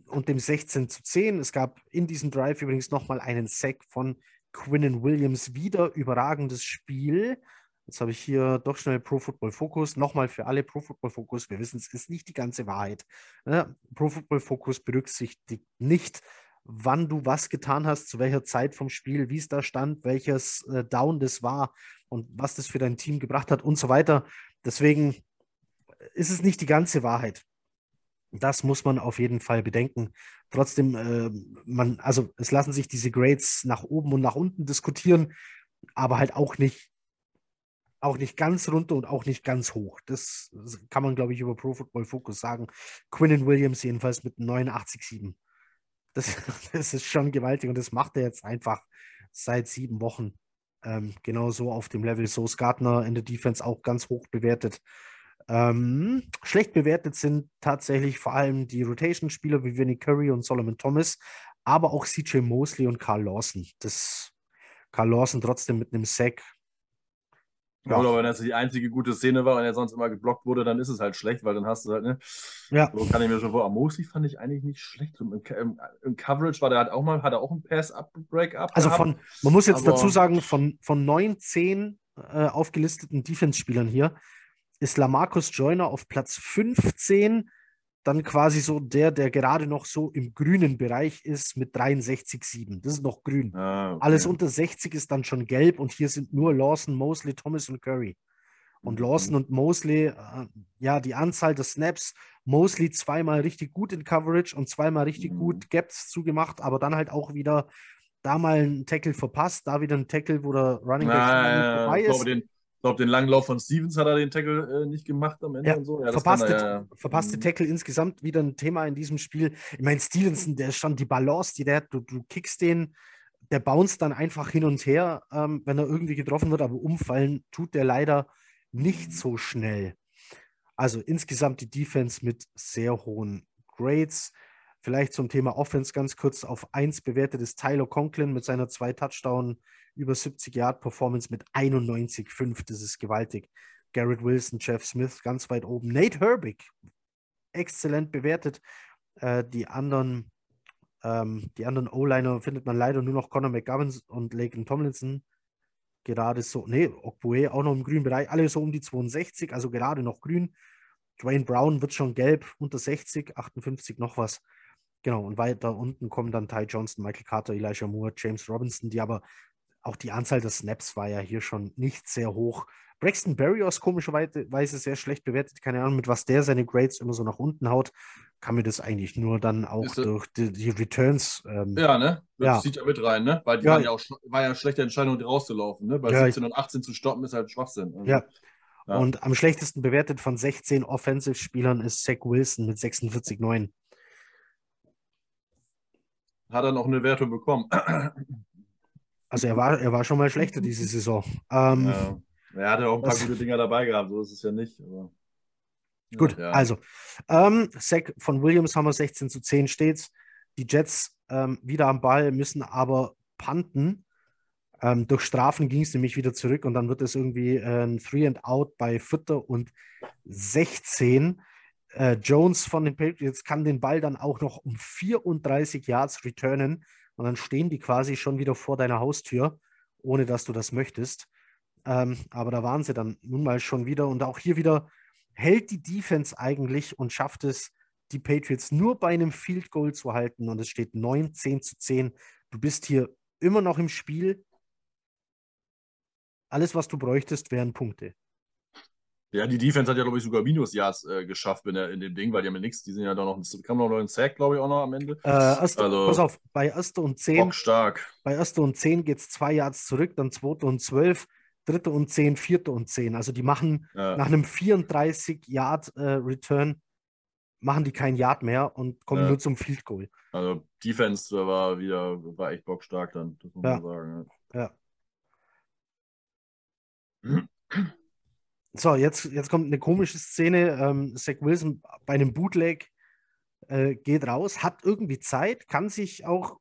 und dem 16 zu 10. Es gab in diesem Drive übrigens nochmal einen Sack von Quinnen Williams. Wieder überragendes Spiel. Jetzt habe ich hier doch schnell Pro Football Focus. Nochmal für alle Pro Football Focus. Wir wissen, es ist nicht die ganze Wahrheit. Ne? Pro Football Focus berücksichtigt nicht, wann du was getan hast, zu welcher Zeit vom Spiel, wie es da stand, welches äh, Down das war und was das für dein Team gebracht hat und so weiter. Deswegen ist es nicht die ganze Wahrheit. Das muss man auf jeden Fall bedenken. Trotzdem, äh, man, also es lassen sich diese Grades nach oben und nach unten diskutieren, aber halt auch nicht auch nicht ganz runter und auch nicht ganz hoch. Das kann man, glaube ich, über Pro Football Focus sagen. Quinnen Williams jedenfalls mit 89,7. Das, das ist schon gewaltig und das macht er jetzt einfach seit sieben Wochen. Ähm, genau so auf dem Level. So ist Gardner in der Defense auch ganz hoch bewertet. Ähm, schlecht bewertet sind tatsächlich vor allem die Rotation-Spieler wie Vinnie Curry und Solomon Thomas, aber auch CJ Mosley und Carl Lawson. Das Carl Lawson trotzdem mit einem Sack ja. Oder wenn das die einzige gute Szene war und er sonst immer geblockt wurde, dann ist es halt schlecht, weil dann hast du halt, ne? Ja. So kann ich mir schon vor. Amosi fand ich eigentlich nicht schlecht. Im, im, im Coverage war der halt auch mal, hat er auch ein Pass-Up-Break-Up. Also von, man muss jetzt dazu sagen, von, von neun, zehn äh, aufgelisteten Defense-Spielern hier ist Lamarcus Joyner auf Platz 15 dann quasi so der, der gerade noch so im grünen Bereich ist mit 63,7. Das ist noch grün. Ah, okay. Alles unter 60 ist dann schon gelb und hier sind nur Lawson, Mosley, Thomas und Curry. Und mhm. Lawson und Mosley, äh, ja, die Anzahl der Snaps, Mosley zweimal richtig gut in Coverage und zweimal richtig mhm. gut Gaps zugemacht, aber dann halt auch wieder da mal einen Tackle verpasst, da wieder ein Tackle, wo der Running Back ah, vorbei ist. Ich glaube, den, glaube, den Langlauf von Stevens hat er den Tackle äh, nicht gemacht am Ende ja, und so. Ja, verpasste, er, ja. verpasste mhm. Tackle insgesamt wieder ein Thema in diesem Spiel. Ich meine, Stevenson, der stand die Balance, die der hat, du, du kickst den, der bounce dann einfach hin und her, ähm, wenn er irgendwie getroffen wird, aber umfallen tut der leider nicht so schnell. Also insgesamt die Defense mit sehr hohen Grades. Vielleicht zum Thema Offense ganz kurz auf 1 bewertet ist Tyler Conklin mit seiner zwei Touchdown über 70 Yard Performance mit 91,5. Das ist gewaltig. Garrett Wilson, Jeff Smith ganz weit oben. Nate Herbig, exzellent bewertet. Äh, die anderen, ähm, die anderen O-Liner findet man leider nur noch Conor McGovern und Laken Tomlinson. Gerade so, nee, Okbue auch noch im grünen Bereich, alle so um die 62, also gerade noch grün. Dwayne Brown wird schon gelb, unter 60, 58 noch was. Genau, und weiter unten kommen dann Ty Johnson, Michael Carter, Elijah Moore, James Robinson, die aber auch die Anzahl der Snaps war ja hier schon nicht sehr hoch. Braxton Berrios komischerweise sehr schlecht bewertet. Keine Ahnung, mit was der seine Grades immer so nach unten haut. Kann mir das eigentlich nur dann auch durch die, die Returns. Ähm, ja, ne? Das ja. zieht ja mit rein, ne? Weil die ja. waren ja auch war ja eine schlechte Entscheidung, rauszulaufen, ne? Bei ja, 17 und 18 zu stoppen ist halt Schwachsinn. Also, ja. ja. Und am schlechtesten bewertet von 16 Offensive-Spielern ist Zach Wilson mit 46,9. Hat er noch eine Wertung bekommen? Also er war, er war schon mal schlechter diese Saison. Ähm, Ja. Er hatte auch ein paar Das- gute Dinger dabei gehabt, so ist es ja nicht. Aber, Gut, ja. also ähm, Sack von Williams haben wir 16 zu 10 steht's. Die Jets ähm, wieder am Ball, müssen aber panten. Ähm, durch Strafen ging es nämlich wieder zurück und dann wird es irgendwie äh, ein Three and Out bei Vierter und 16. Äh, Jones von den Patriots kann den Ball dann auch noch um 34 Yards returnen und dann stehen die quasi schon wieder vor deiner Haustür, ohne dass du das möchtest. Ähm, aber da waren sie dann nun mal schon wieder und auch hier wieder hält die Defense eigentlich und schafft es, die Patriots nur bei einem Field Goal zu halten und es steht 19 zu 10. Du bist hier immer noch im Spiel. Alles, was du bräuchtest, wären Punkte. Ja, die Defense hat ja, glaube ich, sogar Minus-Yards äh, geschafft in, der, in dem Ding, weil die haben ja nichts. Die sind ja da noch, kam noch ein Sack, glaube ich, auch noch am Ende. Äh, erste, Also- pass auf, bei erster und 10, Bockstark. bei erster und 10 geht es zwei Yards zurück, dann zweite und 12, dritte und 10, vierte und 10. Also die machen Ja. nach einem 34 Yard äh, Return machen die kein Yard mehr und kommen Ja. nur zum Field Goal. Also Defense war wieder, war echt bockstark dann, das muss Ja. man sagen. Ja. Mhm. So, jetzt, jetzt kommt eine komische Szene. Ähm, Zach Wilson bei einem Bootleg äh, geht raus, hat irgendwie Zeit, kann sich auch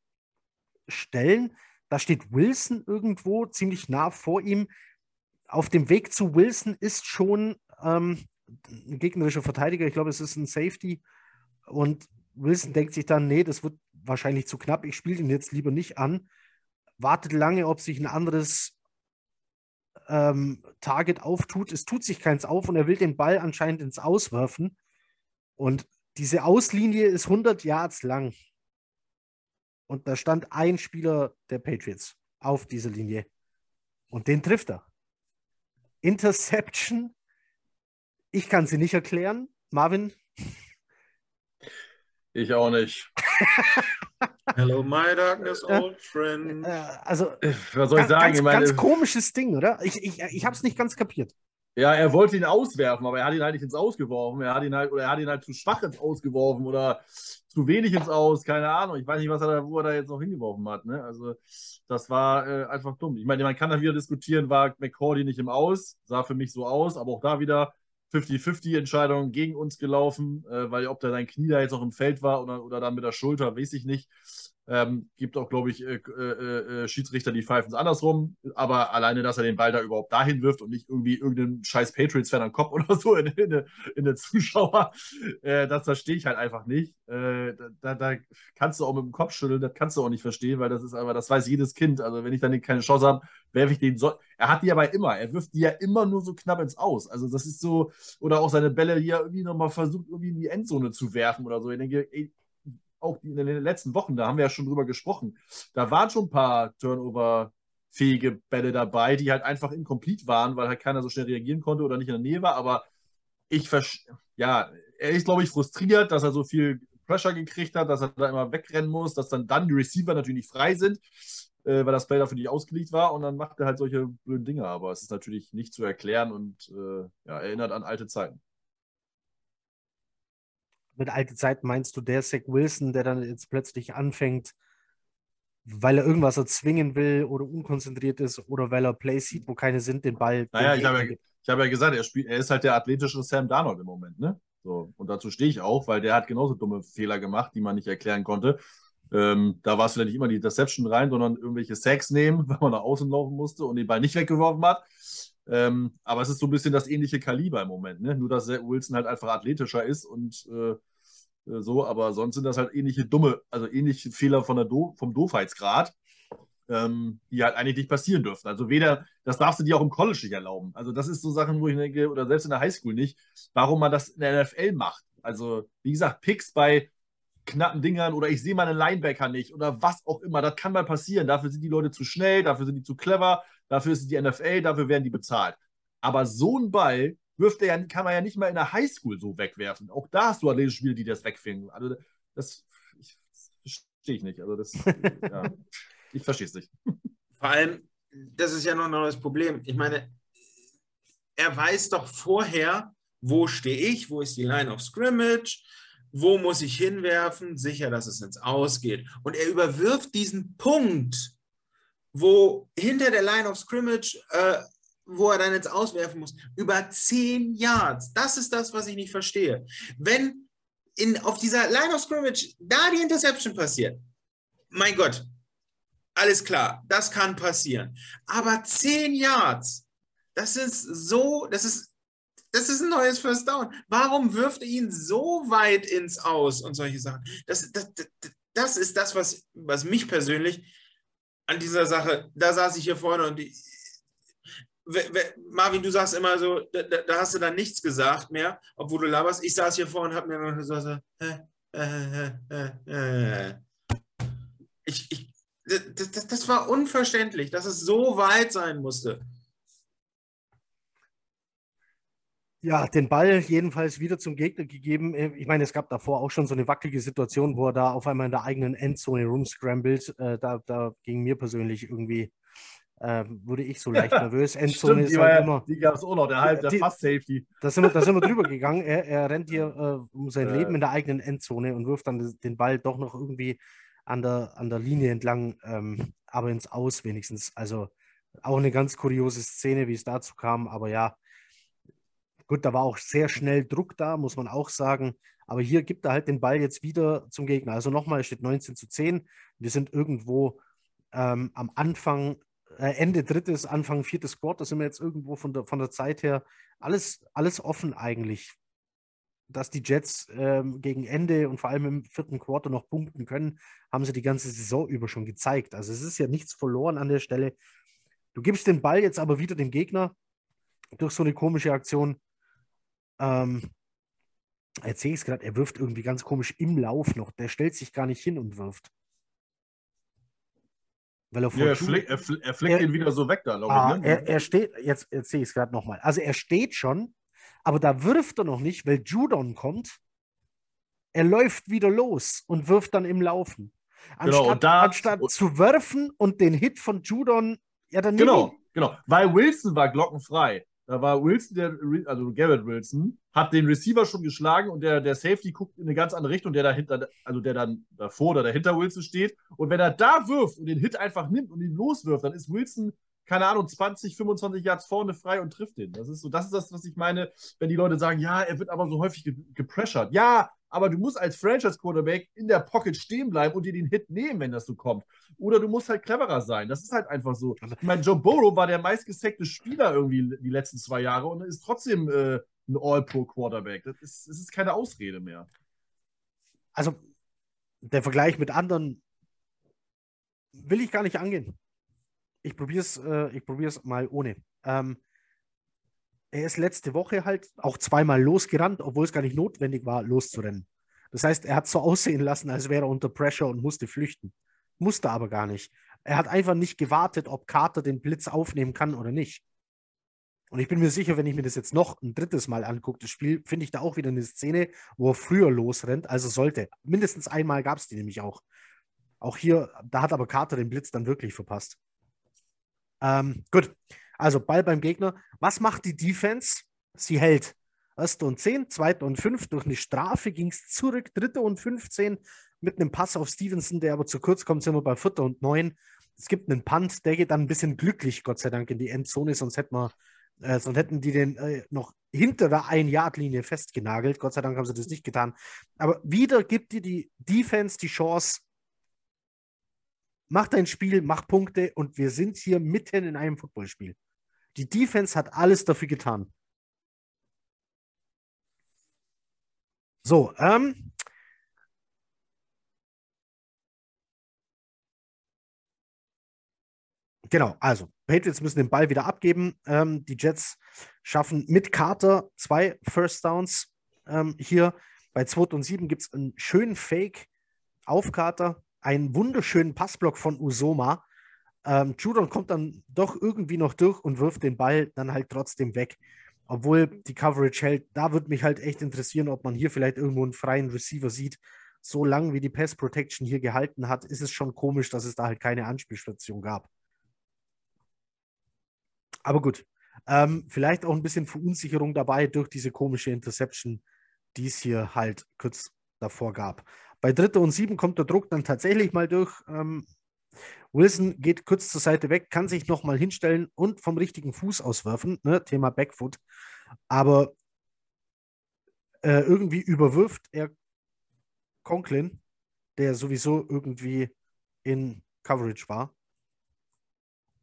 stellen. Da steht Wilson irgendwo ziemlich nah vor ihm. Auf dem Weg zu Wilson ist schon ähm, ein gegnerischer Verteidiger. Ich glaube, es ist ein Safety. Und Wilson denkt sich dann, nee, das wird wahrscheinlich zu knapp. Ich spiele ihn jetzt lieber nicht an. Wartet lange, ob sich ein anderes ähm, Target auftut. Es tut sich keins auf und er will den Ball anscheinend ins Auswerfen. Und diese Auslinie ist 100 Yards lang. Und da stand ein Spieler der Patriots auf dieser Linie. Und den trifft er. Interception. Ich kann sie nicht erklären. Marvin, Ich auch nicht. Hello, my darkness, old friend. äh, also Was soll ich ganz, sagen? ganz, ich meine, ganz komisches Ding, oder? Ich, ich, ich habe es nicht ganz kapiert. ja, er wollte ihn auswerfen, aber er hat ihn halt nicht ins Aus geworfen. Er hat ihn halt, oder er hat ihn halt zu schwach ins Aus geworfen oder zu wenig ins Aus, keine Ahnung. Ich weiß nicht, was er da, wo er da jetzt noch hingeworfen hat. Ne? Also, das war äh, einfach dumm. Ich meine, man kann da wieder diskutieren, war McCordy nicht im Aus, sah für mich so aus, aber auch da wieder 50-50-Entscheidung gegen uns gelaufen, äh, weil ob da sein Knie da jetzt noch im Feld war oder, oder dann mit der Schulter, weiß ich nicht. Ähm, gibt auch, glaube ich, äh, äh, äh, Schiedsrichter, die pfeifen es andersrum. Aber alleine, dass er den Ball da überhaupt dahin wirft und nicht irgendwie irgendeinen scheiß Patriots-Fan am Kopf oder so in, in, in, der Zuschauer, äh, das verstehe ich halt einfach nicht. Äh, da, da kannst du auch mit dem Kopf schütteln, das kannst du auch nicht verstehen, weil das ist aber, das weiß jedes Kind. Also wenn ich dann keine Chance habe, werfe ich den so. Er hat die aber immer, er wirft die ja immer nur so knapp ins Aus. Also das ist so, oder auch seine Bälle, die er irgendwie nochmal versucht, irgendwie in die Endzone zu werfen oder so. Ich denke, ey, auch in den letzten Wochen, da haben wir ja schon drüber gesprochen, da waren schon ein paar Turnover-fähige Bälle dabei, die halt einfach incomplete waren, weil halt keiner so schnell reagieren konnte oder nicht in der Nähe war. Aber ich ja, er ist, glaube ich, frustriert, dass er so viel Pressure gekriegt hat, dass er da immer wegrennen muss, dass dann, dann die Receiver natürlich nicht frei sind, äh, weil das Play dafür nicht ausgelegt war und dann macht er halt solche blöden Dinge. Aber es ist natürlich nicht zu erklären und äh, ja, erinnert an alte Zeiten. Mit alte Zeit meinst du der Zach Wilson, der dann jetzt plötzlich anfängt, weil er irgendwas erzwingen will oder unkonzentriert ist oder weil er Plays sieht, wo keine sind, den Ball. Naja, ich habe ja, ich habe ja gesagt, er, spielt, er ist halt der athletische Sam Darnold im Moment, ne? So, und dazu stehe ich auch, weil der hat genauso dumme Fehler gemacht, die man nicht erklären konnte. Ähm, da war es vielleicht nicht immer die Interception rein, sondern irgendwelche Sacks nehmen, weil man nach außen laufen musste und den Ball nicht weggeworfen hat. Ähm, aber es ist so ein bisschen das ähnliche Kaliber im Moment, ne? Nur, dass Wilson halt einfach athletischer ist und äh, äh, so, aber sonst sind das halt ähnliche dumme, also ähnliche Fehler von der Do vom Doofheitsgrad, ähm, die halt eigentlich nicht passieren dürfen. Also weder, das darfst du dir auch im College nicht erlauben. Also das ist so Sachen, wo ich denke, oder selbst in der Highschool nicht, warum man das in der NFL macht. Also, wie gesagt, Picks bei knappen Dingern oder ich sehe meinen Linebacker nicht oder was auch immer, das kann mal passieren. Dafür sind die Leute zu schnell, dafür sind die zu clever, dafür ist die NFL, dafür werden die bezahlt. Aber so ein Ball wirft er ja, kann man ja nicht mal in der Highschool so wegwerfen. Auch da hast du athletische Spieler, die das wegfingen. Also das, ich, das verstehe ich nicht. Also das, ja, ich verstehe es nicht. Vor allem, das ist ja noch noch das Problem. Ich meine, er weiß doch vorher, wo stehe ich, wo ist die Line of Scrimmage, wo muss ich hinwerfen, sicher, dass es ins Ausgeht. Und er überwirft diesen Punkt wo hinter der Line of Scrimmage, äh, wo er dann jetzt auswerfen muss, über zehn Yards. Das ist das, was ich nicht verstehe. Wenn in, auf dieser Line of Scrimmage da die Interception passiert, mein Gott, alles klar, das kann passieren. Aber zehn Yards, das ist so, das ist, das ist ein neues First Down. Warum wirft er ihn so weit ins Aus und solche Sachen? Das, das, das, das ist das, was, was mich persönlich an dieser Sache, da saß ich hier vorne und die, Marvin, du sagst immer so, da, da, hast du dann nichts gesagt mehr, obwohl du laberst. Ich saß hier vorne und habe mir immer gesagt, äh, äh, äh, ich, ich, das, das, das war unverständlich, dass es so weit sein musste. Ja, den Ball jedenfalls wieder zum Gegner gegeben. Ich meine, es gab davor auch schon so eine wackelige Situation, wo er da auf einmal in der eigenen Endzone rumscrambled. Äh, da, da ging mir persönlich irgendwie, äh, wurde ich so leicht nervös. Endzone Stimmt, ist halt ja, immer. Die gab es auch noch, der halb, der die, Fast Safety. Da sind wir, da sind wir drüber gegangen. Er, er rennt hier äh, um sein Leben in der eigenen Endzone und wirft dann den Ball doch noch irgendwie an der, an der Linie entlang, ähm, aber ins Aus wenigstens. Also auch eine ganz kuriose Szene, wie es dazu kam. Aber ja, gut, da war auch sehr schnell Druck da, muss man auch sagen. Aber hier gibt er halt den Ball jetzt wieder zum Gegner. Also nochmal, es steht 19 zu 10. Wir sind irgendwo ähm, am Anfang, äh, Ende drittes, Anfang viertes Quarter sind wir jetzt irgendwo von der, von der Zeit her. Alles, alles offen eigentlich dass die Jets ähm, gegen Ende und vor allem im vierten Quarter noch punkten können, haben sie die ganze Saison über schon gezeigt. Also es ist ja nichts verloren an der Stelle. Du gibst den Ball jetzt aber wieder dem Gegner durch so eine komische Aktion. Ähm, jetzt sehe ich es gerade, er wirft irgendwie ganz komisch im Lauf noch. Der stellt sich gar nicht hin und wirft. Weil er, ja, er, flick, er, flick, er flickt ihn wieder so weg da, ah, ne? er, er, steht, jetzt, jetzt sehe ich es gerade nochmal. Also er steht schon, aber da wirft er noch nicht, weil Judon kommt. Er läuft wieder los und wirft dann im Laufen. Anstatt, genau, da, anstatt zu werfen und den Hit von Judon, ja dann Genau, genau. Weil Wilson war glockenfrei. Da war Wilson, der, also Garrett Wilson, hat den Receiver schon geschlagen und der, der Safety guckt in eine ganz andere Richtung, der dahinter, also der dann davor oder dahinter Wilson steht. Und wenn er da wirft und den Hit einfach nimmt und ihn loswirft, dann ist Wilson keine Ahnung, 20, 25 Yards vorne frei und trifft den. Das ist so, das ist das, was ich meine, wenn die Leute sagen, ja, er wird aber so häufig ge gepressured. Ja, aber du musst als Franchise-Quarterback in der Pocket stehen bleiben und dir den Hit nehmen, wenn das so kommt. Oder du musst halt cleverer sein. Das ist halt einfach so. Also ich meine, Joe Burrow war der meistgesackte Spieler irgendwie die letzten zwei Jahre und ist trotzdem äh, ein All-Pro-Quarterback. Das ist, das ist keine Ausrede mehr. Also, der Vergleich mit anderen will ich gar nicht angehen ich probiere es äh, mal ohne. Ähm, er ist letzte Woche halt auch zweimal losgerannt, obwohl es gar nicht notwendig war, loszurennen. Das heißt, er hat so aussehen lassen, als wäre er unter Pressure und musste flüchten. Musste aber gar nicht. Er hat einfach nicht gewartet, ob Carter den Blitz aufnehmen kann oder nicht. Und ich bin mir sicher, wenn ich mir das jetzt noch ein drittes Mal angucke, das Spiel, finde ich da auch wieder eine Szene, wo er früher losrennt, also sollte. Mindestens einmal gab es die nämlich auch. Auch hier, da hat aber Carter den Blitz dann wirklich verpasst. Ähm, gut, also Ball beim Gegner. Was macht die Defense? Sie hält. Erste und 10, zweite und 5. Durch eine Strafe ging es zurück. Dritte und 15 mit einem Pass auf Stevenson, der aber zu kurz kommt, sind wir bei Vierter und 9. Es gibt einen Punt, der geht dann ein bisschen glücklich, Gott sei Dank, in die Endzone, sonst hätten wir äh, sonst hätten die den äh, noch hinter der Ein-Yard-Linie festgenagelt. Gott sei Dank haben sie das nicht getan. Aber wieder gibt dir die Defense die Chance, mach dein Spiel, mach Punkte und wir sind hier mitten in einem Footballspiel. Die Defense hat alles dafür getan. So, ähm, Genau, also Patriots müssen den Ball wieder abgeben. Ähm, die Jets schaffen mit Carter zwei First Downs. Ähm, hier bei 2 und 7 gibt es einen schönen Fake auf Carter einen wunderschönen Passblock von Usoma. Ähm, Judon kommt dann doch irgendwie noch durch und wirft den Ball dann halt trotzdem weg. Obwohl die Coverage hält, da würde mich halt echt interessieren, ob man hier vielleicht irgendwo einen freien Receiver sieht. So lange wie die Pass Protection hier gehalten hat, ist es schon komisch, dass es da halt keine Anspielstation gab. Aber gut, ähm, vielleicht auch ein bisschen Verunsicherung dabei durch diese komische Interception, die es hier halt kurz davor gab. Bei Dritte und Sieben kommt der Druck dann tatsächlich mal durch. Ähm, Wilson geht kurz zur Seite weg, kann sich nochmal hinstellen und vom richtigen Fuß auswerfen, ne? Thema Backfoot. Aber äh, irgendwie überwirft er Conklin, der sowieso irgendwie in Coverage war.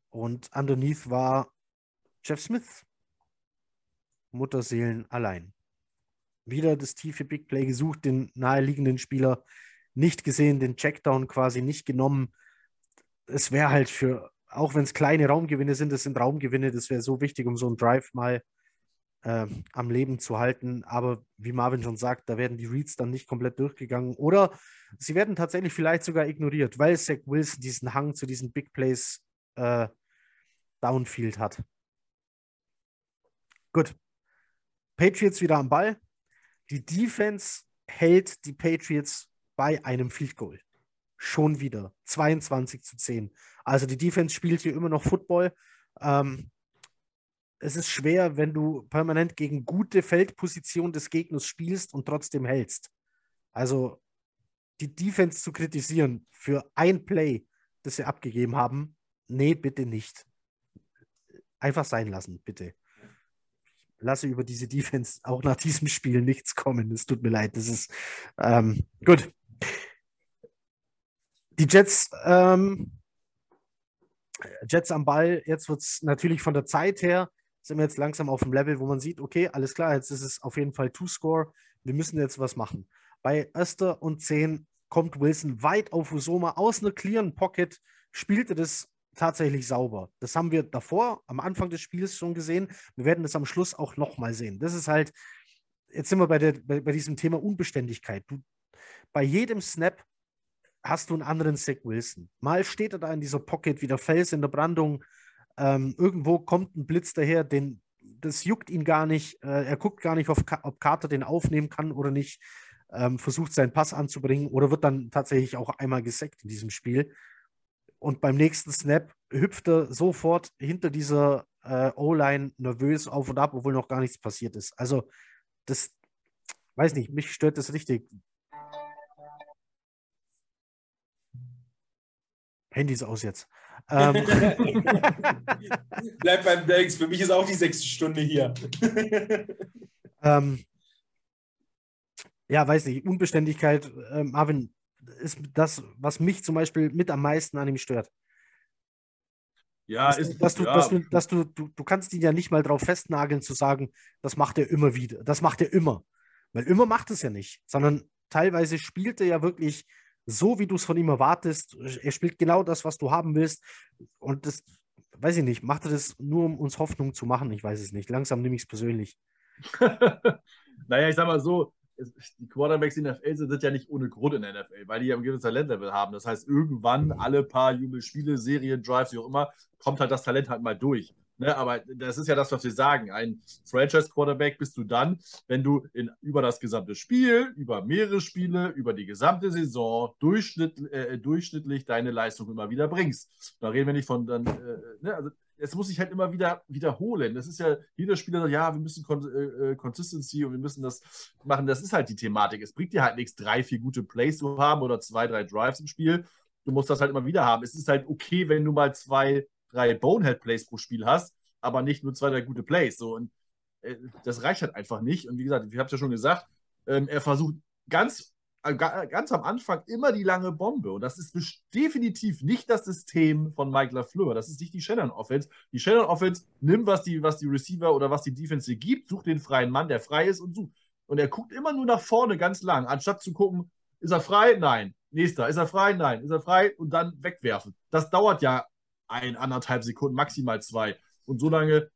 Und underneath war Jeff Smith. Mutterseelen allein. Wieder das tiefe Big Play gesucht, den naheliegenden Spieler nicht gesehen, den Checkdown quasi nicht genommen. Es wäre halt für, auch wenn es kleine Raumgewinne sind, das sind Raumgewinne, das wäre so wichtig, um so einen Drive mal äh, am Leben zu halten. Aber wie Marvin schon sagt, da werden die Reads dann nicht komplett durchgegangen. Oder sie werden tatsächlich vielleicht sogar ignoriert, weil Zach Wilson diesen Hang zu diesen Big Plays äh, Downfield hat. Gut. Patriots wieder am Ball. Die Defense hält die Patriots bei einem Field Goal. Schon wieder. 22 zu 10. Also die Defense spielt hier immer noch Football. Ähm, es ist schwer, wenn du permanent gegen gute Feldposition des Gegners spielst und trotzdem hältst. Also die Defense zu kritisieren für ein Play, das sie abgegeben haben, nee, bitte nicht. Einfach sein lassen, bitte. Lasse über diese Defense auch nach diesem Spiel nichts kommen. Es tut mir leid. Das ist ähm, gut. Die Jets, ähm, Jets am Ball. Jetzt wird es natürlich von der Zeit her sind wir jetzt langsam auf dem Level, wo man sieht, okay, alles klar, jetzt ist es auf jeden Fall Two-Score. Wir müssen jetzt was machen. Bei Öster und 10 kommt Wilson weit auf Usoma aus einer clearen Pocket, spielte das tatsächlich sauber. Das haben wir davor, am Anfang des Spiels schon gesehen. Wir werden das am Schluss auch nochmal sehen. Das ist halt, jetzt sind wir bei, der, bei, bei diesem Thema Unbeständigkeit. Du, bei jedem Snap hast du einen anderen Zach Wilson. Mal steht er da in dieser Pocket wie der Fels in der Brandung, ähm, irgendwo kommt ein Blitz daher, den, das juckt ihn gar nicht. Äh, er guckt gar nicht, auf, ob Carter den aufnehmen kann oder nicht. Ähm, versucht seinen Pass anzubringen oder wird dann tatsächlich auch einmal gesackt in diesem Spiel. Und beim nächsten Snap hüpft er sofort hinter dieser äh, O-Line nervös auf und ab, obwohl noch gar nichts passiert ist. Also, das, weiß nicht, mich stört das richtig. Handys aus jetzt. Ähm. Bleib beim Blanks, für mich ist auch die sechste Stunde hier. ähm, ja, weiß nicht, Unbeständigkeit, äh, Marvin, ist das, was mich zum Beispiel mit am meisten an ihm stört. Ja, dass, ist, dass, du, ja. dass, du, dass du, du, du kannst ihn ja nicht mal drauf festnageln zu sagen, das macht er immer wieder. Das macht er immer. Weil immer macht es ja nicht, sondern teilweise spielt er ja wirklich so, wie du es von ihm erwartest. Er spielt genau das, was du haben willst. Und das, weiß ich nicht, macht er das nur, um uns Hoffnung zu machen? Ich weiß es nicht. Langsam nehme ich es persönlich. naja, ich sag mal so, die Quarterbacks in der NFL sind ja nicht ohne Grund in der NFL, weil die ja ein gewisses Talentlevel haben. Das heißt, irgendwann, alle paar Jubelspiele, Serien, Drives, wie auch immer, kommt halt das Talent halt mal durch. Ne, aber das ist ja das, was wir sagen. Ein Franchise-Quarterback bist du dann, wenn du in, über das gesamte Spiel, über mehrere Spiele, über die gesamte Saison durchschnitt, äh, durchschnittlich deine Leistung immer wieder bringst. Da reden wir nicht von dann, äh, ne, also es muss sich halt immer wieder wiederholen. Das ist ja, jeder Spieler sagt, ja, wir müssen Con äh, Consistency und wir müssen das machen. Das ist halt die Thematik. Es bringt dir halt nichts, drei, vier gute Plays zu haben oder zwei, drei Drives im Spiel. Du musst das halt immer wieder haben. Es ist halt okay, wenn du mal zwei, drei Bonehead-Plays pro Spiel hast, aber nicht nur zwei, drei gute Plays. So, und äh, das reicht halt einfach nicht. Und wie gesagt, ich habe es ja schon gesagt, ähm, er versucht ganz, äh, ganz am Anfang immer die lange Bombe. Und das ist definitiv nicht das System von Mike LaFleur. Das ist nicht die Shannon Offense. Die Shannon Offense nimmt, was die, was die Receiver oder was die Defense gibt, sucht den freien Mann, der frei ist und sucht. Und er guckt immer nur nach vorne ganz lang, anstatt zu gucken, ist er frei? Nein. Nächster. Ist er frei? Nein. Ist er frei? Und dann wegwerfen. Das dauert ja ein, anderthalb Sekunden, maximal zwei. Und so lange,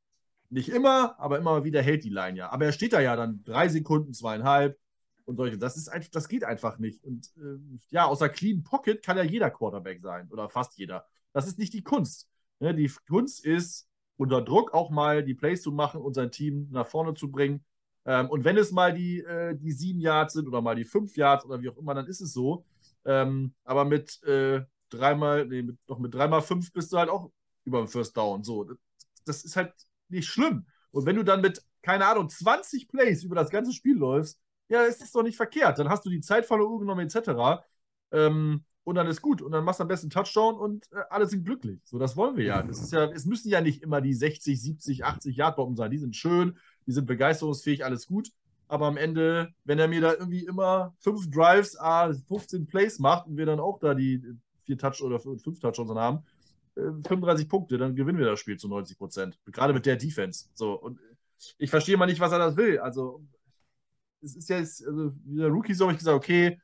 nicht immer, aber immer wieder hält die Line ja. Aber er steht da ja dann drei Sekunden, zweieinhalb und solche. Das ist einfach, das geht einfach nicht. Und äh, ja, außer Clean Pocket kann ja jeder Quarterback sein oder fast jeder. Das ist nicht die Kunst. Ne? Die Kunst ist, unter Druck auch mal die Plays zu machen und sein Team nach vorne zu bringen. Ähm, und wenn es mal die, äh, die sieben Yards sind oder mal die fünf Yards oder wie auch immer, dann ist es so. Ähm, aber mit äh, dreimal, nee, mit, noch mit dreimal fünf bist du halt auch über dem First Down. So, das ist halt nicht schlimm. Und wenn du dann mit, keine Ahnung, 20 Plays über das ganze Spiel läufst, ja, ist das doch nicht verkehrt. Dann hast du die Zeit von der Uhr genommen, etc. Ähm, und dann ist gut. Und dann machst du am besten Touchdown und äh, alle sind glücklich. So, das wollen wir ja. Das ist ja, es müssen ja nicht immer die 60, 70, 80 Yard Bomben sein. Die sind schön, die sind begeisterungsfähig, alles gut. Aber am Ende, wenn er mir da irgendwie immer fünf Drives, ah, 15 Plays macht und wir dann auch da die vier Touch oder fünf Touchdowns haben, 35 äh, Punkte, dann gewinnen wir das Spiel zu 90 Prozent. Gerade mit der Defense. So, und ich verstehe mal nicht, was er das will. Also, es ist jetzt, also, der Rookie, so habe ich gesagt, okay,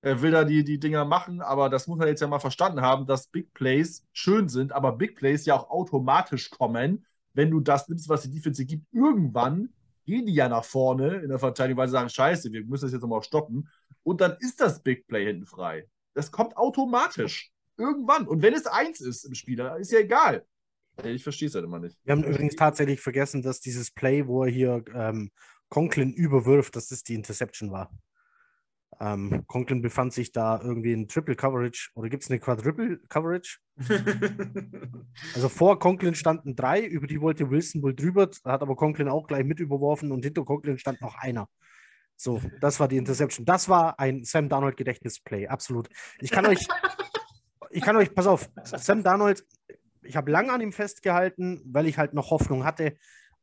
er will da die, die Dinger machen, aber das muss er jetzt ja mal verstanden haben, dass Big Plays schön sind, aber Big Plays ja auch automatisch kommen, wenn du das nimmst, was die Defense gibt. Irgendwann gehen die ja nach vorne in der Verteidigung, weil sie sagen, scheiße, wir müssen das jetzt nochmal stoppen. Und dann ist das Big Play hinten frei. Das kommt automatisch. Irgendwann. Und wenn es eins ist im Spieler, ist ja egal. Ich verstehe es halt immer nicht. Wir haben übrigens tatsächlich vergessen, dass dieses Play, wo er hier ähm, Conklin überwirft, dass das die Interception war. Ähm, Conklin befand sich da irgendwie in Triple Coverage oder gibt es eine Quadruple Coverage? also vor Conklin standen drei, über die wollte Wilson wohl drüber, hat aber Conklin auch gleich mit überworfen und hinter Conklin stand noch einer. So, das war die Interception. Das war ein Sam Darnold Gedächtnisplay, absolut. Ich kann euch, ich kann euch, pass auf, Sam Darnold, ich habe lange an ihm festgehalten, weil ich halt noch Hoffnung hatte.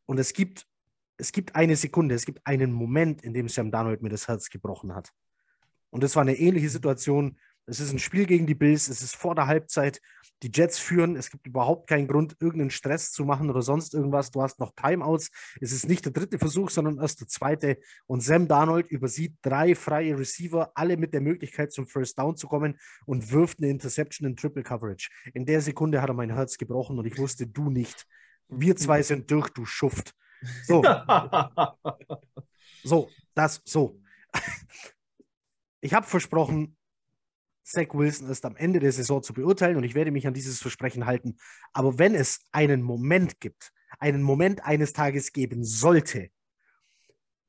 Und es gibt, es gibt eine Sekunde, es gibt einen Moment, in dem Sam Darnold mir das Herz gebrochen hat. Und das war eine ähnliche Situation es ist ein Spiel gegen die Bills, es ist vor der Halbzeit. Die Jets führen, es gibt überhaupt keinen Grund, irgendeinen Stress zu machen oder sonst irgendwas. Du hast noch Timeouts. Es ist nicht der dritte Versuch, sondern erst der zweite. Und Sam Darnold übersieht drei freie Receiver, alle mit der Möglichkeit, zum First Down zu kommen und wirft eine Interception in Triple Coverage. In der Sekunde hat er mein Herz gebrochen und ich wusste, du nicht. Wir zwei sind durch, du Schuft. So. so, das, so. Ich habe versprochen, Zach Wilson ist am Ende der Saison zu beurteilen und ich werde mich an dieses Versprechen halten. Aber wenn es einen Moment gibt, einen Moment eines Tages geben sollte,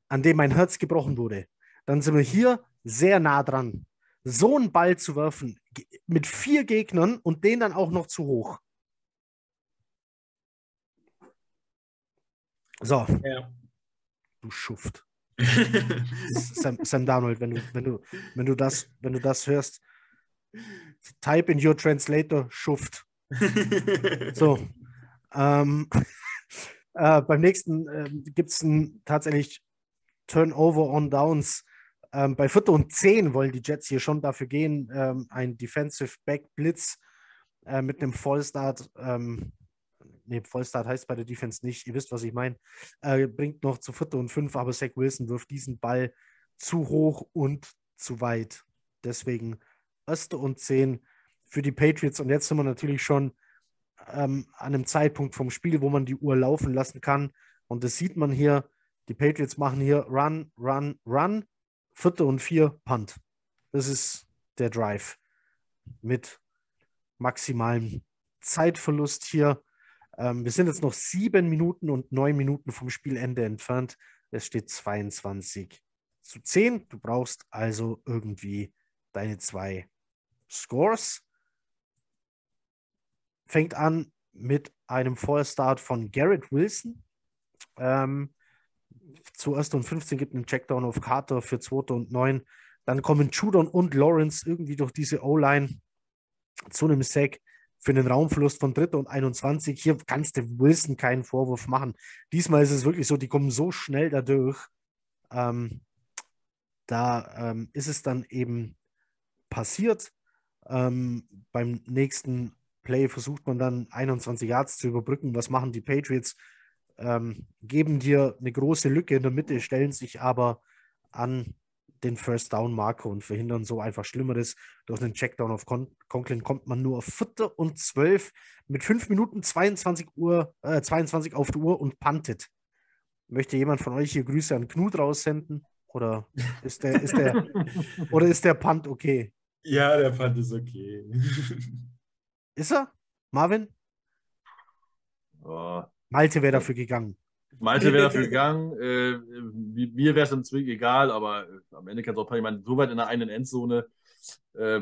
an dem mein Herz gebrochen wurde, dann sind wir hier sehr nah dran, so einen Ball zu werfen mit vier Gegnern und den dann auch noch zu hoch. So. Ja. Du Schuft. Sam, Sam Darnold, wenn du, wenn du, wenn du das, wenn du das hörst, Type in your translator, Schuft. so. Ähm, äh, beim nächsten äh, gibt es tatsächlich Turnover on Downs. Ähm, bei Viertel und 10 wollen die Jets hier schon dafür gehen. Ähm, ein Defensive Back Blitz äh, mit einem Vollstart. Ähm, ne, Vollstart heißt bei der Defense nicht. Ihr wisst, was ich meine. Äh, bringt noch zu Viertel und 5, aber Zach Wilson wirft diesen Ball zu hoch und zu weit. Deswegen erste und zehn für die Patriots. Und jetzt sind wir natürlich schon ähm, an einem Zeitpunkt vom Spiel, wo man die Uhr laufen lassen kann. Und das sieht man hier. Die Patriots machen hier Run, Run, Run. Vierte und vier, Punt. Das ist der Drive mit maximalem Zeitverlust hier. Ähm, wir sind jetzt noch sieben Minuten und neun Minuten vom Spielende entfernt. Es steht 22 zu 10. Du brauchst also irgendwie deine zwei Scores. Fängt an mit einem Vollstart von Garrett Wilson. Ähm, zu 1. und 15 gibt einen Checkdown auf Carter für 2. und 9. Dann kommen Judon und Lawrence irgendwie durch diese O-Line zu einem Sack für einen Raumverlust von 3. und 21. Hier kannst du Wilson keinen Vorwurf machen. Diesmal ist es wirklich so, die kommen so schnell dadurch. Ähm, da ähm, ist es dann eben passiert. Ähm, beim nächsten Play versucht man dann 21 Yards zu überbrücken. Was machen die Patriots? Ähm, geben dir eine große Lücke in der Mitte, stellen sich aber an den First Down Marker und verhindern so einfach Schlimmeres. Durch einen Checkdown auf Con Conklin kommt man nur auf 4. und 12 mit 5 Minuten 22 Uhr, äh, 22 auf der Uhr und puntet. Möchte jemand von euch hier Grüße an Knut raussenden? Oder ist der, ist der, oder ist der Punt okay? Ja, der fand es okay. Ist er? Marvin? Oh. Malte wäre dafür gegangen. Malte wäre dafür gegangen. Äh, mir wäre es im Zwing egal, aber äh, am Ende kann es auch passieren. Ich meine, so weit in der einen Endzone, äh,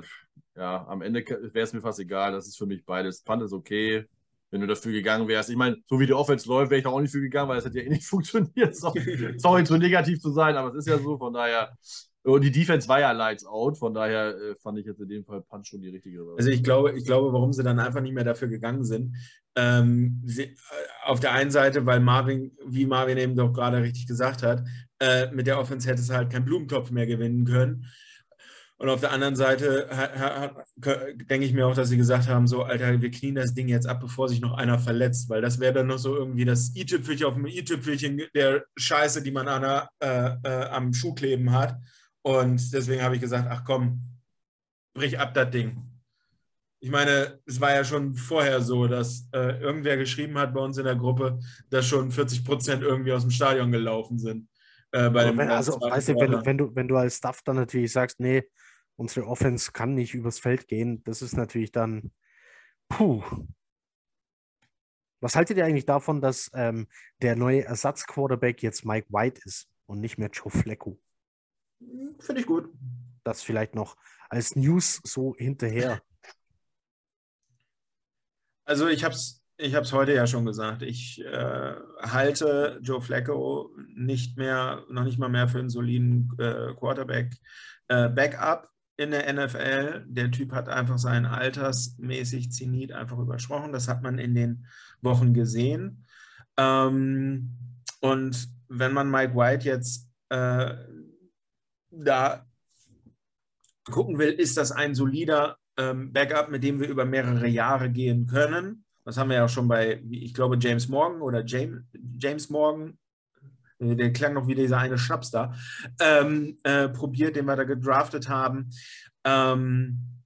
ja, am Ende wäre es mir fast egal. Das ist für mich beides. Punt ist okay, wenn du dafür gegangen wärst. Ich meine, so wie die Offense läuft, wäre ich auch nicht für gegangen, weil es hat ja eh nicht funktioniert. Sorry, sorry, zu negativ zu sein, aber es ist ja so. Von daher, Und die Defense war ja Lights Out, von daher äh, fand ich jetzt in dem Fall Punch schon die richtige. Also ich glaube, ich glaube, warum sie dann einfach nicht mehr dafür gegangen sind. Ähm, sie, äh, auf der einen Seite, weil Marvin, wie Marvin eben doch gerade richtig gesagt hat, äh, mit der Offense hätte es halt keinen Blumentopf mehr gewinnen können. Und auf der anderen Seite denke ich mir auch, dass sie gesagt haben, so, Alter, wir knien das Ding jetzt ab, bevor sich noch einer verletzt, weil das wäre dann noch so irgendwie das i-Tüpfelchen auf dem i-Tüpfelchen der Scheiße, die man an äh, äh, am Schuh kleben hat. Und deswegen habe ich gesagt, ach komm, brich ab das Ding. Ich meine, es war ja schon vorher so, dass äh, irgendwer geschrieben hat bei uns in der Gruppe, dass schon 40 Prozent irgendwie aus dem Stadion gelaufen sind. Äh, wenn, also, weißt du, wenn du, wenn, du, wenn du als Staff dann natürlich sagst, nee, unsere Offense kann nicht übers Feld gehen. Das ist natürlich dann, puh. Was haltet ihr eigentlich davon, dass ähm, der neue Ersatzquarterback jetzt Mike White ist und nicht mehr Joe Flacco? Finde ich gut. Das vielleicht noch als News so hinterher. Also ich habe es ich habe es heute ja schon gesagt. Ich äh, halte Joe Flacco nicht mehr, noch nicht mal mehr für einen soliden äh, Quarterback. Äh, Backup in der NFL. Der Typ hat einfach seinen altersmäßig Zenit einfach übersprochen. Das hat man in den Wochen gesehen. Ähm, und wenn man Mike White jetzt äh, da gucken will, ist das ein solider ähm, Backup, mit dem wir über mehrere Jahre gehen können. Das haben wir ja schon bei, ich glaube, James Morgan oder James, James Morgan äh, der klang noch wie dieser eine Schnaps da, ähm, äh, probiert, den wir da gedraftet haben. Ähm,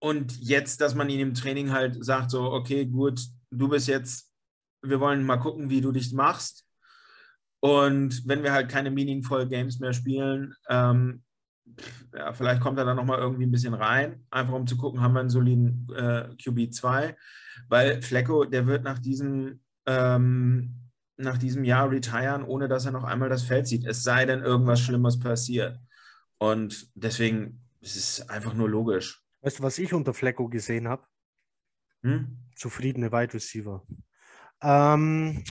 und jetzt, dass man ihn im Training halt sagt, so, okay, gut, du bist jetzt, wir wollen mal gucken, wie du dich machst. Und wenn wir halt keine meaningful Games mehr spielen, ähm, ja, vielleicht kommt er dann nochmal irgendwie ein bisschen rein, einfach um zu gucken, haben wir einen soliden äh, QB2, weil Flecko, der wird nach diesem ähm, nach diesem Jahr retiren, ohne dass er noch einmal das Feld sieht. Es sei denn, irgendwas Schlimmes passiert. Und deswegen es ist es einfach nur logisch. Weißt du, was ich unter Flecko gesehen habe? Hm? Zufriedene Wide Receiver. Ähm,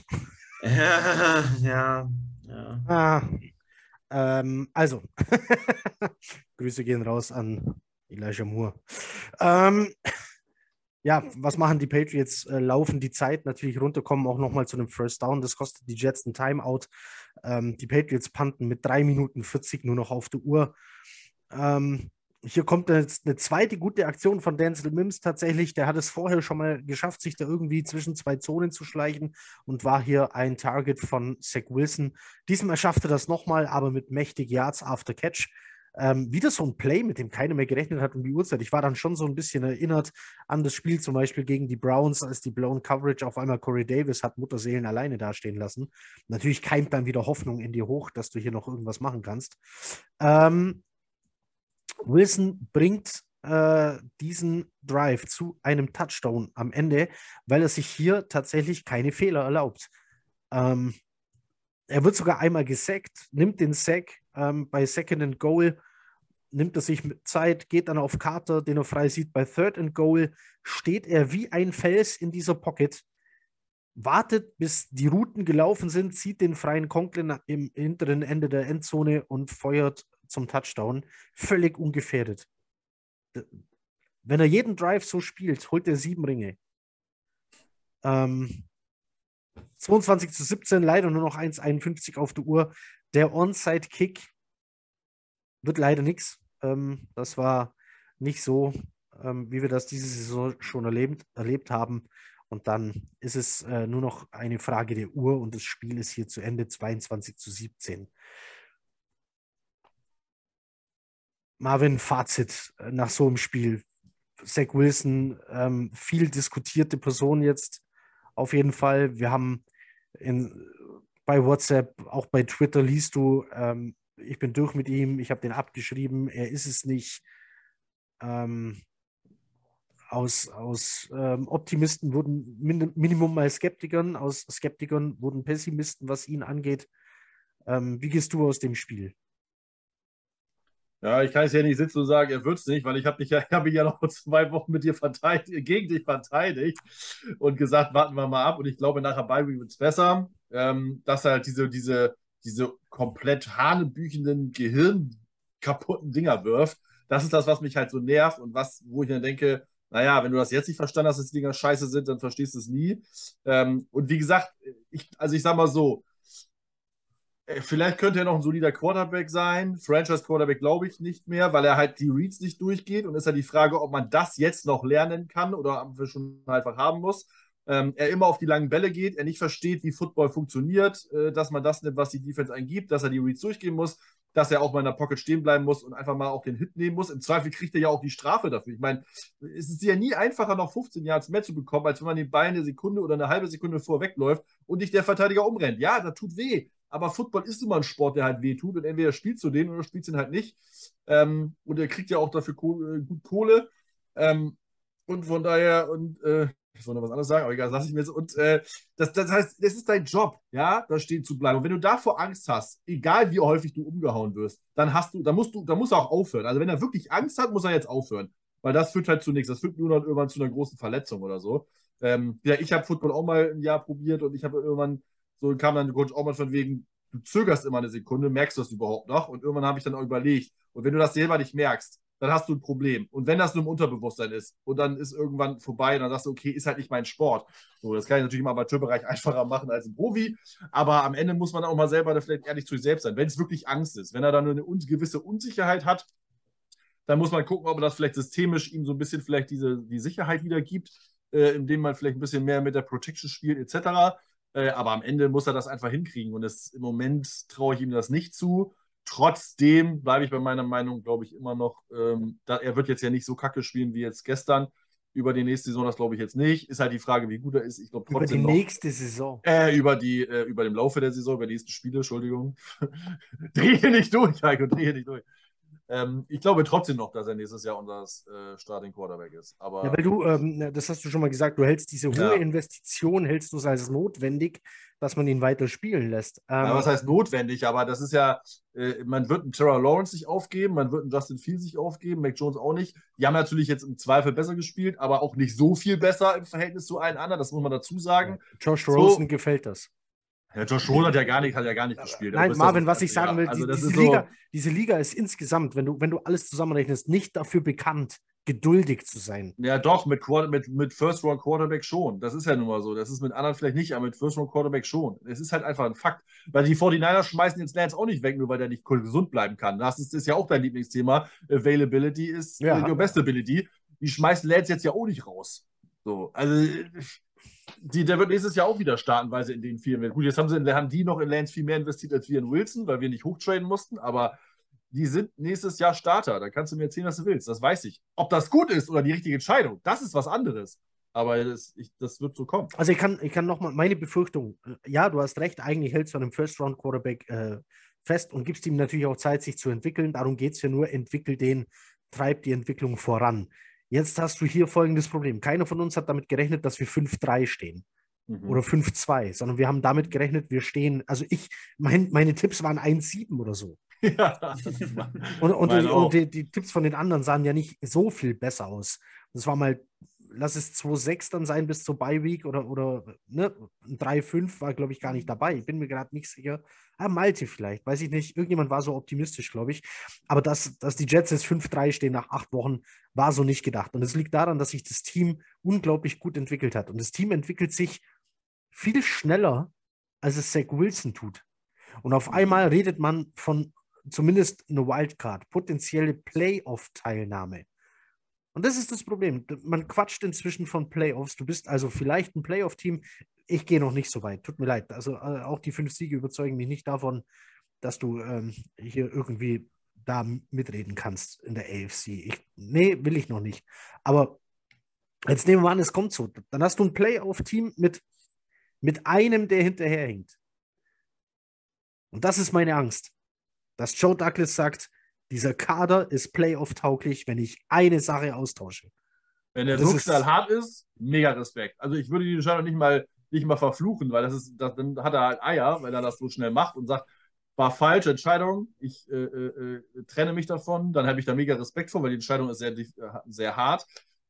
ja, ja, ja. Ah, ähm, also, Grüße gehen raus an Elijah Moore. Ähm, ja, was machen die Patriots? Äh, laufen die Zeit natürlich runter, kommen auch nochmal zu einem First Down. Das kostet die Jets ein Timeout. Ähm, die Patriots panten mit 3 Minuten 40 nur noch auf der Uhr. Ähm, hier kommt jetzt eine zweite gute Aktion von Denzel Mims tatsächlich. Der hat es vorher schon mal geschafft, sich da irgendwie zwischen zwei Zonen zu schleichen und war hier ein Target von Zach Wilson. Diesmal schaffte das nochmal, aber mit mächtig Yards after Catch. Ähm, wieder so ein Play, mit dem keiner mehr gerechnet hat um die Uhrzeit. Ich war dann schon so ein bisschen erinnert an das Spiel zum Beispiel gegen die Browns, als die Blown Coverage auf einmal Corey Davis hat Mutterseelen alleine dastehen lassen. Natürlich keimt dann wieder Hoffnung in dir hoch, dass du hier noch irgendwas machen kannst. Ähm, Wilson bringt äh, diesen Drive zu einem Touchdown am Ende, weil er sich hier tatsächlich keine Fehler erlaubt. Ähm, er wird sogar einmal gesackt, nimmt den Sack ähm, bei Second and Goal, nimmt er sich mit Zeit, geht dann auf Carter, den er frei sieht. Bei Third and Goal steht er wie ein Fels in dieser Pocket, wartet, bis die Routen gelaufen sind, zieht den freien Conklin im hinteren Ende der Endzone und feuert zum Touchdown. Völlig ungefährdet. Wenn er jeden Drive so spielt, holt er sieben Ringe. Ähm, 22 zu 17, leider nur noch 1,51 auf der Uhr. Der Onside-Kick wird leider nichts. Ähm, das war nicht so, ähm, wie wir das diese Saison schon erlebt, erlebt haben. Und dann ist es äh, nur noch eine Frage der Uhr und das Spiel ist hier zu Ende 22 zu 17. Marvin, Fazit äh, nach so einem Spiel. Zach Wilson, ähm, viel diskutierte Person jetzt auf jeden Fall. Wir haben in, bei WhatsApp, auch bei Twitter liest du, ähm, ich bin durch mit ihm, ich habe den abgeschrieben, er ist es nicht. Ähm, aus, aus ähm, Optimisten wurden min Minimum mal Skeptikern, aus Skeptikern wurden Pessimisten, was ihn angeht. Ähm, wie gehst du aus dem Spiel? Ja, ich kann es ja nicht sitzen und sagen, er wird es nicht, weil ich habe ja, hab mich ja noch zwei Wochen mit dir verteidigt, gegen dich verteidigt und gesagt, warten wir mal ab. Und ich glaube, nachher bei wird es besser. Ähm, dass halt diese, diese diese komplett hanebüchenden, gehirnkaputten Dinger wirft. Das ist das, was mich halt so nervt und was, wo ich dann denke, naja, wenn du das jetzt nicht verstanden hast, dass die Dinger scheiße sind, dann verstehst du es nie. Ähm, und wie gesagt, ich, also ich sag mal so, äh, vielleicht könnte er noch ein solider Quarterback sein. Franchise Quarterback glaube ich nicht mehr, weil er halt die Reads nicht durchgeht. Und ist ja halt die Frage, ob man das jetzt noch lernen kann oder ob wir schon einfach haben muss. Ähm, er immer auf die langen Bälle geht, er nicht versteht, wie Football funktioniert, äh, dass man das nimmt, was die Defense eingibt, dass er die Reads durchgehen muss, dass er auch mal in der Pocket stehen bleiben muss und einfach mal auch den Hit nehmen muss. Im Zweifel kriegt er ja auch die Strafe dafür. Ich meine, es ist ja nie einfacher, noch 15 Yards mehr zu bekommen, als wenn man den Ball eine Sekunde oder eine halbe Sekunde vorwegläuft und nicht der Verteidiger umrennt. Ja, das tut weh. Aber Football ist immer ein Sport, der halt weh tut. Und entweder spielst du den oder spielst ihn halt nicht. Ähm, und er kriegt ja auch dafür Kohle, äh, gut Kohle. Ähm, und von daher, und äh, ich wollte noch was anderes sagen, aber egal, das lasse ich mir jetzt. Und äh, das, das heißt, das ist dein Job, ja, da stehen zu bleiben. Und wenn du davor Angst hast, egal wie häufig du umgehauen wirst, dann hast du, dann musst du, dann muss er auch aufhören. Also wenn er wirklich Angst hat, muss er jetzt aufhören. Weil das führt halt zu nichts. Das führt nur noch irgendwann zu einer großen Verletzung oder so. Ähm, ja, ich habe Football auch mal ein Jahr probiert und ich habe irgendwann so kam dann Coach auch mal von wegen, du zögerst immer eine Sekunde, merkst du das überhaupt noch? Und irgendwann habe ich dann auch überlegt. Und wenn du das selber nicht merkst, dann hast du ein Problem. Und wenn das nur im Unterbewusstsein ist und dann ist irgendwann vorbei, dann sagst du, okay, ist halt nicht mein Sport. So, das kann ich natürlich im Amateurbereich einfacher machen als im Profi, aber am Ende muss man auch mal selber vielleicht ehrlich zu sich selbst sein, wenn es wirklich Angst ist. Wenn er dann eine gewisse Unsicherheit hat, dann muss man gucken, ob er das vielleicht systemisch ihm so ein bisschen vielleicht diese, die Sicherheit wieder gibt, äh, indem man vielleicht ein bisschen mehr mit der Protection spielt, etc. Äh, aber am Ende muss er das einfach hinkriegen. Und das, im Moment traue ich ihm das nicht zu. Trotzdem bleibe ich bei meiner Meinung, glaube ich, immer noch, ähm, da, er wird jetzt ja nicht so kacke spielen wie jetzt gestern. Über die nächste Saison, das glaube ich jetzt nicht. Ist halt die Frage, wie gut er ist. Ich glaube trotzdem. Über die noch, nächste Saison. Äh, über, die, äh, über den Laufe der Saison, über die nächsten Spiele, Entschuldigung. drehe nicht durch, Heiko, drehe nicht durch. Ähm, ich glaube trotzdem noch, dass er nächstes Jahr unser äh, Starting Quarterback ist. Aber, ja, weil du, ähm, das hast du schon mal gesagt, du hältst diese hohe ja. Investition, hältst du es als notwendig, dass man ihn weiter spielen lässt. Ähm, ja, was heißt notwendig? Aber das ist ja, äh, man wird einen Terra Lawrence nicht aufgeben, man wird einen Justin Fields nicht aufgeben, Mac Jones auch nicht. Die haben natürlich jetzt im Zweifel besser gespielt, aber auch nicht so viel besser im Verhältnis zu allen anderen, das muss man dazu sagen. Josh Rosen so, gefällt das. Ja, Josh Rosen hat ja gar nicht, hat ja gar nicht gespielt. Nein, Marvin, was ich sagen will, also die, diese, Liga, so diese Liga ist insgesamt, wenn du, wenn du alles zusammenrechnest, nicht dafür bekannt, geduldig zu sein. Ja, doch, mit, mit, mit First Round Quarterback schon. Das ist ja nun mal so. Das ist mit anderen vielleicht nicht, aber mit First Round Quarterback schon. Es ist halt einfach ein Fakt. Weil die 49ers schmeißen jetzt Lance auch nicht weg, nur weil der nicht gesund bleiben kann. Das ist, ist ja auch dein Lieblingsthema. Availability ist ja. your best ability. Die schmeißen Lance jetzt ja auch nicht raus. So, also die, der wird nächstes Jahr auch wieder starten, weil sie in den vier. Gut, jetzt haben, sie, haben die noch in Lance viel mehr investiert als wir in Wilson, weil wir nicht hochtraden mussten, aber die sind nächstes Jahr Starter. Da kannst du mir erzählen, was du willst. Das weiß ich. Ob das gut ist oder die richtige Entscheidung, das ist was anderes. Aber das, ich, das wird so kommen. Also ich kann, ich kann nochmal meine Befürchtung, ja, du hast recht, eigentlich hältst du an einem First-Round-Quarterback äh, fest und gibst ihm natürlich auch Zeit, sich zu entwickeln. Darum geht es ja nur, entwickel den, treib die Entwicklung voran. Jetzt hast du hier folgendes Problem. Keiner von uns hat damit gerechnet, dass wir 5-3 stehen. Mhm. Oder 5-2, sondern wir haben damit gerechnet, wir stehen, also ich, mein, meine Tipps waren 1-7 oder so. Ja. und, und, und die, die, Tipps von den anderen sahen ja nicht so viel besser aus. Das war mal, lass es 2-6 dann sein bis zur Bye-Week oder, oder ne, 3-5 war, glaube ich, gar nicht dabei. Ich bin mir gerade nicht sicher. Ah, Malte vielleicht, weiß ich nicht. Irgendjemand war so optimistisch, glaube ich. Aber dass, dass die Jets jetzt 5-3 stehen nach acht Wochen, war so nicht gedacht. Und es liegt daran, dass sich das Team unglaublich gut entwickelt hat. Und das Team entwickelt sich viel schneller, als es Zach Wilson tut. Und auf einmal redet man von zumindest eine Wildcard, potenzielle Playoff-Teilnahme. Und das ist das Problem. Man quatscht inzwischen von Playoffs. Du bist also vielleicht ein Playoff-Team. Ich gehe noch nicht so weit. Tut mir leid. Also äh, auch die fünf Siege überzeugen mich nicht davon, dass du ähm, hier irgendwie da mitreden kannst in der AFC. Ich, nee, will ich noch nicht. Aber jetzt nehmen wir an, es kommt so. Dann hast du ein Playoff-Team mit, mit einem, der hinterherhinkt. Und das ist meine Angst. Dass Joe Douglas sagt, dieser Kader ist Playoff-tauglich, wenn ich eine Sache austausche. Wenn der Druck hart ist, mega Respekt. Also ich würde die Entscheidung nicht mal, nicht mal verfluchen, weil das ist, das, dann hat er halt Eier, wenn er das so schnell macht und sagt, war falsche Entscheidung, ich äh, äh, äh trenne mich davon, dann habe ich da mega Respekt vor, weil die Entscheidung ist sehr, sehr hart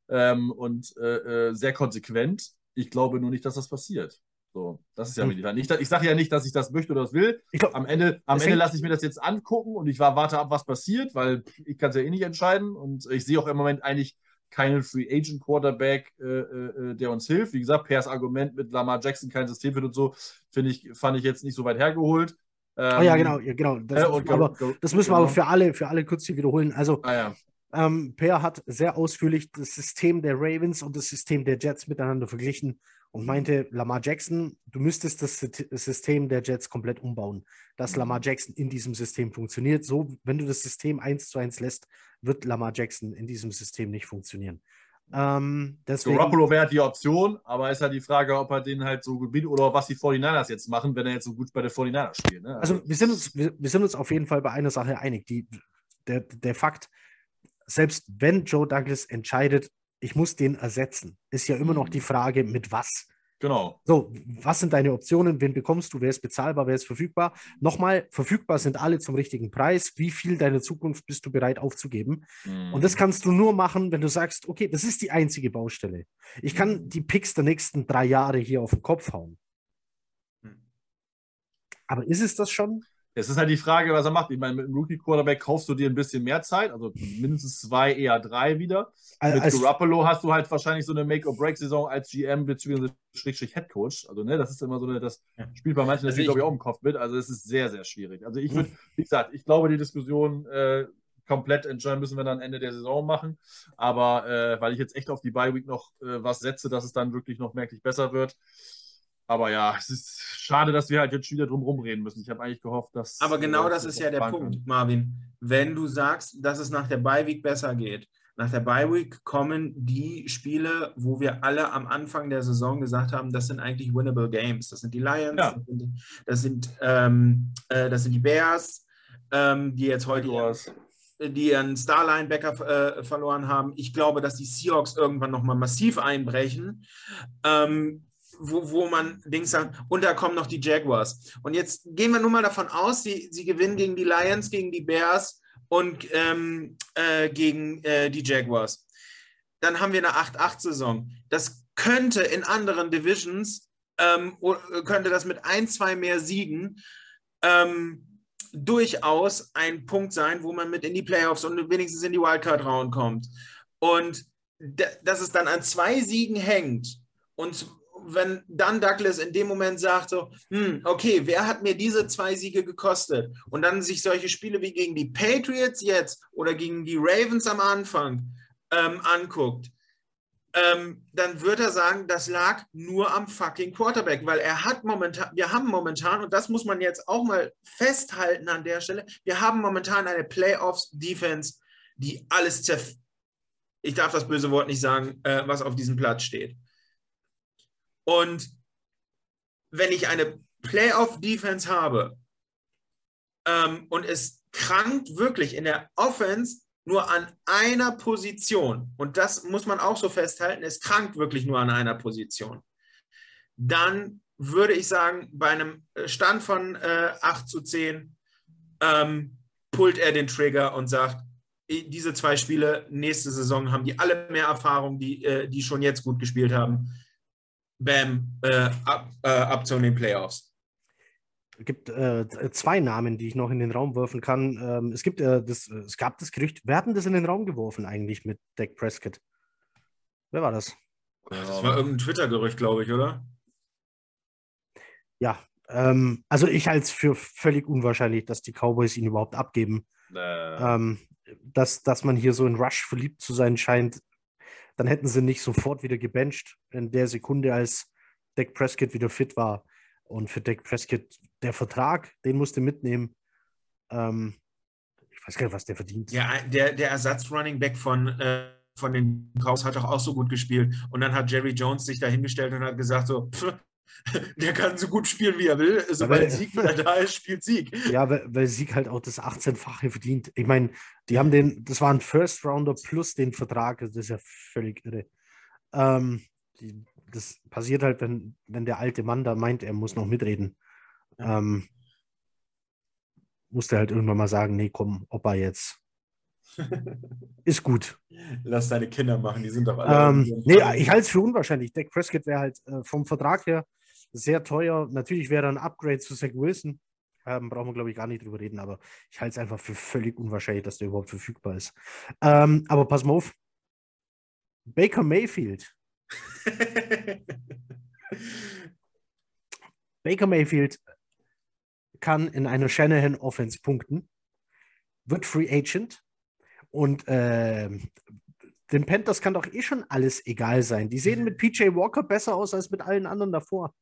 ähm, und äh, äh, sehr konsequent. Ich glaube nur nicht, dass das passiert. So, das ist ja mir die Ich, ich sage ja nicht, dass ich das möchte oder das will. Glaub, Am Ende, am Ende lasse ich mir das jetzt angucken und ich war, warte ab, was passiert, weil ich kann es ja eh nicht entscheiden. Und ich sehe auch im Moment eigentlich keinen Free Agent Quarterback, äh, äh, der uns hilft. Wie gesagt, Pers Argument mit Lamar Jackson kein System wird und so, finde ich, fand ich jetzt nicht so weit hergeholt. Ähm, oh ja, genau, ja, genau. Das, äh, müssen aber, Gar- das müssen wir aber genau. für alle, für alle kurz hier wiederholen. Also, Ah ja, ähm, Per hat sehr ausführlich das System der Ravens und das System der Jets miteinander verglichen und meinte, Lamar Jackson, du müsstest das Sy- System der Jets komplett umbauen, dass Mhm. Lamar Jackson in diesem System funktioniert. So, wenn du das System eins zu eins lässt, wird Lamar Jackson in diesem System nicht funktionieren. Ähm, deswegen, Garoppolo wäre die Option, aber ist halt die Frage, ob er den halt so gut bietet oder was die 49ers jetzt machen, wenn er jetzt so gut bei den 49ers spielt. Ne? Also wir sind uns, wir, wir sind uns auf jeden Fall bei einer Sache einig. Die, der, der Fakt, selbst wenn Joe Douglas entscheidet, ich muss den ersetzen, ist ja immer noch Mhm. die Frage, mit was. genau. So, was sind deine Optionen? Wen bekommst du? Wer ist bezahlbar? Wer ist verfügbar? Nochmal, verfügbar sind alle zum richtigen Preis. Wie viel deiner Zukunft bist du bereit aufzugeben? Mhm. Und das kannst du nur machen, wenn du sagst, okay, das ist die einzige Baustelle. Ich kann Mhm. die Picks der nächsten drei Jahre hier auf den Kopf hauen. Aber ist es das schon? Es ist halt die Frage, was er macht. Ich meine, mit einem Rookie-Quarterback kaufst du dir ein bisschen mehr Zeit, also mindestens zwei, eher drei wieder. Al- Mit als- Garoppolo hast du halt wahrscheinlich so eine Make-or-Break-Saison als GM bzw. Schrägstrich Headcoach. Also, ne, das ist immer so eine, das spielt bei manchen Also natürlich, ich- glaube ich, auch im Kopf mit. Also, es ist sehr, sehr schwierig. Also, ich würde, Hm. wie gesagt, ich glaube, die Diskussion äh, komplett entscheiden müssen wir dann Ende der Saison machen. Aber äh, weil ich jetzt echt auf die Bye-Week noch äh, was setze, dass es dann wirklich noch merklich besser wird. Aber ja, es ist schade, dass wir halt jetzt schon wieder drum rumreden müssen. Ich habe eigentlich gehofft, dass. Aber genau äh, das ist ja der Punkt, können. Marvin. Wenn du sagst, dass es nach der Bye-Week besser geht, nach der Bye-Week kommen die Spiele, wo wir alle am Anfang der Saison gesagt haben, das sind eigentlich winnable Games. Das sind die Lions, Ja. das sind, das sind, ähm, äh, das sind die Bears, ähm, die jetzt heute die ihren Star-Linebacker äh, verloren haben. Ich glaube, dass die Seahawks irgendwann nochmal massiv einbrechen. Ähm, wo, wo man Dings sagt, und da kommen noch die Jaguars. Und jetzt gehen wir nur mal davon aus, sie, sie gewinnen gegen die Lions, gegen die Bears und ähm, äh, gegen äh, die Jaguars. Dann haben wir eine 8-8-Saison. Das könnte in anderen Divisions, ähm, könnte das mit ein, zwei mehr Siegen ähm, durchaus ein Punkt sein, wo man mit in die Playoffs und wenigstens in die Wildcard-Round kommt. Und dass es dann an zwei Siegen hängt und wenn dann Douglas in dem Moment sagt so, hm, okay, wer hat mir diese zwei Siege gekostet? Und dann sich solche Spiele wie gegen die Patriots jetzt oder gegen die Ravens am Anfang ähm, anguckt, ähm, dann wird er sagen, das lag nur am fucking Quarterback, weil er hat momentan, wir haben momentan, und das muss man jetzt auch mal festhalten an der Stelle, wir haben momentan eine Playoffs-Defense, die alles zerf... Ich darf das böse Wort nicht sagen, äh, was auf diesem Platz steht. Und wenn ich eine Playoff-Defense habe ähm, und es krankt wirklich in der Offense nur an einer Position, und das muss man auch so festhalten, es krankt wirklich nur an einer Position, dann würde ich sagen, bei einem Stand von äh, 8 zu 10 ähm, pullt er den Trigger und sagt, diese zwei Spiele nächste Saison haben die alle mehr Erfahrung, die, äh, die schon jetzt gut gespielt haben. Bam, äh, ab, äh, ab zu den Playoffs. Es gibt äh, zwei Namen, die ich noch in den Raum werfen kann. Ähm, es, gibt, äh, das, äh, es gab das Gerücht, wer hat denn das in den Raum geworfen eigentlich mit Dak Prescott? Wer war das? Das war irgendein Twitter-Gerücht, glaube ich, oder? Ja, ähm, also ich halte es für völlig unwahrscheinlich, dass die Cowboys ihn überhaupt abgeben. Äh, Ähm, dass, dass man hier so in Rush verliebt zu sein scheint, dann hätten sie nicht sofort wieder gebencht in der Sekunde, als Dak Prescott wieder fit war. Und für Dak Prescott, der Vertrag, den musste mitnehmen. Ähm, ich weiß gar nicht, was der verdient. Ja, der, der Ersatz-Running Back von, äh, von den Cowboys hat doch auch so gut gespielt. Und dann hat Jerry Jones sich dahingestellt und hat gesagt so, pff, der kann so gut spielen, wie er will. Sobald weil- Sieg wieder da ist, spielt Sieg. Ja, weil, weil Sieg halt auch das 18-fache verdient. Ich meine, die haben den, das war ein First Rounder plus den Vertrag, also das ist ja völlig irre. Ähm, die, das passiert halt, wenn, wenn der alte Mann da meint, er muss noch mitreden. Ähm, musste halt irgendwann mal sagen, nee, komm, Opa jetzt. Ist gut. Lass deine Kinder machen, die sind doch alle. Ähm, nee, ich halte es für unwahrscheinlich. Dak Prescott wäre halt äh, vom Vertrag her, sehr teuer. Natürlich wäre ein Upgrade zu Zach Wilson. Ähm, brauchen wir, glaube ich, gar nicht drüber reden, aber ich halte es einfach für völlig unwahrscheinlich, dass der überhaupt verfügbar ist. Ähm, aber pass mal auf. Baker Mayfield. Baker Mayfield kann in einer Shanahan Offense punkten, wird Free Agent und äh, den Panthers kann doch eh schon alles egal sein. Die sehen mit PJ Walker besser aus als mit allen anderen davor.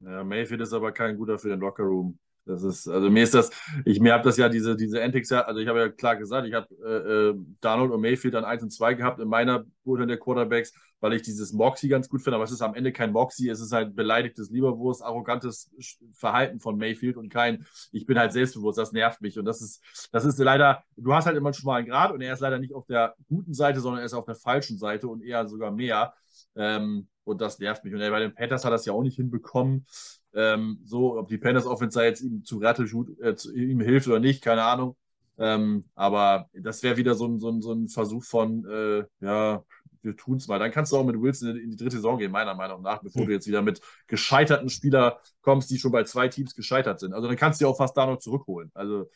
Ja, Mayfield ist aber kein guter für den Lockerroom. Das ist, also mir ist das, ich mir habe das ja diese, diese Antics ja, also ich habe ja klar gesagt, ich habe äh, äh, Donald und Mayfield dann 1 und 2 gehabt in meiner Beurteilung der Quarterbacks, weil ich dieses Moxie ganz gut finde, aber es ist am Ende kein Moxie, es ist halt beleidigtes Lieberwurst, arrogantes Verhalten von Mayfield und kein, ich bin halt selbstbewusst, das nervt mich und das ist, das ist leider, du hast halt immer einen schmalen Grad und er ist leider nicht auf der guten Seite, sondern er ist auf der falschen Seite und eher sogar mehr. Ähm, und das nervt mich. Und bei den Panthers hat das ja auch nicht hinbekommen. Ähm, so, ob die Panthers Offense jetzt ihm zu Rattelschut äh, zu, ihm hilft oder nicht, keine Ahnung. Ähm, aber das wäre wieder so ein, so, ein, so ein Versuch von, äh, ja, wir tun es mal. Dann kannst du auch mit Wilson in die dritte Saison gehen, meiner Meinung nach, bevor mhm. du jetzt wieder mit gescheiterten Spielern kommst, die schon bei zwei Teams gescheitert sind. Also dann kannst du ja auch fast da noch zurückholen. Also,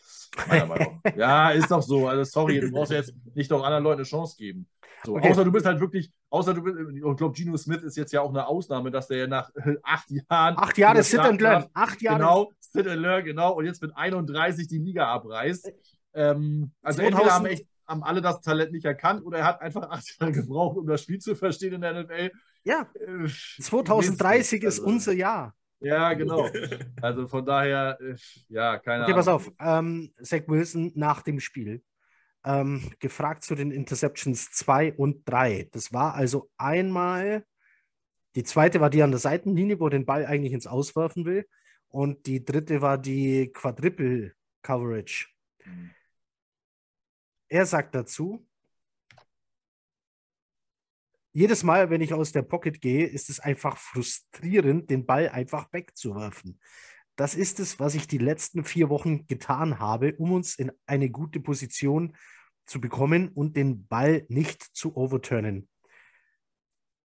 meiner Meinung nach. Ja, ist doch so. Also, sorry, du brauchst ja jetzt nicht noch anderen Leuten eine Chance geben. So, okay. Außer du bist halt wirklich, außer du bist, ich glaube, Gino Smith ist jetzt ja auch eine Ausnahme, dass der ja nach acht Jahren. Acht Jahre Sit and Learn. Acht Jahre. Genau, Sit and Learn, genau. Und jetzt mit 31 die Liga abreißt. Ähm, also 2000, entweder haben, echt, haben alle das Talent nicht erkannt oder er hat einfach acht Jahre gebraucht, um das Spiel zu verstehen in der NFL. Ja, 2030 äh, ist also, unser Jahr. Ja, genau. Also von daher, äh, ja, keine okay, Ahnung. Okay, pass auf. Ähm, Zach Wilson nach dem Spiel ähm, gefragt zu den Interceptions 2 und 3. Das war also einmal, die zweite war die an der Seitenlinie, wo er den Ball eigentlich ins Auswerfen will. Und die dritte war die Quadruple Coverage. Mhm. Er sagt dazu, jedes Mal, wenn ich aus der Pocket gehe, ist es einfach frustrierend, den Ball einfach wegzuwerfen. Das ist es, was ich die letzten vier Wochen getan habe, um uns in eine gute Position zu bekommen und den Ball nicht zu overturnen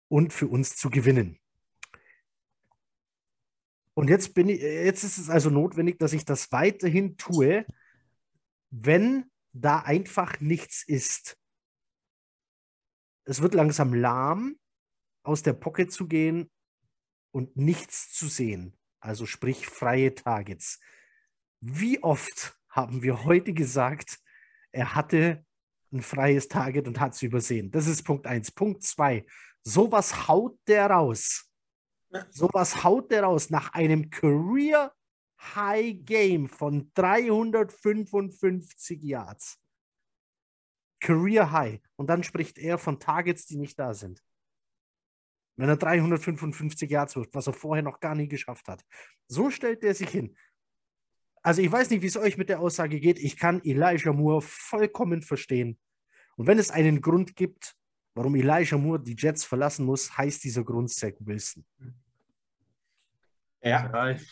und für uns zu gewinnen. Und jetzt, bin ich, jetzt ist es also notwendig, dass ich das weiterhin tue, wenn da einfach nichts ist. Es wird langsam lahm, aus der Pocket zu gehen und nichts zu sehen also sprich freie Targets. Wie oft haben wir heute gesagt, er hatte ein freies Target und hat es übersehen? Das ist Punkt 1. Punkt 2. Sowas haut der raus. Sowas haut der raus nach einem Career High Game von 355 Yards. Career High. Und dann spricht er von Targets, die nicht da sind wenn er 355 Yards wirft, was er vorher noch gar nie geschafft hat. So stellt er sich hin. Also ich weiß nicht, wie es euch mit der Aussage geht. Ich kann Elijah Moore vollkommen verstehen. Und wenn es einen Grund gibt, warum Elijah Moore die Jets verlassen muss, heißt dieser Grund Zach Wilson. Ja. ja ich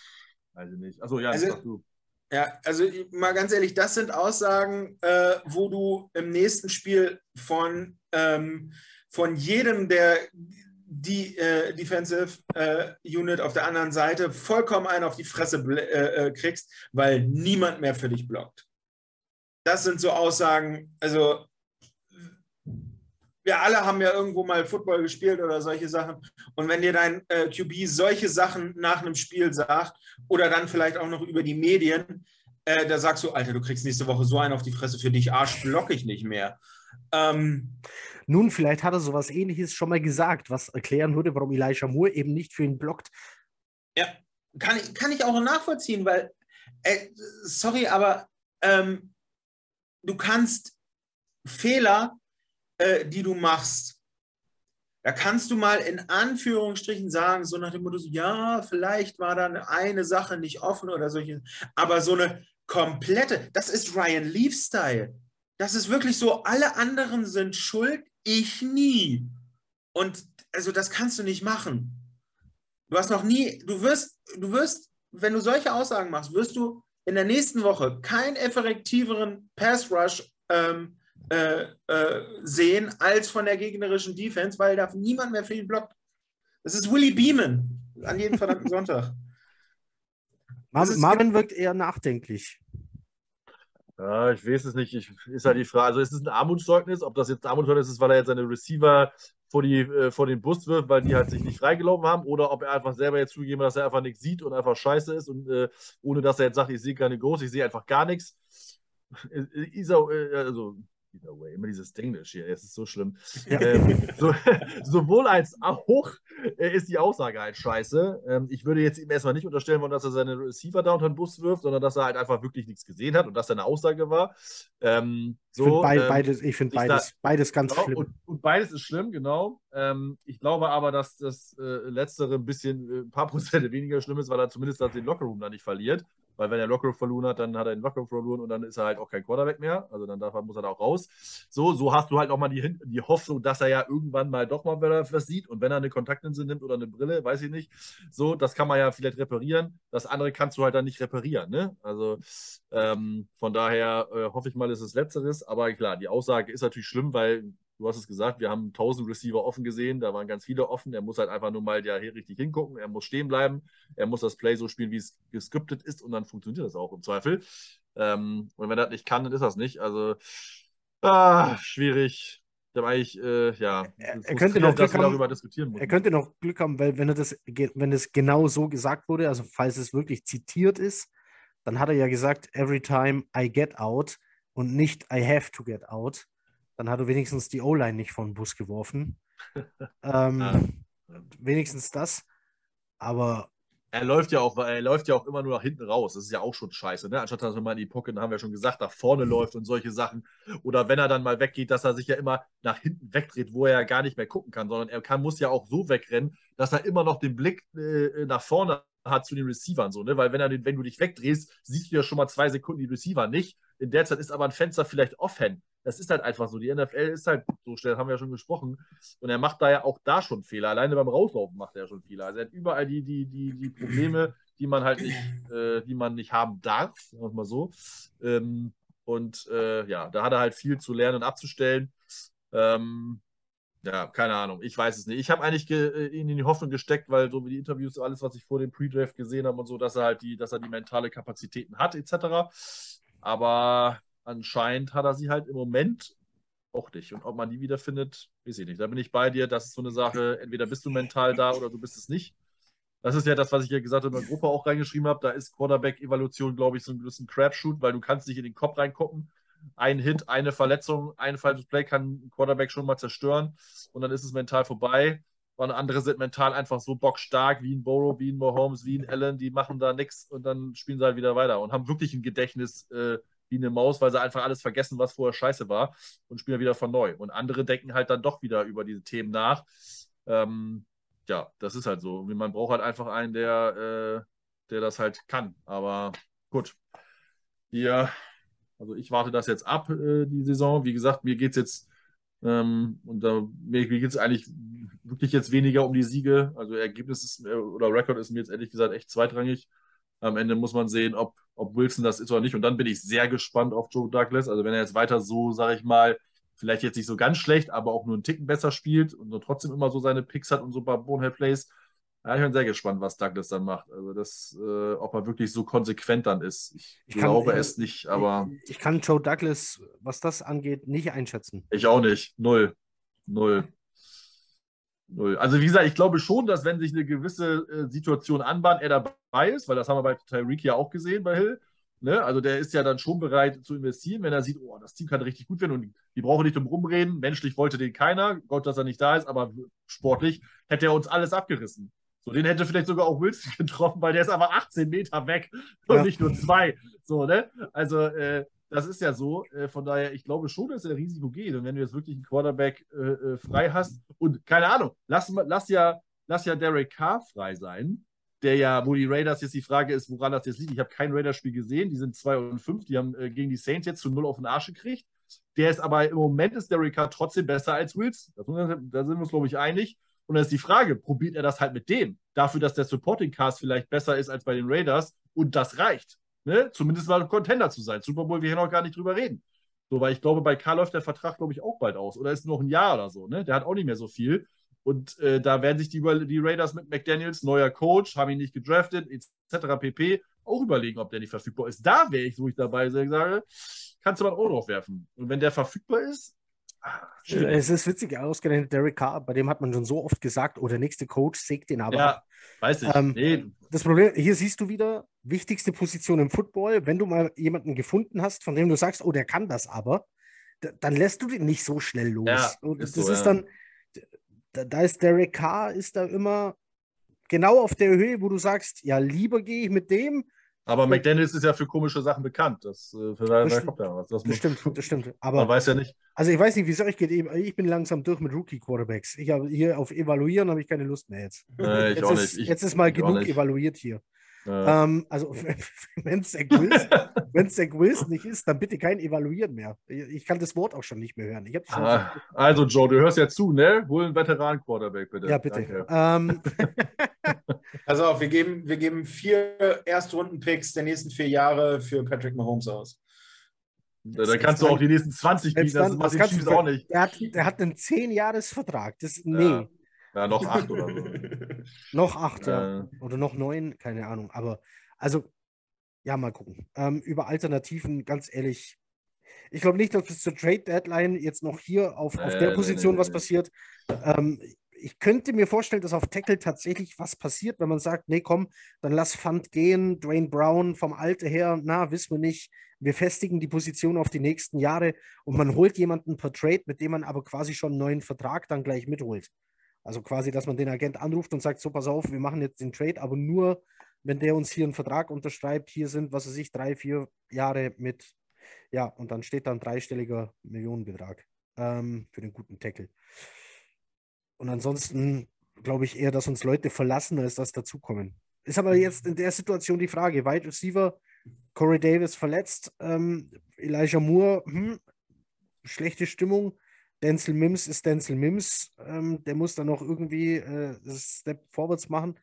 weiß nicht. Also ja, also, du. Ja, also mal ganz ehrlich, das sind Aussagen, äh, wo du im nächsten Spiel von, ähm, von jedem der die äh, Defensive äh, Unit auf der anderen Seite vollkommen einen auf die Fresse äh, äh, kriegst, weil niemand mehr für dich blockt. Das sind so Aussagen, also wir alle haben ja irgendwo mal Football gespielt oder solche Sachen. Und wenn dir dein äh, QB solche Sachen nach einem Spiel sagt oder dann vielleicht auch noch über die Medien, äh, da sagst du, Alter, du kriegst nächste Woche so einen auf die Fresse für dich, Arsch block ich nicht mehr. Ähm, Nun, vielleicht hat er sowas ähnliches schon mal gesagt, was erklären würde, warum Elijah Moore eben nicht für ihn blockt. Ja, kann ich, kann ich auch nachvollziehen, weil, äh, sorry, aber ähm, du kannst Fehler, äh, die du machst, da kannst du mal in Anführungsstrichen sagen, so nach dem Motto, ja, vielleicht war da eine Sache nicht offen oder solche, aber so eine komplette, das ist Ryan Leaf-Style. Das ist wirklich so, alle anderen sind schuld, ich nie. Und also das kannst du nicht machen. Du hast noch nie, du wirst, du wirst, wenn du solche Aussagen machst, wirst du in der nächsten Woche keinen effektiveren Pass Rush ähm, äh, äh, sehen als von der gegnerischen Defense, weil da niemand mehr für ihn blockt. Das ist Willie Beeman. An jeden verdammten Sonntag. Marvin, Marvin wirkt eher nachdenklich. Ja, ich weiß es nicht. Ich, ist halt die Frage. Also ist es ein Armutszeugnis? Ob das jetzt ein Armutszeugnis ist, weil er jetzt seine Receiver vor, die, äh, vor den Bus wirft, weil die halt sich nicht freigelaufen haben, oder ob er einfach selber jetzt zugegeben hat, dass er einfach nichts sieht und einfach scheiße ist und äh, ohne dass er jetzt sagt, ich sehe keine Groß, ich sehe einfach gar nichts. Ist auch, äh, also Either way, immer dieses Englisch hier, es ist so schlimm. Ja. Ähm, so, sowohl als auch äh, ist die Aussage halt scheiße. Ähm, ich würde jetzt ihm erstmal nicht unterstellen wollen, dass er seine Receiver da unter den Bus wirft, sondern dass er halt einfach wirklich nichts gesehen hat und das seine Aussage war. Ähm, so, ich finde ähm, beides, ich find beides, beides ganz genau, schlimm. Und, und, beides ist schlimm, genau. Ähm, ich glaube aber, dass das äh, Letztere ein bisschen, äh, ein paar Prozent weniger schlimm ist, weil er zumindest den Lockerroom da nicht verliert. Weil wenn er Lockerroom verloren hat, dann hat er den Lockerroom verloren und dann ist er halt auch kein Quarterback mehr. Also dann darf muss er da auch raus. So, so hast du halt auch mal die, die Hoffnung, dass er ja irgendwann mal doch mal was sieht und wenn er eine Kontaktlinse nimmt oder eine Brille, weiß ich nicht. So, das kann man ja vielleicht reparieren. Das andere kannst du halt dann nicht reparieren. Ne? Also ähm, von daher äh, hoffe ich mal, ist es Letzteres. Aber klar, die Aussage ist natürlich schlimm, weil du hast es gesagt, wir haben 1000 Receiver offen gesehen, da waren ganz viele offen. Er muss halt einfach nur mal ja hier richtig hingucken, er muss stehen bleiben, er muss das Play so spielen, wie es gescriptet ist und dann funktioniert das auch im Zweifel. Ähm, und wenn er das nicht kann, dann ist das nicht. Also, ah, schwierig. Da war ich, äh, ja, er, er könnte noch Glück haben, darüber diskutieren muss. Er könnte noch Glück haben, weil wenn er das, wenn es genau so gesagt wurde, also falls es wirklich zitiert ist, dann hat er ja gesagt, every time I get out und nicht I have to get out. Dann hat er wenigstens die O-Line nicht von Bus geworfen. ähm, ja. Wenigstens das. Aber. Er läuft ja auch, er läuft ja auch immer nur nach hinten raus. Das ist ja auch schon scheiße, ne? Anstatt dass er mal in die Pocket, haben wir schon gesagt, nach vorne läuft und solche Sachen. Oder wenn er dann mal weggeht, dass er sich ja immer nach hinten wegdreht, wo er ja gar nicht mehr gucken kann, sondern er kann, muss ja auch so wegrennen, dass er immer noch den Blick äh, nach vorne hat zu den Receivern, so, ne? Weil wenn, er den, wenn du dich wegdrehst, siehst du ja schon mal zwei Sekunden die Receiver nicht. In der Zeit ist aber ein Fenster vielleicht offen. Das ist halt einfach so. Die NFL ist halt so schnell, haben wir ja schon gesprochen. Und er macht da ja auch da schon Fehler. Alleine beim Rauslaufen macht er ja schon Fehler. Also er hat überall die, die, die, die Probleme, die man halt nicht, äh, die man nicht haben darf, sagen wir mal so. Ähm, und äh, ja, da hat er halt viel zu lernen und abzustellen. Ähm, ja, keine Ahnung. Ich weiß es nicht. Ich habe eigentlich äh, ihn in die Hoffnung gesteckt, weil so wie die Interviews, alles, was ich vor dem Pre-Draft gesehen habe und so, dass er halt die, dass er die mentale Kapazitäten hat, etc. Aber anscheinend hat er sie halt im Moment auch nicht. Und ob man die wiederfindet, weiß ich nicht. Da bin ich bei dir. Das ist so eine Sache, entweder bist du mental da oder du bist es nicht. Das ist ja das, was ich ja gesagt habe, in der Gruppe auch reingeschrieben habe. Da ist Quarterback-Evaluation, glaube ich, so ein bisschen Crapshoot, weil du kannst nicht in den Kopf reingucken. Ein Hit, eine Verletzung, ein falsches Play kann ein Quarterback schon mal zerstören und dann ist es mental vorbei. Und andere sind mental einfach so bockstark wie ein Burrow, wie ein Mahomes, wie ein Allen, die machen da nichts und dann spielen sie halt wieder weiter und haben wirklich ein Gedächtnis äh, wie eine Maus, weil sie einfach alles vergessen, was vorher scheiße war und spielen wieder von neu. Und andere denken halt dann doch wieder über diese Themen nach. Ähm, ja, das ist halt so. Man braucht halt einfach einen, der, äh, der das halt kann. Aber gut. Ja, also ich warte das jetzt ab, äh, die Saison. Wie gesagt, mir geht es jetzt, ähm, und da, mir, geht es eigentlich wirklich jetzt weniger um die Siege. Also Ergebnis ist, äh, oder Rekord ist mir jetzt ehrlich gesagt echt zweitrangig. Am Ende muss man sehen, ob, ob Wilson das ist oder nicht. Und dann bin ich sehr gespannt auf Joe Douglas. Also wenn er jetzt weiter so, sage ich mal, vielleicht jetzt nicht so ganz schlecht, aber auch nur einen Ticken besser spielt und so trotzdem immer so seine Picks hat und so ein paar Bonehead Plays. Ja, ich bin sehr gespannt, was Douglas dann macht. Also das, äh, ob er wirklich so konsequent dann ist. Ich, ich glaube kann, es nicht, aber. Ich, ich, kann Joe Douglas, was das angeht, nicht einschätzen. Ich auch nicht. Null. Null. Null. Also wie gesagt, ich glaube schon, dass wenn sich eine gewisse äh, Situation anbahnt, er dabei ist, weil das haben wir bei Tyreek ja auch gesehen bei Hill. Ne? Also der ist ja dann schon bereit zu investieren, wenn er sieht, oh, das Team kann richtig gut werden und die brauchen nicht drum rumreden. Menschlich wollte den keiner, Gott, dass er nicht da ist, aber sportlich hätte er uns alles abgerissen. So, den hätte vielleicht sogar auch Wilson getroffen, weil der ist aber 18 Meter weg und ja. nicht nur zwei. So, ne? Also, äh, das ist ja so. Äh, von daher, ich glaube schon, dass er Risiko geht. Und wenn du jetzt wirklich einen Quarterback äh, äh, frei hast und keine Ahnung, lass, lass, ja, lass ja Derek Carr frei sein, der ja, wo die Raiders jetzt die Frage ist, woran das jetzt liegt. Ich habe kein Raiders-Spiel gesehen. Die sind 2 und 5. Die haben äh, gegen die Saints jetzt zu 0 auf den Arsch gekriegt. Der ist aber im Moment ist Derek Carr trotzdem besser als Wills. Da sind wir uns, glaube ich, einig. Und dann ist die Frage, probiert er das halt mit dem? Dafür, dass der Supporting Cast vielleicht besser ist als bei den Raiders und das reicht. Ne? Zumindest mal Contender zu sein. Super Bowl, wir hier noch gar nicht drüber reden. So, weil ich glaube, bei Karl läuft der Vertrag, glaube ich, auch bald aus. Oder ist noch ein Jahr oder so. Ne? Der hat auch nicht mehr so viel. Und äh, da werden sich die, die Raiders mit McDaniels, neuer Coach, haben ihn nicht gedraftet, etc. pp. auch überlegen, ob der nicht verfügbar ist. Da wäre ich, wo ich dabei sage, kannst du mal ein Ohr drauf werfen. Und wenn der verfügbar ist, es ist witzig ausgerechnet, Derek Carr, bei dem hat man schon so oft gesagt, oh, der nächste Coach sägt den aber ja, ab. Weiß ich. Ähm, nee. Das Problem, hier siehst du wieder, wichtigste Position im Football, wenn du mal jemanden gefunden hast, von dem du sagst, oh, der kann das aber, dann lässt du den nicht so schnell los. Ja, Und das so, ist ja. dann, da, da ist Derek Carr, ist da immer genau auf der Höhe, wo du sagst, ja, lieber gehe ich mit dem. Aber McDaniels ist ja für komische Sachen bekannt. Das, äh, für da, das, kommt ja was. Das, das stimmt, das stimmt. Aber man weiß ja nicht. Also ich weiß nicht, wie es euch geht. Ich bin langsam durch mit Rookie-Quarterbacks. Ich habe hier auf Evaluieren habe ich keine Lust mehr jetzt. Äh, jetzt, ist, ich, jetzt ist mal genug evaluiert hier. Ähm, also, wenn es Zach, Zach Wilson nicht ist, dann bitte kein Evaluieren mehr. Ich kann das Wort auch schon nicht mehr hören. Ah, also, Joe, du hörst ja zu, ne? Hol einen Veteran-Quarterback, bitte. Ja, bitte. Ähm. also, auf, wir geben, wir geben vier Erstrunden-Picks der nächsten vier Jahre für Patrick Mahomes aus. Da, da kannst du auch die nächsten 20 bieten, das, das kannst du auch nicht. Der hat, der hat einen 10-Jahres-Vertrag. Nee. Ja. Ja, noch acht oder so. noch acht, ja. Äh. Oder noch neun, keine Ahnung. Aber also, ja, mal gucken. Ähm, über Alternativen, ganz ehrlich, ich glaube nicht, dass bis zur Trade Deadline jetzt noch hier auf, auf der Position nee, was passiert. Ähm, ich könnte mir vorstellen, dass auf Tackle tatsächlich was passiert, wenn man sagt, nee, komm, dann lass Fund gehen, Dwayne Brown vom Alter her, na, wissen wir nicht. Wir festigen die Position auf die nächsten Jahre und man holt jemanden per Trade, mit dem man aber quasi schon einen neuen Vertrag dann gleich mitholt. Also quasi, dass man den Agent anruft und sagt, so pass auf, wir machen jetzt den Trade, aber nur, wenn der uns hier einen Vertrag unterschreibt, hier sind, was weiß ich, drei, vier Jahre mit, ja, und dann steht da ein dreistelliger Millionenbetrag ähm, für den guten Tackle. Und ansonsten glaube ich eher, dass uns Leute verlassen, als dass dazukommen. Ist aber jetzt in der Situation die Frage, Wide Receiver, Corey Davis verletzt, ähm, Elijah Moore, hm, schlechte Stimmung, Denzel Mims ist Denzel Mims. Ähm, der muss dann noch irgendwie äh, Step vorwärts machen.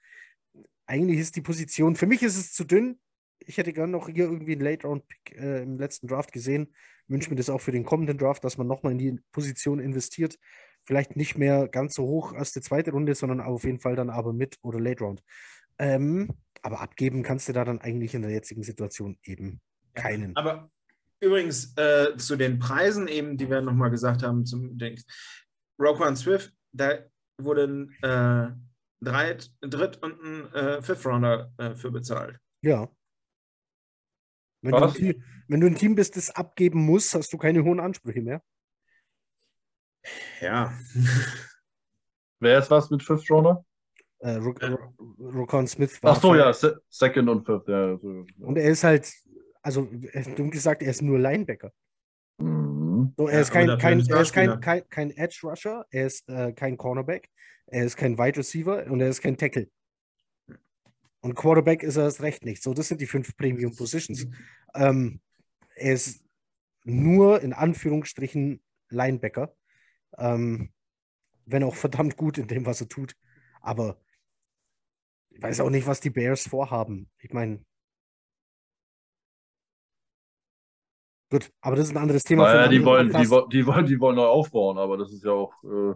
Eigentlich ist die Position, für mich ist es zu dünn. Ich hätte gerne noch hier irgendwie einen Late-Round-Pick äh, im letzten Draft gesehen. Wünsche mir das auch für den kommenden Draft, dass man nochmal in die Position investiert. Vielleicht nicht mehr ganz so hoch als die zweite Runde, sondern auf jeden Fall dann aber mit oder Late-Round. Ähm, aber abgeben kannst du da dann eigentlich in der jetzigen Situation eben keinen. Aber Übrigens äh, zu den Preisen eben, die wir nochmal gesagt haben, zum Roquan Swift, da wurden äh, drei, Dritt- und ein äh, Fifth-Rounder äh, für bezahlt. Ja. Wenn du, Team, wenn du, ein Team bist, das abgeben muss, hast du keine hohen Ansprüche mehr. Ja. Wer ist was mit Fifth Rounder? Äh, Roquan Smith war. Ach so, ja, Second und Fifth. Ja. Und er ist halt also äh, dumm gesagt, er ist nur Linebacker. Mhm. So, er ist, kein, kein, er ist kein, kein, kein Edge Rusher, er ist äh, kein Cornerback, er ist kein Wide Receiver und er ist kein Tackle. Und Quarterback ist er erst recht nicht. So, das sind die fünf Premium Positions. Ähm, er ist nur in Anführungsstrichen Linebacker. Ähm, wenn auch verdammt gut in dem, was er tut. Aber ich weiß auch nicht, was die Bears vorhaben. Ich meine, Gut, aber das ist ein anderes Thema. Naja, die wollen, die, die, wollen, die wollen neu aufbauen, aber das ist ja auch, äh,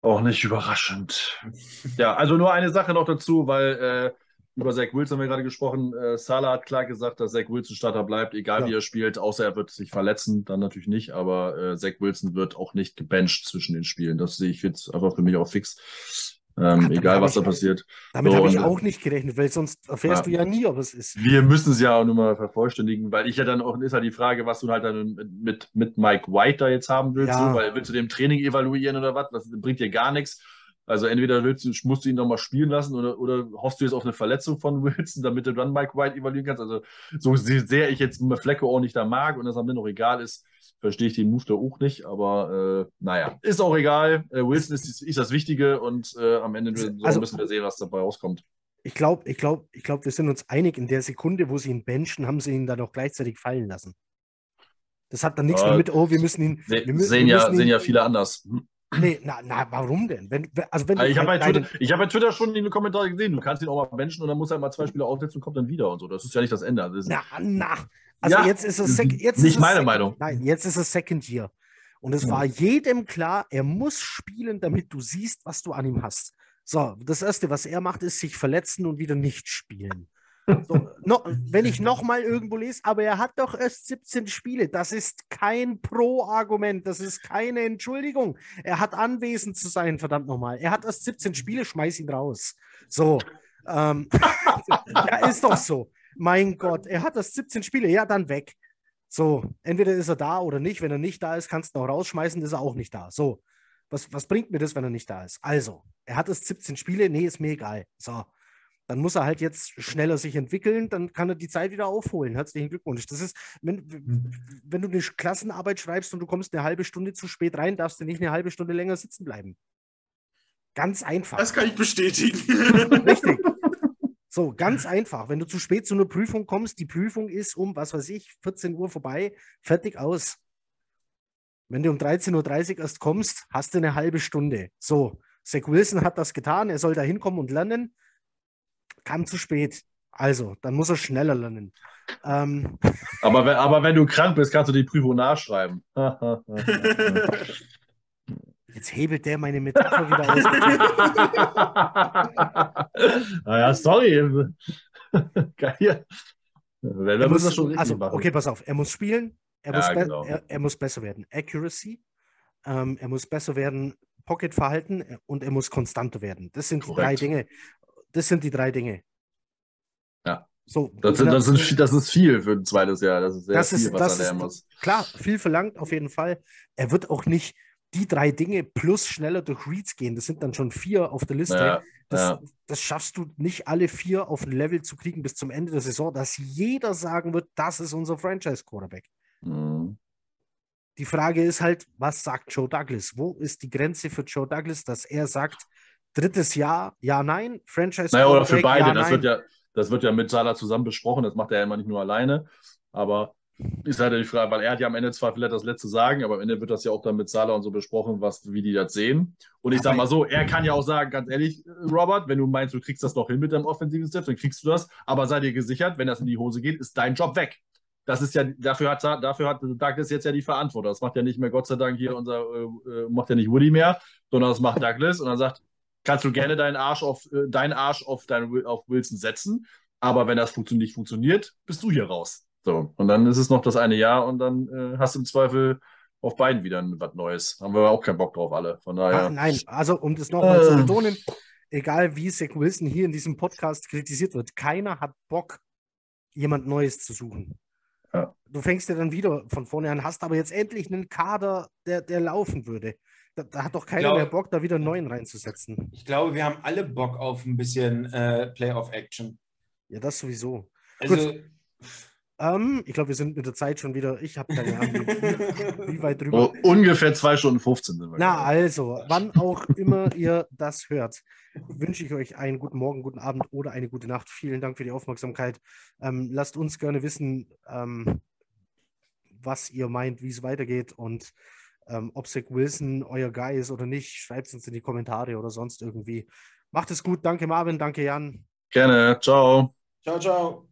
auch nicht überraschend. ja, also nur eine Sache noch dazu, weil äh, über Zach Wilson haben wir gerade gesprochen. Äh, Salah hat klar gesagt, dass Zach Wilson Starter bleibt, egal ja. wie er spielt, außer er wird sich verletzen, dann natürlich nicht, aber äh, Zach Wilson wird auch nicht gebencht zwischen den Spielen. Das sehe ich jetzt einfach für mich auch fix. Ähm, Ach, egal, was da passiert. Damit so, habe ich auch nicht gerechnet, weil sonst erfährst ja, du ja nie, ob es ist. Wir müssen es ja auch nur mal vervollständigen, weil ich ja dann auch, ist halt die Frage, was du halt dann mit, mit Mike White da jetzt haben willst, ja. so, weil willst du dem Training evaluieren oder was? Das bringt dir gar nichts. Also entweder willst du, musst du ihn nochmal spielen lassen oder, oder hoffst du jetzt auf eine Verletzung von Wilson, damit du dann Mike White evaluieren kannst. Also so sehr ich jetzt Flecke auch nicht da mag und das am Ende noch egal ist, verstehe ich den Move da auch nicht, aber äh, naja, ist auch egal. Äh, Wilson ist, ist, das Wichtige und äh, am Ende also, müssen wir sehen, was dabei rauskommt. Ich glaube, ich glaube, ich glaube, wir sind uns einig, in der Sekunde, wo sie ihn benchen, haben sie ihn dann auch gleichzeitig fallen lassen. Das hat dann nichts mehr mit, oh, wir müssen ihn. Wir müssen, sehen, ja, sehen ja viele anders. Nee, na, na, warum denn? Wenn, also wenn ich habe bei, Twitter, hab bei Twitter schon in den Kommentaren gesehen, du kannst ihn auch mal benchen und dann muss er mal zwei Spiele aufsetzen und kommt dann wieder und so. Das ist ja nicht das Ende. Das na, na, also ja, jetzt ist es jetzt nicht meine Meinung. Nein, jetzt ist es Second Year. Und es Ja. war jedem klar, er muss spielen, damit du siehst, was du an ihm hast. So, das Erste, was er macht, ist sich verletzen und wieder nicht spielen. So, no, wenn ich nochmal irgendwo lese, aber er hat doch erst 17 Spiele. Das ist kein Pro-Argument, das ist keine Entschuldigung. Er hat anwesend zu sein, verdammt nochmal. Er hat erst 17 Spiele, schmeiß ihn raus. So, ähm, ja, ist doch so. Mein Gott, er hat erst 17 Spiele, ja, dann weg. So, entweder ist er da oder nicht. Wenn er nicht da ist, kannst du ihn auch rausschmeißen, ist er auch nicht da. So, was, was bringt mir das, wenn er nicht da ist? Also, er hat erst 17 Spiele, nee, ist mir egal. So, dann muss er halt jetzt schneller sich entwickeln, dann kann er die Zeit wieder aufholen. Herzlichen Glückwunsch. Das ist, wenn, wenn du eine Klassenarbeit schreibst und du kommst eine halbe Stunde zu spät rein, darfst du nicht eine halbe Stunde länger sitzen bleiben. Ganz einfach. Das kann ich bestätigen. Richtig. So, ganz einfach. Wenn du zu spät zu einer Prüfung kommst, die Prüfung ist um, was weiß ich, 14 Uhr vorbei, fertig aus. Wenn du um 13.30 Uhr erst kommst, hast du eine halbe Stunde. So, Zach Wilson hat das getan, er soll da hinkommen und lernen, kam zu spät. Also, dann muss er schneller lernen. Ähm, Aber wenn, aber wenn du krank bist, kannst du die Prüfung nachschreiben. jetzt hebelt der meine Metapher wieder aus. naja, sorry. Geil. Wenn Er das muss, schon also, machen. okay, pass auf. Er muss spielen. Er, Ja, muss, genau. er, er muss besser werden. Accuracy. Ähm, er muss besser werden. Pocket-Verhalten und er muss konstanter werden. Das sind die drei Korrekt. Dinge. Das sind die drei Dinge. Ja. So, Das, sind, das, sind, das ist viel für ein zweites Jahr. Das ist sehr Das viel, ist- was er lernen muss. klar, viel verlangt auf jeden Fall. Er wird auch nicht die drei Dinge plus schneller durch Reads gehen. Das sind dann schon vier auf der Liste. Ja, Das, ja. das schaffst du nicht alle vier auf ein Level zu kriegen bis zum Ende der Saison, dass jeder sagen wird, das ist unser Franchise-Quarterback. Mhm. Die Frage ist halt, was sagt Joe Douglas? Wo ist die Grenze für Joe Douglas, dass er sagt, drittes Jahr, ja, nein, Franchise Naja, oder für beide. ja, das, nein. wird ja, das wird ja mit Salah zusammen besprochen. Das macht er ja immer nicht nur alleine. Aber ist halt die Frage, weil er hat ja am Ende zwar vielleicht das letzte Sagen, aber am Ende wird das ja auch dann mit Salah und so besprochen, was, wie die das sehen. Und ich sag Aber- mal so, er kann ja auch sagen, ganz ehrlich, Robert, wenn du meinst, du kriegst das noch hin mit deinem offensiven Step, dann kriegst du das. Aber sei dir gesichert, wenn das in die Hose geht, ist dein Job weg. Das ist ja, dafür hat, dafür hat Douglas jetzt ja die Verantwortung. Das macht ja nicht mehr, Gott sei Dank, hier unser, äh, äh, macht ja nicht Woody mehr, sondern das macht Douglas und dann sagt, kannst du gerne deinen Arsch auf, äh, deinen Arsch auf, deinen, Wi- auf Wilson setzen, aber wenn das funktio- nicht funktioniert, bist du hier raus. So, und dann ist es noch das eine Jahr und dann äh, hast du im Zweifel auf beiden wieder was Neues. Haben wir auch keinen Bock drauf, alle. Von daher. Ach, nein, also um das nochmal zu Äh. betonen, egal wie Zach Wilson hier in diesem Podcast kritisiert wird, keiner hat Bock, jemand Neues zu suchen. Ja. Du fängst ja dann wieder von vorne an, hast aber jetzt endlich einen Kader, der, der laufen würde. Da, da hat doch keiner glaub- mehr Bock, da wieder einen neuen reinzusetzen. Ich glaube, wir haben alle Bock auf ein bisschen äh, Playoff-Action. Ja, das sowieso. Also, Ähm, ich glaube, wir sind mit der Zeit schon wieder, ich habe keine Ahnung, wie, wie weit drüber. Oh, ungefähr zwei Stunden 15 sind wir. Na, gerade. also, wann auch immer ihr das hört, wünsche ich euch einen guten Morgen, guten Abend oder eine gute Nacht. Vielen Dank für die Aufmerksamkeit. Ähm, lasst uns gerne wissen, ähm, was ihr meint, wie es weitergeht und ähm, ob Zach Wilson euer Guy ist oder nicht. Schreibt es uns in die Kommentare oder sonst irgendwie. Macht es gut. Danke, Marvin. Danke, Jan. Gerne. Ciao. ciao, ciao.